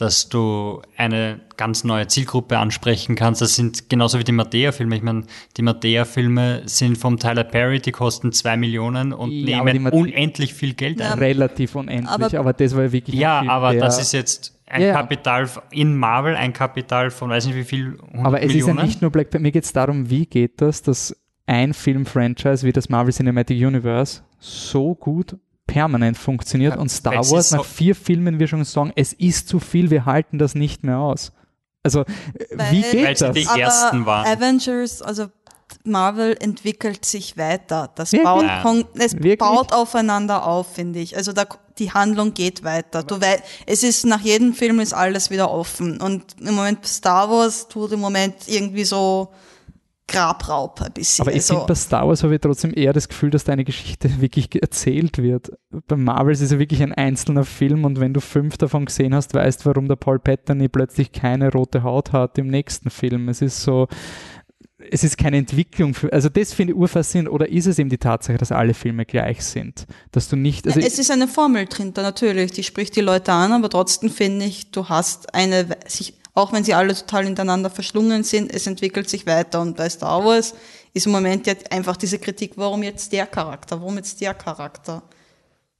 Speaker 2: dass du eine ganz neue Zielgruppe ansprechen kannst. Das sind genauso wie die Madea-Filme. Ich meine, die Madea-Filme sind vom Tyler Perry, die kosten zwei Millionen und ja, nehmen unendlich viel Geld
Speaker 1: ein. Relativ unendlich, aber, aber, das war wirklich.
Speaker 2: Ja, aber das ist jetzt ein ja, Kapital in Marvel, ein Kapital von weiß nicht wie viel.
Speaker 1: Aber es Millionen. ist ja nicht nur Black Panther. Mir geht es darum, wie geht das, dass ein Film-Franchise wie das Marvel Cinematic Universe so gut permanent funktioniert ja, und Star Wars nach vier Filmen wir schon sagen, es ist zu viel, wir halten das nicht mehr aus. Also weil, wie geht das?
Speaker 2: Die ersten waren.
Speaker 3: Avengers, also Marvel entwickelt sich weiter. Das baut, es baut aufeinander auf, finde ich. Also da, die Handlung geht weiter. Du wei es ist nach jedem Film ist alles wieder offen. Und im Moment Star Wars tut im Moment irgendwie so Grabraub ein bisschen.
Speaker 1: Aber ich also, finde, bei Star Wars habe ich trotzdem eher das Gefühl, dass deine Geschichte (laughs) wirklich erzählt wird. Bei Marvel ist es ja wirklich ein einzelner Film und wenn du fünf davon gesehen hast, weißt, warum der Paul Bettany plötzlich keine rote Haut hat im nächsten Film. Es ist so, es ist keine Entwicklung für, also das finde ich urfaszinierend, oder ist es eben die Tatsache, dass alle Filme gleich sind? Dass du nicht, also
Speaker 3: Es ist eine Formel drin, da natürlich, die spricht die Leute an, aber trotzdem finde ich, du hast eine, sich auch wenn sie alle total hintereinander verschlungen sind, es entwickelt sich weiter. Und bei Star Wars ist im Moment ja einfach diese Kritik, warum jetzt der Charakter, warum jetzt der Charakter?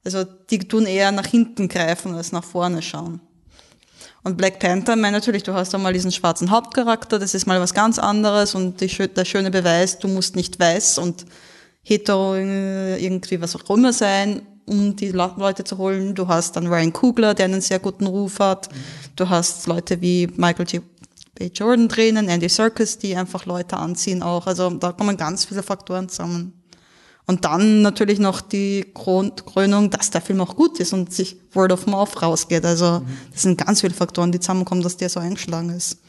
Speaker 3: Also die tun eher nach hinten greifen als nach vorne schauen. Und Black Panther, mein natürlich, du hast einmal diesen schwarzen Hauptcharakter, das ist mal was ganz anderes und die, der schöne Beweis, du musst nicht weiß und hetero irgendwie was auch immer sein, um die Leute zu holen. Du hast dann Ryan Kugler, der einen sehr guten Ruf hat. Du hast Leute wie Michael J. Jordan drinnen, Andy Serkis, die einfach Leute anziehen auch. Also da kommen ganz viele Faktoren zusammen. Und dann natürlich noch die Krönung, dass der Film auch gut ist und sich Word of Mouth rausgeht. Also das sind ganz viele Faktoren, die zusammenkommen, dass der so eingeschlagen ist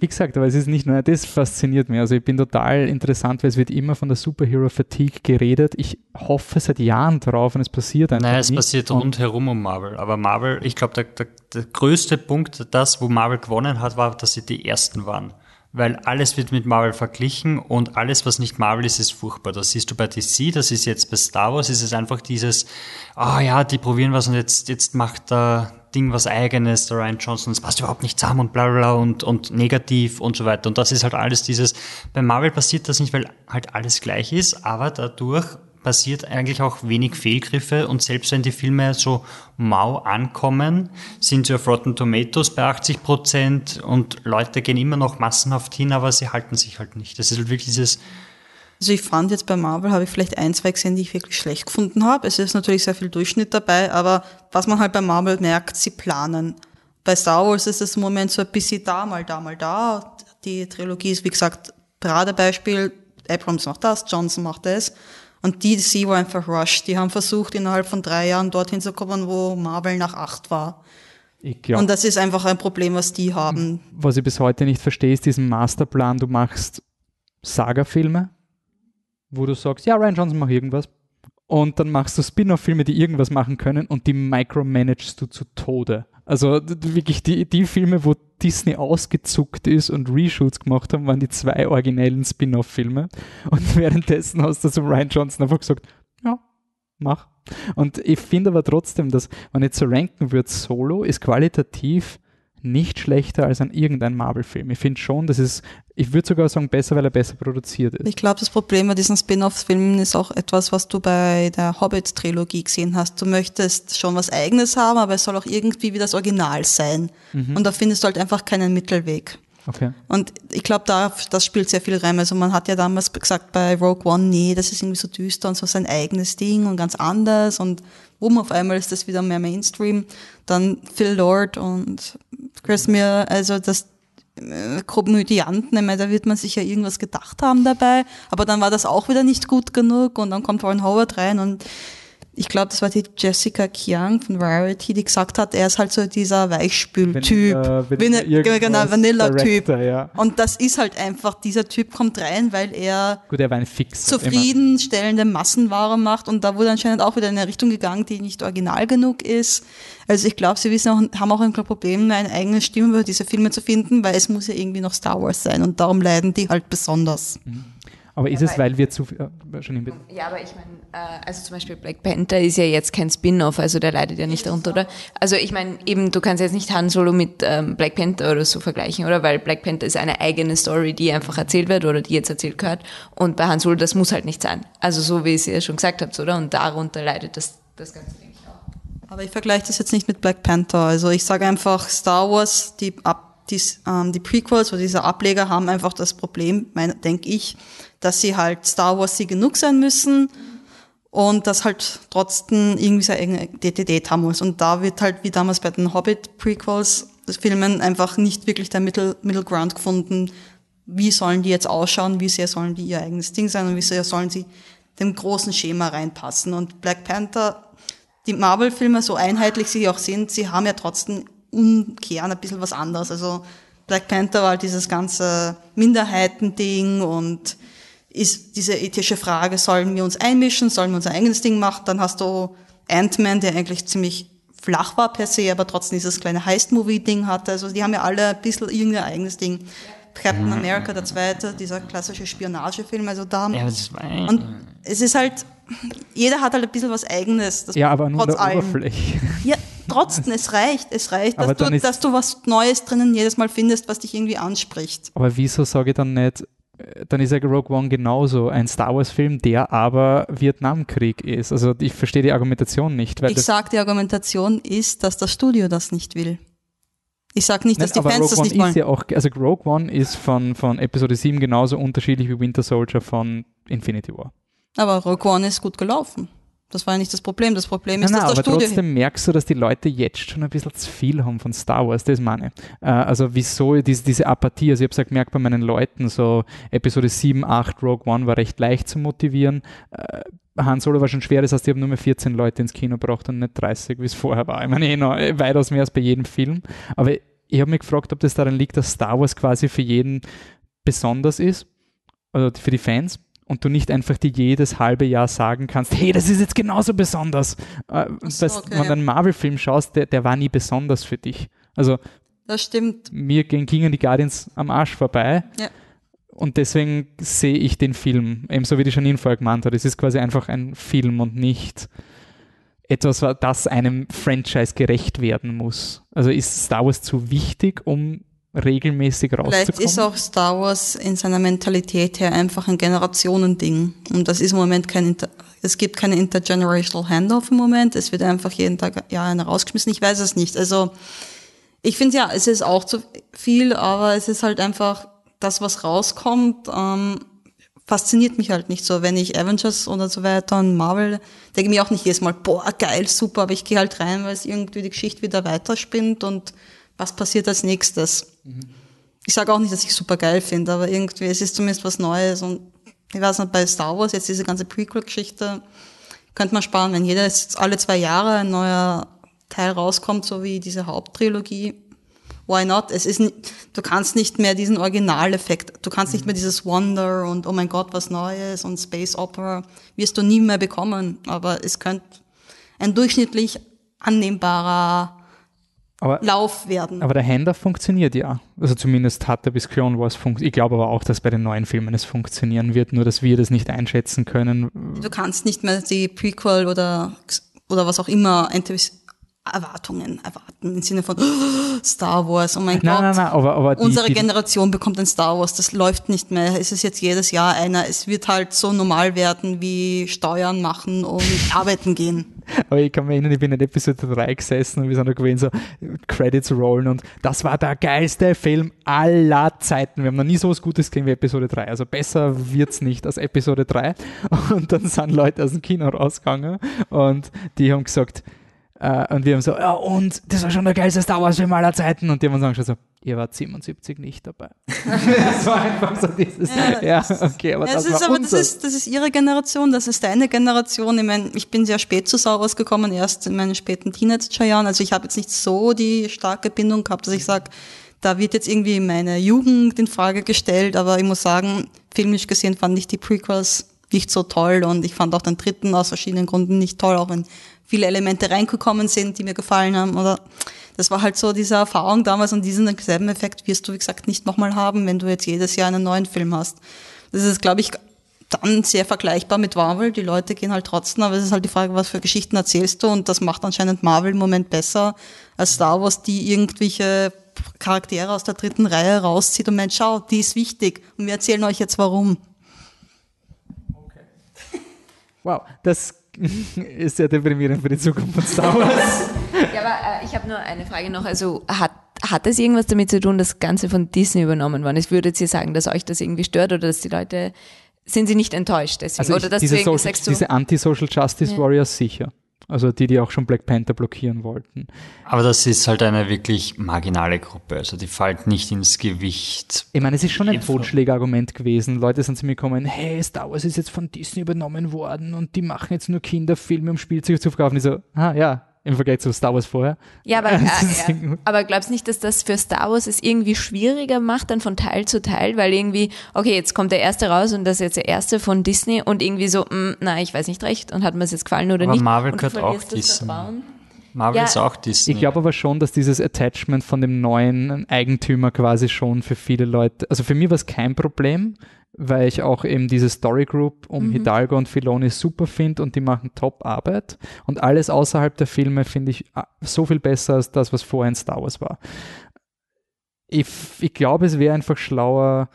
Speaker 1: wie gesagt, aber es ist nicht nur, das fasziniert mich. Also ich bin total interessant, weil es wird immer von der Superhero Fatigue geredet. Ich hoffe seit Jahren drauf und es passiert einfach
Speaker 2: Nein, es
Speaker 1: nicht.
Speaker 2: passiert rundherum um Marvel. Aber Marvel, ich glaube, der, der, der größte Punkt, das, wo Marvel gewonnen hat, war, dass sie die Ersten waren weil alles wird mit Marvel verglichen und alles, was nicht Marvel ist, ist furchtbar. Das siehst du bei DC, das ist jetzt bei Star Wars, ist es einfach dieses, ah oh ja, die probieren was und jetzt, jetzt macht der Ding was eigenes, der Ryan Johnson, das passt überhaupt nicht zusammen und bla bla und, und negativ und so weiter. Und das ist halt alles dieses, bei Marvel passiert das nicht, weil halt alles gleich ist, aber dadurch passiert eigentlich auch wenig Fehlgriffe und selbst wenn die Filme so mau ankommen, sind sie auf Rotten Tomatoes bei 80 Prozent und Leute gehen immer noch massenhaft hin, aber sie halten sich halt nicht. Das ist halt wirklich dieses
Speaker 3: also ich fand jetzt bei Marvel habe ich vielleicht ein, zwei gesehen, die ich wirklich schlecht gefunden habe. Es ist natürlich sehr viel Durchschnitt dabei, aber was man halt bei Marvel merkt, sie planen. Bei Star Wars ist es im Moment so ein bisschen da, mal da, mal da. Die Trilogie ist, wie gesagt, Paradebeispiel. Abrams macht das, Johnson macht das. Und die DC war einfach rushed. Die haben versucht, innerhalb von drei Jahren dorthin zu kommen, wo Marvel nach acht war. Glaub, und das ist einfach ein Problem, was die haben.
Speaker 1: Was ich bis heute nicht verstehe, ist diesen Masterplan, du machst Saga-Filme, wo du sagst, ja, Ryan Johnson macht irgendwas. Und dann machst du Spin-off-Filme, die irgendwas machen können und die micromanagst du zu Tode. Also wirklich die, die Filme, wo Disney ausgezuckt ist und Reshoots gemacht haben, waren die zwei originellen Spin-off-Filme. Und (laughs) währenddessen hast du zu Ryan Johnson einfach gesagt, ja, mach. Und ich finde aber trotzdem, dass man jetzt so ranken wird, Solo ist qualitativ nicht schlechter als an irgendein Marvel-Film. Ich finde schon, das ist, ich würde sogar sagen, besser, weil er besser produziert ist.
Speaker 3: Ich glaube, das Problem bei diesen Spin-off-Filmen ist auch etwas, was du bei der Hobbit-Trilogie gesehen hast. Du möchtest schon was Eigenes haben, aber es soll auch irgendwie wie das Original sein. Mhm. Und da findest du halt einfach keinen Mittelweg.
Speaker 1: Okay.
Speaker 3: Und ich glaube, da, das spielt sehr viel rein. Also man hat ja damals gesagt bei Rogue One, nee, das ist irgendwie so düster und so sein eigenes Ding und ganz anders und um auf einmal ist das wieder mehr Mainstream. Dann Phil Lord und Chris Mir, also das äh, Komödianten, ich meine, da wird man sich ja irgendwas gedacht haben dabei, aber dann war das auch wieder nicht gut genug und dann kommt Ron Howard rein und ich glaube, das war die Jessica Kiang von Variety, die gesagt hat, er ist halt so dieser Weichspül-Typ. Vanilla, genau, Vanilla-Typ. Ja. Und das ist halt einfach, dieser Typ kommt rein, weil er,
Speaker 1: Gut, er
Speaker 3: zufriedenstellende Massenware macht und da wurde anscheinend auch wieder in eine Richtung gegangen, die nicht original genug ist. Also ich glaube, sie wissen auch, haben auch ein Problem, eine eigene Stimme über diese Filme zu finden, weil es muss ja irgendwie noch Star Wars sein und darum leiden die halt besonders.
Speaker 1: Mhm. Aber ist es, weil wir zu viel.
Speaker 5: Äh, schon ja, aber ich meine, äh, also zum Beispiel Black Panther ist ja jetzt kein Spin-off, also der leidet ja nicht darunter, oder? Also ich meine, eben, du kannst jetzt nicht Han Solo mit ähm, Black Panther oder so vergleichen, oder? Weil Black Panther ist eine eigene Story, die einfach erzählt wird oder die jetzt erzählt gehört. Und bei Han Solo, das muss halt nicht sein. Also so wie ihr ja schon gesagt habt, oder? Und darunter leidet das, das Ganze, denke ich auch.
Speaker 3: Aber ich vergleiche das jetzt nicht mit Black Panther. Also ich sage einfach, Star Wars, die, die, ähm, die Prequels oder diese Ableger haben einfach das Problem, denke ich, dass sie halt Star Wars sie genug sein müssen und das halt trotzdem irgendwie seine eigene Identität haben muss. Und da wird halt, wie damals bei den Hobbit-Prequels, Filmen einfach nicht wirklich der Middle, Middle Ground gefunden. Wie sollen die jetzt ausschauen? Wie sehr sollen die ihr eigenes Ding sein? Und wie sehr sollen sie dem großen Schema reinpassen? Und Black Panther, die Marvel-Filme, so einheitlich sie auch sind, sie haben ja trotzdem umkehren ein bisschen was anderes. Also Black Panther war halt dieses ganze Minderheitending und ist diese ethische Frage, sollen wir uns einmischen, sollen wir unser eigenes Ding machen? Dann hast du Ant-Man, der eigentlich ziemlich flach war per se, aber trotzdem dieses kleine Heist-Movie-Ding hatte. Also die haben ja alle ein bisschen irgendein eigenes Ding. Captain mhm. America, der zweite, dieser klassische Spionagefilm, also da. Ja, das war und es ist halt, jeder hat halt ein bisschen was Eigenes.
Speaker 1: ja, aber nur trotz der Oberfläche. (laughs)
Speaker 3: Ja, trotzdem, es reicht. Es reicht, dass du, dass du was Neues drinnen jedes Mal findest, was dich irgendwie anspricht.
Speaker 1: Aber wieso sage ich dann nicht, dann ist ja Rogue One genauso ein Star Wars-Film, der aber Vietnamkrieg ist. Also ich verstehe die Argumentation nicht.
Speaker 3: ich sage, die Argumentation ist, dass das Studio das nicht will. Ich sage nicht, dass Nein, die Fans Rogue das nicht
Speaker 1: One
Speaker 3: wollen.
Speaker 1: Ist ja auch, also Rogue One ist von, von Episode 7 genauso unterschiedlich wie Winter Soldier von Infinity War.
Speaker 3: Aber Rogue One ist gut gelaufen. Das war ja nicht das Problem. Das Problem ist, nein, nein, dass
Speaker 1: das aber trotzdem merkst du, dass die Leute jetzt schon ein bisschen zu viel haben von Star Wars, das meine äh, Also wieso diese, diese Apathie, also ich habe es gemerkt bei meinen Leuten, so Episode 7, 8, Rogue One war recht leicht zu motivieren. Äh, Han Solo war schon schwer, das heißt, ich habe nur mehr 14 Leute ins Kino gebracht und nicht 30, wie es vorher war. Ich meine, eh noch weitaus mehr als bei jedem Film. Aber ich habe mich gefragt, ob das daran liegt, dass Star Wars quasi für jeden besonders ist, also für die Fans und du nicht einfach dir jedes halbe Jahr sagen kannst, hey, das ist jetzt genauso besonders. Äh, so, okay, wenn du einen Marvel-Film schaust, der, der war nie besonders für dich. Also
Speaker 3: das stimmt.
Speaker 1: Mir gingen die Guardians am Arsch vorbei. Ja. Und deswegen sehe ich den Film, ebenso wie die Janine vorher gemeint hat. Es ist quasi einfach ein Film und nicht etwas, das einem Franchise gerecht werden muss. Also ist Star Wars zu wichtig, um regelmäßig rauszukommen.
Speaker 3: Vielleicht ist auch Star Wars in seiner Mentalität her einfach ein Generationending. Und das ist im Moment kein, Inter es gibt keine intergenerational Handoff im Moment. Es wird einfach jeden Tag ja einer rausgeschmissen. Ich weiß es nicht. Also, ich finde ja, es ist auch zu viel, aber es ist halt einfach das, was rauskommt, ähm, fasziniert mich halt nicht so. Wenn ich Avengers oder so weiter und Marvel, denke ich mir auch nicht jedes Mal, boah, geil, super, aber ich gehe halt rein, weil es irgendwie die Geschichte wieder weiterspinnt und was passiert als nächstes. Mhm. Ich sage auch nicht, dass ich super geil finde, aber irgendwie, es ist zumindest was Neues und ich weiß nicht, bei Star Wars, jetzt diese ganze Prequel-Geschichte, könnte man sparen, wenn jeder alle zwei Jahre ein neuer Teil rauskommt, so wie diese Haupttrilogie. Why not? Es ist, du kannst nicht mehr diesen Originaleffekt, du kannst nicht mehr dieses Wonder und oh mein Gott, was Neues und Space Opera wirst du nie mehr bekommen. Aber es könnte ein durchschnittlich annehmbarer aber, Lauf werden.
Speaker 1: Aber der Handoff funktioniert ja. Also zumindest hat er bis Clone Wars funktioniert. Ich glaube aber auch, dass bei den neuen Filmen es funktionieren wird, nur dass wir das nicht einschätzen können.
Speaker 3: Du kannst nicht mehr die Prequel oder, oder was auch immer Erwartungen erwarten im Sinne von oh, (gasps) Star Wars, oh mein nein, Gott. Nein, nein, aber, aber die, Unsere die, Generation bekommt ein Star Wars, das läuft nicht mehr. Es ist jetzt jedes Jahr einer. Es wird halt so normal werden wie Steuern machen und (laughs) arbeiten gehen.
Speaker 1: Aber ich kann mich erinnern, ich bin in Episode 3 gesessen und wir sind da gewesen, so Credits rollen und das war der geilste Film aller Zeiten. Wir haben noch nie so was Gutes gesehen wie Episode 3. Also besser wird's nicht als Episode 3. (laughs) Und dann sind Leute aus dem Kino rausgegangen und die haben gesagt, Äh, und wir haben so, ja, und das war schon der geilste Star Wars-Film aller Zeiten. Und die haben uns schon so, ihr wart 77 nicht dabei. (laughs) das war einfach so dieses, ja, ja okay, aber
Speaker 3: ja,
Speaker 1: das,
Speaker 3: das
Speaker 1: ist
Speaker 3: aber das ist, das ist ihre Generation, das ist deine Generation. Ich meine, ich bin sehr spät zu Star Wars gekommen, erst in meinen späten Teenagerjahren. Also ich habe jetzt nicht so die starke Bindung gehabt, dass ich sage, da wird jetzt irgendwie meine Jugend in Frage gestellt, aber ich muss sagen, filmisch gesehen fand ich die Prequels nicht so toll und ich fand auch den dritten aus verschiedenen Gründen nicht toll, auch wenn viele Elemente reingekommen sind, die mir gefallen haben. Oder das war halt so diese Erfahrung damals und diesen selben Effekt wirst du, wie gesagt, nicht nochmal haben, wenn du jetzt jedes Jahr einen neuen Film hast. Das ist, glaube ich, dann sehr vergleichbar mit Marvel. Die Leute gehen halt trotzdem, aber es ist halt die Frage, was für Geschichten erzählst du und das macht anscheinend Marvel im Moment besser als Star Wars, die irgendwelche Charaktere aus der dritten Reihe rauszieht und meint, schau, die ist wichtig und wir erzählen euch jetzt warum. (laughs)
Speaker 1: Wow, das (laughs) ist sehr deprimierend für die Zukunft von Star Wars.
Speaker 5: ja, aber äh, ich habe nur eine Frage noch. Also hat, hat das irgendwas damit zu tun, dass das Ganze von Disney übernommen worden ist? Würdet ihr sagen, dass euch das irgendwie stört oder dass die Leute, sind sie nicht enttäuscht deswegen?
Speaker 1: Also ich,
Speaker 5: oder dass
Speaker 1: diese, Social, diese Anti-Social Justice ja. Warriors sicher. Also die, die auch schon Black Panther blockieren wollten.
Speaker 2: Aber das ist halt eine wirklich marginale Gruppe. Also die fällt nicht ins Gewicht.
Speaker 1: Ich meine, es ist schon ein Totschlägerargument gewesen. Leute sind zu mir gekommen, hey, Star Wars ist jetzt von Disney übernommen worden und die machen jetzt nur Kinderfilme, um Spielzeug zu verkaufen. Ich so, ah ja, im Vergleich zu Star Wars vorher.
Speaker 5: Ja, aber, (laughs) äh, ja. aber glaubst du nicht, dass das für Star Wars es irgendwie schwieriger macht, dann von Teil zu Teil, weil irgendwie, okay, jetzt kommt der erste raus und das ist jetzt der erste von Disney und irgendwie so, mh, mm, na, ich weiß nicht recht und hat mir es jetzt gefallen oder
Speaker 2: aber
Speaker 5: nicht.
Speaker 2: Marvel gehört auch Disney. Marvel ja. ist auch Disney.
Speaker 1: Ich glaube aber schon, dass dieses Attachment von dem neuen Eigentümer quasi schon für viele Leute, also für mich war es kein Problem, weil ich auch eben diese Story Group um mhm. Hidalgo und Filoni super finde und die machen Top-Arbeit. Und alles außerhalb der Filme finde ich ah, so viel besser als das, was vorher in Star Wars war. Ich, ich glaube, es wäre einfach schlauer,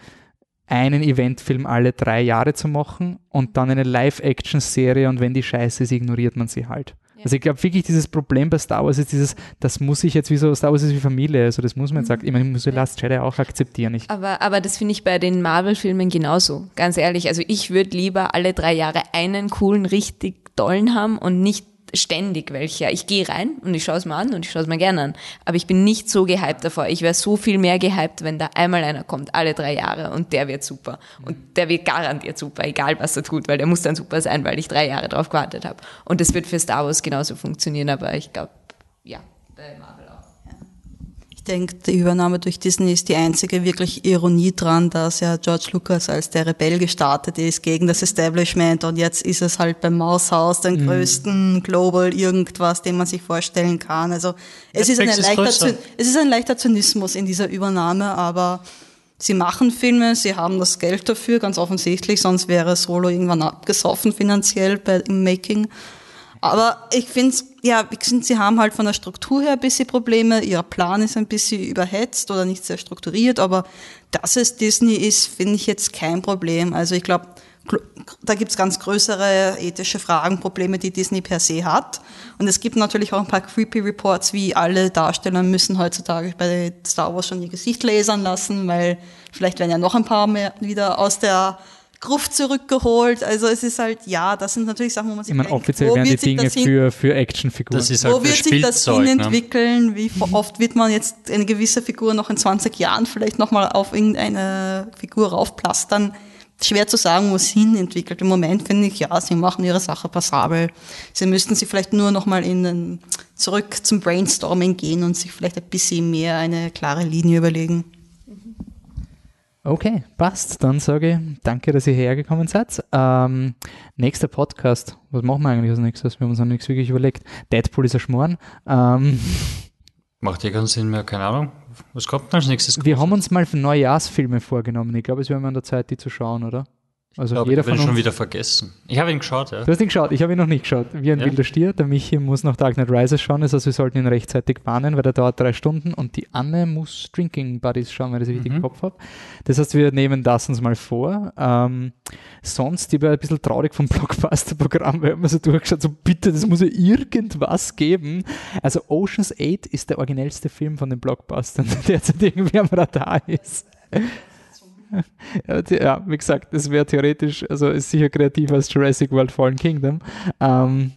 Speaker 1: einen Eventfilm alle drei Jahre zu machen und dann eine Live-Action-Serie und wenn die scheiße ist, ignoriert man sie halt. Also ich glaube wirklich, dieses Problem bei Star Wars ist dieses, das muss ich jetzt wie so, Star Wars ist wie Familie, also das muss man jetzt sagen. Ich meine, ich muss die Last Jedi auch akzeptieren. Ich
Speaker 5: aber, aber das finde ich bei den Marvel-Filmen genauso, ganz ehrlich. Also ich würde lieber alle drei Jahre einen coolen, richtig tollen haben und nicht ständig welche. Ich gehe rein und ich schaue es mir an und ich schaue es mir gerne an. Aber ich bin nicht so gehypt davor. Ich wäre so viel mehr gehypt, wenn da einmal einer kommt, alle drei Jahre und der wird super. Und der wird garantiert super, egal was er tut, weil der muss dann super sein, weil ich drei Jahre drauf gewartet habe. Und das wird für Star Wars genauso funktionieren, aber ich glaube, ja, bei Marvel
Speaker 3: denke, die Übernahme durch Disney ist die einzige wirklich Ironie dran, dass ja George Lucas als der Rebell gestartet ist gegen das Establishment und jetzt ist es halt beim Maushaus den mhm. größten Global irgendwas, den man sich vorstellen kann. Also es ist, ein leichter, es ist ein leichter Zynismus in dieser Übernahme, aber sie machen Filme, sie haben das Geld dafür, ganz offensichtlich, sonst wäre Solo irgendwann abgesoffen finanziell bei, im Making. Aber ich finde, ja, sie haben halt von der Struktur her ein bisschen Probleme. Ihr Plan ist ein bisschen überhetzt oder nicht sehr strukturiert, aber dass es Disney ist, finde ich jetzt kein Problem. Also ich glaube, da gibt es ganz größere ethische Fragen, Probleme, die Disney per se hat. Und es gibt natürlich auch ein paar creepy Reports, wie alle Darsteller müssen heutzutage bei Star Wars schon ihr Gesicht lasern lassen, weil vielleicht werden ja noch ein paar mehr wieder aus der Gruft zurückgeholt. Also es ist halt, ja, das sind natürlich Sachen, wo man sich
Speaker 1: Ich meine, offiziell werden die Dinge für, für Actionfiguren.
Speaker 3: Das ist halt wo wird sich das hin ne? entwickeln? Wie oft wird man jetzt eine gewisse Figur noch in 20 Jahren vielleicht nochmal auf irgendeine Figur raufplastern? Schwer zu sagen, wo es hin entwickelt. Im Moment finde ich, ja, sie machen ihre Sache passabel. Sie müssten sie vielleicht nur nochmal in den, zurück zum Brainstorming gehen und sich vielleicht ein bisschen mehr eine klare Linie überlegen.
Speaker 1: Okay, passt. Dann sage ich danke, dass ihr hergekommen seid. Ähm, nächster Podcast. Was machen wir eigentlich als nächstes? Wir haben uns noch nichts wirklich überlegt. Deadpool ist ein Schmoren. Ähm,
Speaker 2: Macht ja keinen Sinn mehr, keine Ahnung. Was kommt als nächstes?
Speaker 1: Wir haben uns mal für Neujahrsfilme vorgenommen. Ich glaube, es wäre mal an der Zeit, die zu schauen, oder?
Speaker 2: Also ich glaube, jeder ich von uns. schon wieder vergessen. Ich habe ihn geschaut, ja.
Speaker 1: Du hast ihn geschaut, ich habe ihn noch nicht geschaut. Wie ein ja. wilder Stier. Der Michi muss noch Dark Knight Rises schauen, also wir sollten ihn rechtzeitig warnen, weil der dauert drei Stunden und die Anne muss Drinking Buddies schauen, wenn ich das richtig mhm. im Kopf habe. Das heißt, wir nehmen das uns mal vor. Ähm, sonst, ich war ein bisschen traurig vom Blockbuster-Programm, weil man so durchgeschaut, so bitte, das muss ja irgendwas geben. Also Ocean's 8 ist der originellste Film von den Blockbustern, (laughs) der jetzt irgendwie am Radar ist. (laughs) ja, wie gesagt, das wäre theoretisch, also ist sicher kreativer als Jurassic World Fallen Kingdom. Ähm,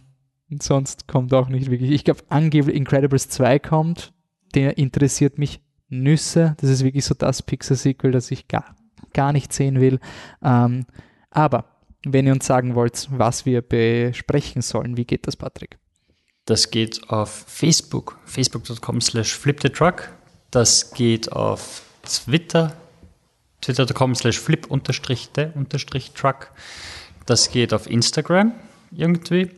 Speaker 1: sonst kommt auch nicht wirklich. Ich glaube, angeblich Incredibles 2 kommt. Der interessiert mich Nüsse. Das ist wirklich so das Pixar-Sequel, das ich gar, gar nicht sehen will. Ähm, aber wenn ihr uns sagen wollt, was wir besprechen sollen, wie geht das, Patrick?
Speaker 2: Das geht auf Facebook, facebook.com slash flipthetruck. Das geht auf Twitter, twitter.com slash flip unterstrich truck. Das geht auf Instagram irgendwie.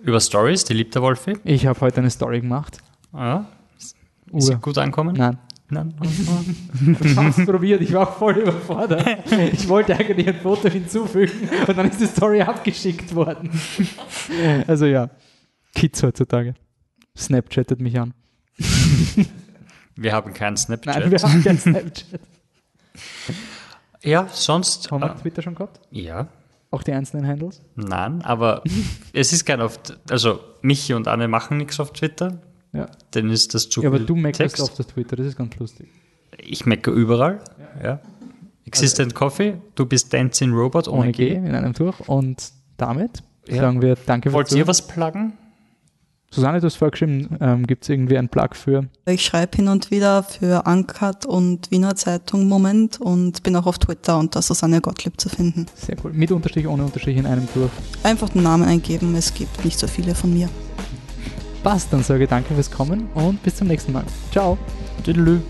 Speaker 2: Über Stories, die liebt der Wolfi.
Speaker 1: Ich habe heute eine Story gemacht.
Speaker 2: Ja. Ist sie gut ankommen?
Speaker 1: Nein. Nein. (laughs) ich habe es probiert, ich war voll überfordert. Ich wollte eigentlich ein Foto hinzufügen und dann ist die Story abgeschickt worden. Also ja, Kids heutzutage. Snapchattet mich an.
Speaker 2: Wir haben keinen Snapchat.
Speaker 1: Nein, wir haben keinen Snapchat. (laughs)
Speaker 2: Ja, sonst.
Speaker 1: Haben wir äh, Twitter schon gehabt?
Speaker 2: Ja.
Speaker 1: Auch die einzelnen Handles?
Speaker 2: Nein, aber (laughs) es ist kein oft. Also, Michi und Anne machen nichts auf Twitter.
Speaker 1: Ja.
Speaker 2: Dann ist das zu
Speaker 1: ja, aber du meckerst auf das Twitter, das ist ganz lustig.
Speaker 2: Ich meckere überall. Ja. ja. Existent also, Coffee, du bist Dancing Robot ohne, ohne G.
Speaker 1: G. in einem durch. Und damit ja. sagen wir Danke
Speaker 2: Wollt ihr was pluggen?
Speaker 1: Susanne, du hast vorgeschrieben, ähm, gibt es irgendwie einen Plug für?
Speaker 3: Ich schreibe hin und wieder für Ankert und Wiener Zeitung Moment und bin auch auf Twitter unter Susanne Gottlieb zu finden.
Speaker 1: Sehr cool. Mit Unterstrich, ohne Unterstrich in einem durch.
Speaker 3: Einfach den Namen eingeben, es gibt nicht so viele von mir.
Speaker 1: Passt, dann sage ich danke fürs Kommen und bis zum nächsten Mal. Ciao.
Speaker 2: Tüdelü.